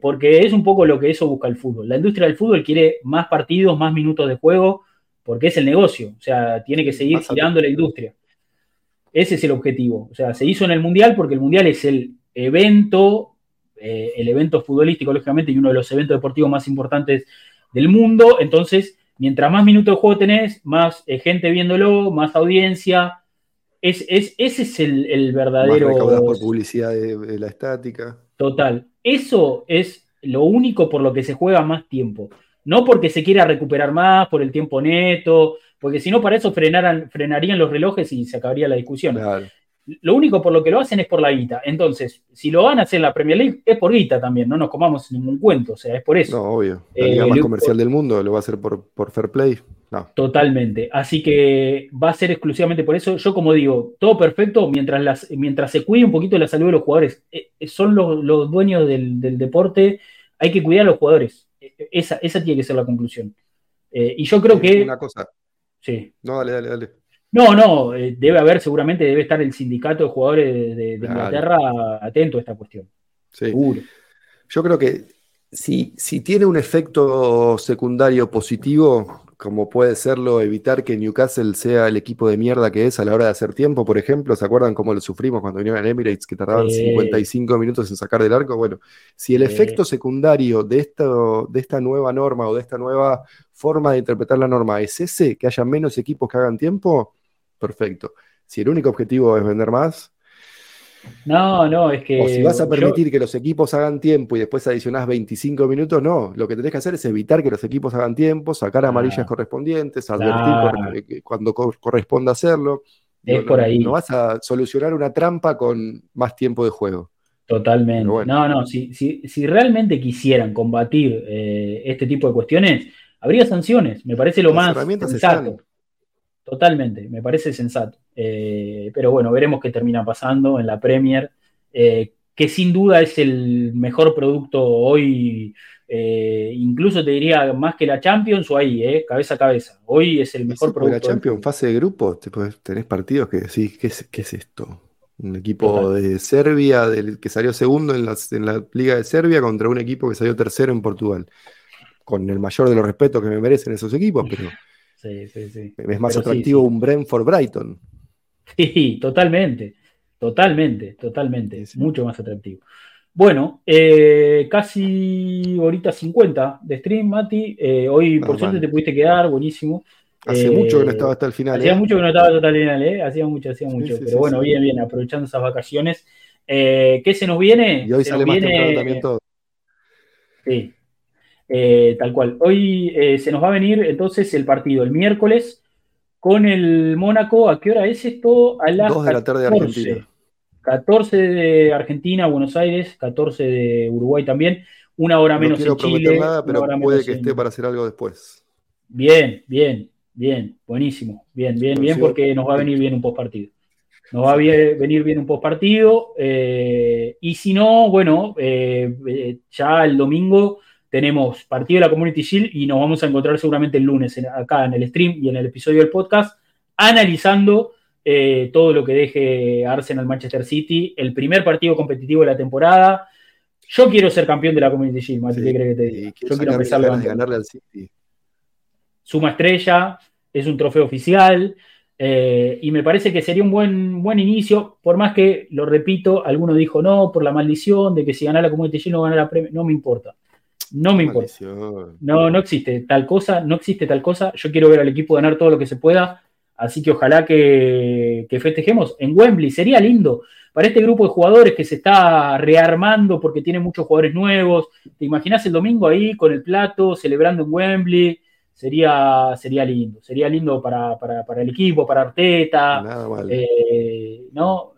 porque es un poco lo que eso busca el fútbol. La industria del fútbol quiere más partidos, más minutos de juego, porque es el negocio, o sea, tiene que seguir girando la industria. Ese es el objetivo. O sea, se hizo en el Mundial porque el Mundial es el evento, eh, el evento futbolístico, lógicamente, y uno de los eventos deportivos más importantes del mundo. Entonces, mientras más minutos de juego tenés, más eh, gente viéndolo, más audiencia. Es, es- ese es el, el Más verdadero recaudadas por publicidad de, de la estática. total. Eso es lo único por lo que se juega más tiempo. No porque se quiera recuperar más, por el tiempo neto, porque si no, para eso frenaran, frenarían los relojes y se acabaría la discusión. Claro. Lo único por lo que lo hacen es por la guita. Entonces, si lo van a hacer en la Premier League, es por guita también, no nos comamos ningún cuento, o sea, es por eso. No, obvio. La Eh, liga más comercial del mundo lo va a hacer por, por fair play. No. Totalmente. Así que va a ser exclusivamente por eso. Yo, como digo, todo perfecto mientras, las, mientras se cuide un poquito la salud de los jugadores. Eh, eh, son los, los dueños del, del deporte. Hay que cuidar a los jugadores. Eh, eh, Esa, esa tiene que ser la conclusión. Eh, y yo creo que. Una cosa. Sí. No, dale, dale, dale. No, no, eh, debe haber, seguramente debe estar el sindicato de jugadores de, de- de Claro. Inglaterra atento a esta cuestión. Sí. Seguro. Yo creo que si, si tiene un efecto secundario positivo, como puede serlo evitar que Newcastle sea el equipo de mierda que es a la hora de hacer tiempo, por ejemplo, ¿se acuerdan cómo lo sufrimos cuando vinieron a Emirates que tardaban Sí. 55 minutos en sacar del arco? Bueno, si el efecto secundario de, esto, de esta nueva norma o de esta nueva forma de interpretar la norma es ese, que haya menos equipos que hagan tiempo, perfecto. Si el único objetivo es vender más, No, no, es que. o si vas a yo- permitir que los equipos hagan tiempo y después adicionás 25 minutos, no. Lo que tenés que hacer es evitar que los equipos hagan tiempo, sacar amarillas correspondientes, advertir eh, cuando co- corresponda hacerlo. Es No, por ahí. No vas a solucionar una trampa con más tiempo de juego. Totalmente. Bueno. No, no, si, si, si realmente quisieran combatir eh, este tipo de cuestiones, habría sanciones. Me parece lo Las más herramientas sensato. están. Totalmente, me parece sensato. Eh, pero bueno, veremos qué termina pasando en la Premier, eh, que sin duda es el mejor producto hoy, eh, incluso te diría más que la Champions o ahí, eh, cabeza a cabeza. Hoy es el mejor Sí, la producto. del Champions, fase de grupo, te podés- tenés partidos que decís, ¿qué es, qué es esto? Un equipo Total. de Serbia del que salió segundo en, las- en la Liga de Serbia contra un equipo que salió tercero en Portugal. Con el mayor de los respetos que me merecen esos equipos, pero Sí, sí, sí. es más Pero sí, atractivo sí. un Brentford Brighton. Sí, totalmente, totalmente, totalmente, Sí, mucho más atractivo. Bueno, eh, casi horita 50 de stream, Mati. Eh, hoy, por suerte, te pudiste quedar, buenísimo. Hace Eh, mucho que no estaba hasta el final. Hacía mucho que no estaba total final, ¿eh? Hacía mucho, hacía mucho. Pero bueno, bien, bien, aprovechando esas vacaciones. ¿Qué se nos viene? Y hoy Se sale más viene- temprano también todo. Sí, Eh, tal cual. Hoy eh, se nos va a venir entonces el partido el miércoles con el Mónaco. ¿A qué hora es esto? A las Dos de la tarde de 14. Argentina. 14 de Argentina, Buenos Aires, 14 de Uruguay también, una hora No menos en Chile. nada, pero puede que en- esté para hacer algo después. Bien, bien, bien, buenísimo, bien, bien, bien, porque nos va a venir bien un postpartido. Nos va a venir bien un postpartido. eh, y si no, bueno, ya el domingo tenemos partido de la Community Shield y nos vamos a encontrar seguramente el lunes en- acá en el stream y en el episodio del podcast, analizando eh, todo lo que deje Arsenal Manchester City, el primer partido competitivo de la temporada. Yo quiero ser campeón de la Community Shield, Mati, Sí, ¿qué crees que te diga? Yo quiero empezar levantando. ganarle al City. suma estrella, es un trofeo oficial. eh, y me parece que sería un buen, buen inicio, por más que, lo repito, alguno dijo no, por la maldición de que si gana la Community no gana la premio, no me importa. No me importa. No, no existe tal cosa, no existe tal cosa. Yo quiero ver al equipo ganar todo lo que se pueda, así que ojalá que, que festejemos en Wembley. Sería lindo para este grupo de jugadores que se está rearmando porque tiene muchos jugadores nuevos. ¿Te imaginas el domingo ahí con el plato, celebrando en Wembley? Sería, sería lindo, sería lindo para, para- para el equipo, para Arteta. Nada. Eh, ¿no?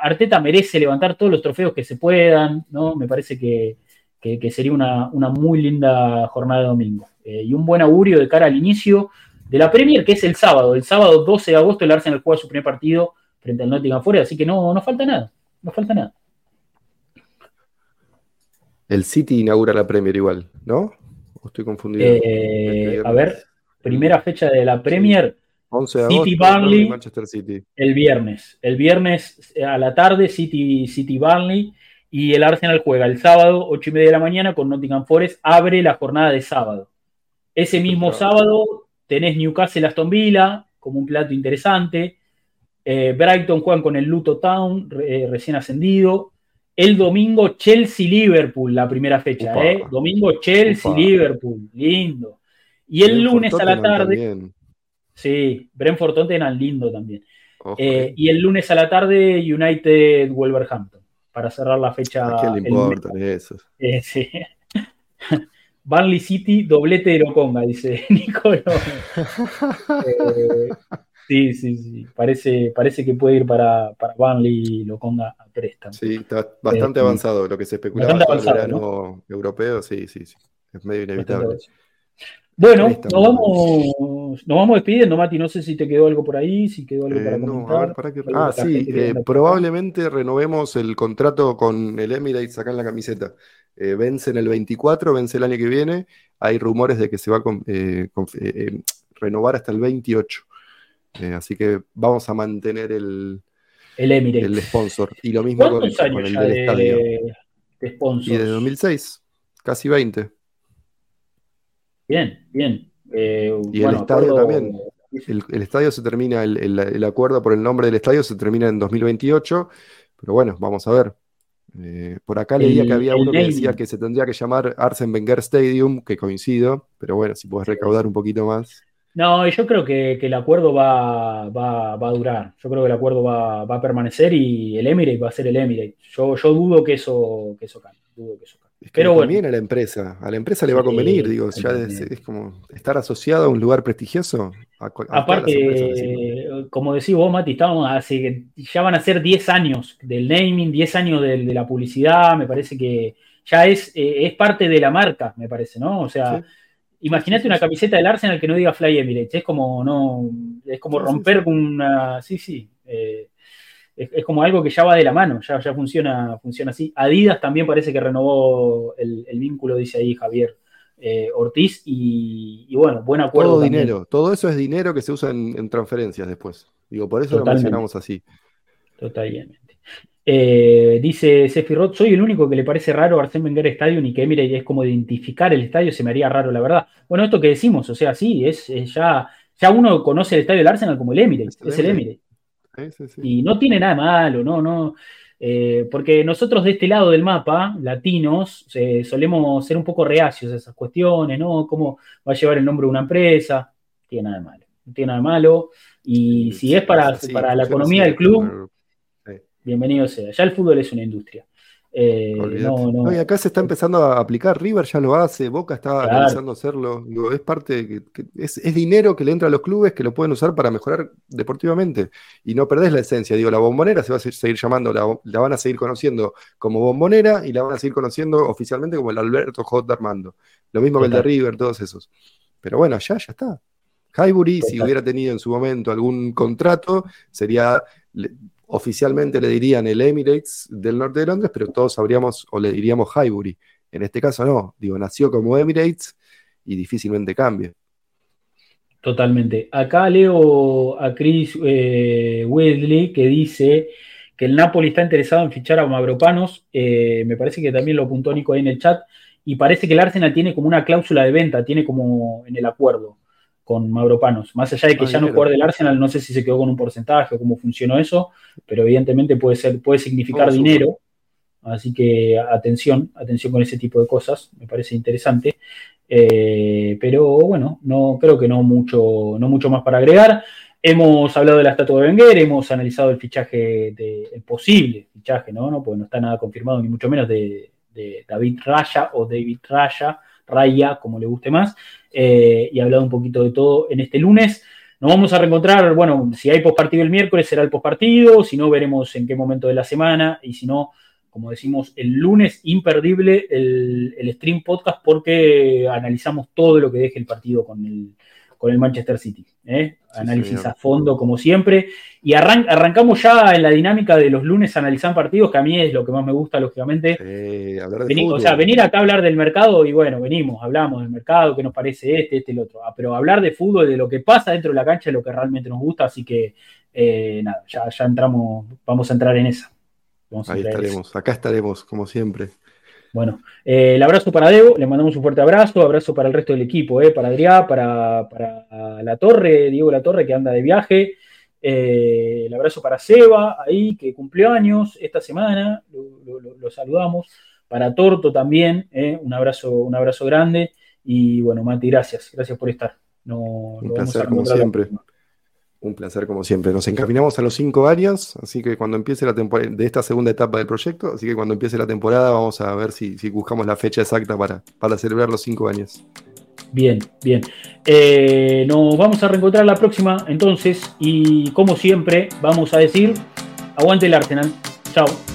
Arteta merece levantar todos los trofeos que se puedan, ¿no? Me parece que, que- que sería una, una muy linda jornada de domingo. Eh, y un buen augurio de cara al inicio de la Premier, que es el sábado. El sábado 12 de agosto el Arsenal juega su primer partido frente al Nottingham Forest, así que no, no falta nada, no falta nada. El City inaugura la Premier igual, ¿no? ¿O estoy confundido? Eh, a ver, primera fecha de la Premier, 11 de City, agosto, Burnley. Manchester City. el viernes. El viernes a la tarde, City, City Burnley. Y el Arsenal juega el sábado, 8 y media de la mañana, con Nottingham Forest. Abre la jornada de sábado. Ese mismo sábado tenés Newcastle Aston Villa, como un plato interesante. Eh, Brighton juegan con el Luto Town, eh, recién ascendido. El domingo Chelsea-Liverpool, la primera fecha. Upa. ¿eh? Domingo Chelsea-Liverpool, lindo. Y el Brentford, lunes a la tarde, también. sí, Brentford Tottenham, lindo también. Eh. y el lunes a la tarde, United Wolverhampton, para cerrar la fecha. ¿A quién le lunes. esos? Eh, sí. Burnley City, doblete de Loconga, dice Nicolás. Eh, sí, sí, sí. Parece, parece que puede ir para, para Burnley Loconga a préstamo. Sí, está bastante Eh, avanzado lo que se especulaba bastante todo el avanzado, verano europeo, sí, sí, sí. Es medio inevitable. Bastante Bueno, nos vamos, nos vamos despidiendo, Mati. No sé si te quedó algo por ahí, si quedó algo Eh, para no, comentar. a ver, para que... Ah, sí, eh, probablemente renovemos el contrato con el Emirates acá en la camiseta. Eh, vence en el 24, vence el año que viene. Hay rumores de que se va a con- eh, eh, renovar hasta el 28. Eh, así que vamos a mantener el, El Emirates. el sponsor. Y lo mismo con, ¿Cuántos con el del de, estadio. de sponsors? Y desde 2006, casi 20. Bien, bien. Eh, Y el estadio también. El, el estadio se termina, el, el- el acuerdo por el nombre del estadio se termina en 2028, pero bueno, vamos a ver. Eh, por acá leía que había uno que decía que se tendría que llamar Arsen Wenger Stadium, que coincido, pero bueno, si puedes recaudar un poquito más. No, yo creo que, que el acuerdo va, va, va a durar. Yo creo que el acuerdo va, va a permanecer y el Emirates va a ser el Emirates. Yo, yo dudo que eso, que eso cambie. Dudo que eso cambie. Es que Pero bueno. conviene a la empresa, a la empresa le va a Sí, convenir, digo, ya es, como estar asociado a un lugar prestigioso. A, a. Aparte, como decís vos, Mati, estamos hace, ya van a ser 10 años del naming, 10 años del- de, la publicidad, me parece que ya es, eh, es parte de la marca, me parece, ¿no? O sea, Sí. imagínate una camiseta del Arsenal que no diga Fly Emirates, es como, no, es como romper una, sí, sí, eh, es, es como algo que ya va de la mano, ya, ya funciona, funciona así. Adidas también parece que renovó el, el vínculo, dice ahí Javier eh, Ortiz, y, y bueno, buen acuerdo. Todo también. dinero, todo eso es dinero que se usa en, en transferencias después. Digo, por eso lo mencionamos así. Totalmente. Eh, dice Sefirot, soy el único que le parece raro Arsène Wenger Stadium y que Emirates es como identificar el estadio, se me haría raro, la verdad. Bueno, esto que decimos, o sea, sí, es, es ya, ya uno conoce el estadio del Arsenal como el Emirates, Es el es el Emirates. Emirates. Sí, sí, sí. Y no tiene nada de malo, no, no. Eh, porque nosotros de este lado del mapa, latinos, eh, solemos ser un poco reacios a esas cuestiones, ¿no? ¿Cómo va a llevar el nombre de una empresa? No tiene nada de malo. No tiene nada de malo. Y si es para, para la economía del club, bienvenido sea. Ya el fútbol es una industria. Eh, Olvídate. no, no. No, y acá se está empezando a aplicar, River ya lo hace, Boca está Claro. analizando hacerlo. Digo, es parte que, que es, es dinero que le entra a los clubes que lo pueden usar para mejorar deportivamente. Y no perdés la esencia. Digo, la bombonera se va a se- seguir llamando, la, la van a seguir conociendo como bombonera y la van a seguir conociendo oficialmente como el Alberto J. Armando. Lo mismo que el de Total. River, todos esos. Pero bueno, ya, ya está. Highbury, si Total. hubiera tenido en su momento algún contrato, sería le- oficialmente le dirían el Emirates del norte de Londres, pero todos sabríamos o le diríamos Highbury. En este caso no, digo, nació como Emirates y difícilmente cambia. Totalmente. Acá leo a Chris eh, Wesley que dice que el Napoli está interesado en fichar a Mavropanos. Eh, me parece que también lo apuntó Nico ahí en el chat. y parece que el Arsenal tiene como una cláusula de venta, tiene como en el acuerdo con Mauro Panos. Más allá de que Ah, ya no jugar del Arsenal, no sé si se quedó con un porcentaje o cómo funcionó eso, pero evidentemente puede ser, puede significar Oh, dinero. Así que atención, atención con ese tipo de cosas, me parece interesante. Eh, pero bueno, no, creo que no mucho, no mucho más para agregar. Hemos hablado de la estatua de Wenger, hemos analizado el fichaje, de, el posible fichaje, ¿no? ¿no? Porque no está nada confirmado, ni mucho menos de, de David Raya o David Raya, Raya, como le guste más, eh, y hablado un poquito de todo en este lunes. Nos vamos a reencontrar, bueno, si hay postpartido el miércoles será el postpartido, si no veremos en qué momento de la semana, y si no, como decimos, el lunes imperdible el, el stream podcast porque analizamos todo lo que deje el partido con el, con el Manchester City. ¿eh? Análisis a fondo, como siempre. Y arran- arrancamos ya en la dinámica de los lunes analizar partidos, que a mí es lo que más me gusta, lógicamente. Hablar de o sea, venir acá a hablar del mercado y bueno, venimos, hablamos del mercado, qué nos parece este, este, el otro. Ah, pero hablar de fútbol, de lo que pasa dentro de la cancha es lo que realmente nos gusta, así que eh, nada, ya, ya entramos, vamos a entrar en esa. Vamos Ahí estaremos, acá estaremos, como siempre. Bueno, eh, el abrazo para Debo, le mandamos un fuerte abrazo, abrazo para el resto del equipo, eh, para Adrián, para, para La Torre, Diego La Torre que anda de viaje, eh, el abrazo para Seba, ahí que cumplió años esta semana, lo, lo- lo- lo saludamos, para Torto también, eh, un, abrazo, un abrazo grande y bueno, Mati, gracias, gracias por estar. No, Un placer, como siempre. próxima. Un placer como siempre. Nos encaminamos a los cinco años, así que cuando empiece la temporada de esta segunda etapa del proyecto, así que cuando empiece la temporada vamos a ver si, buscamos la fecha exacta para, para celebrar los cinco años. Bien, bien. Eh, nos vamos a reencontrar la próxima entonces y como siempre vamos a decir, aguante el Arsenal. Chao.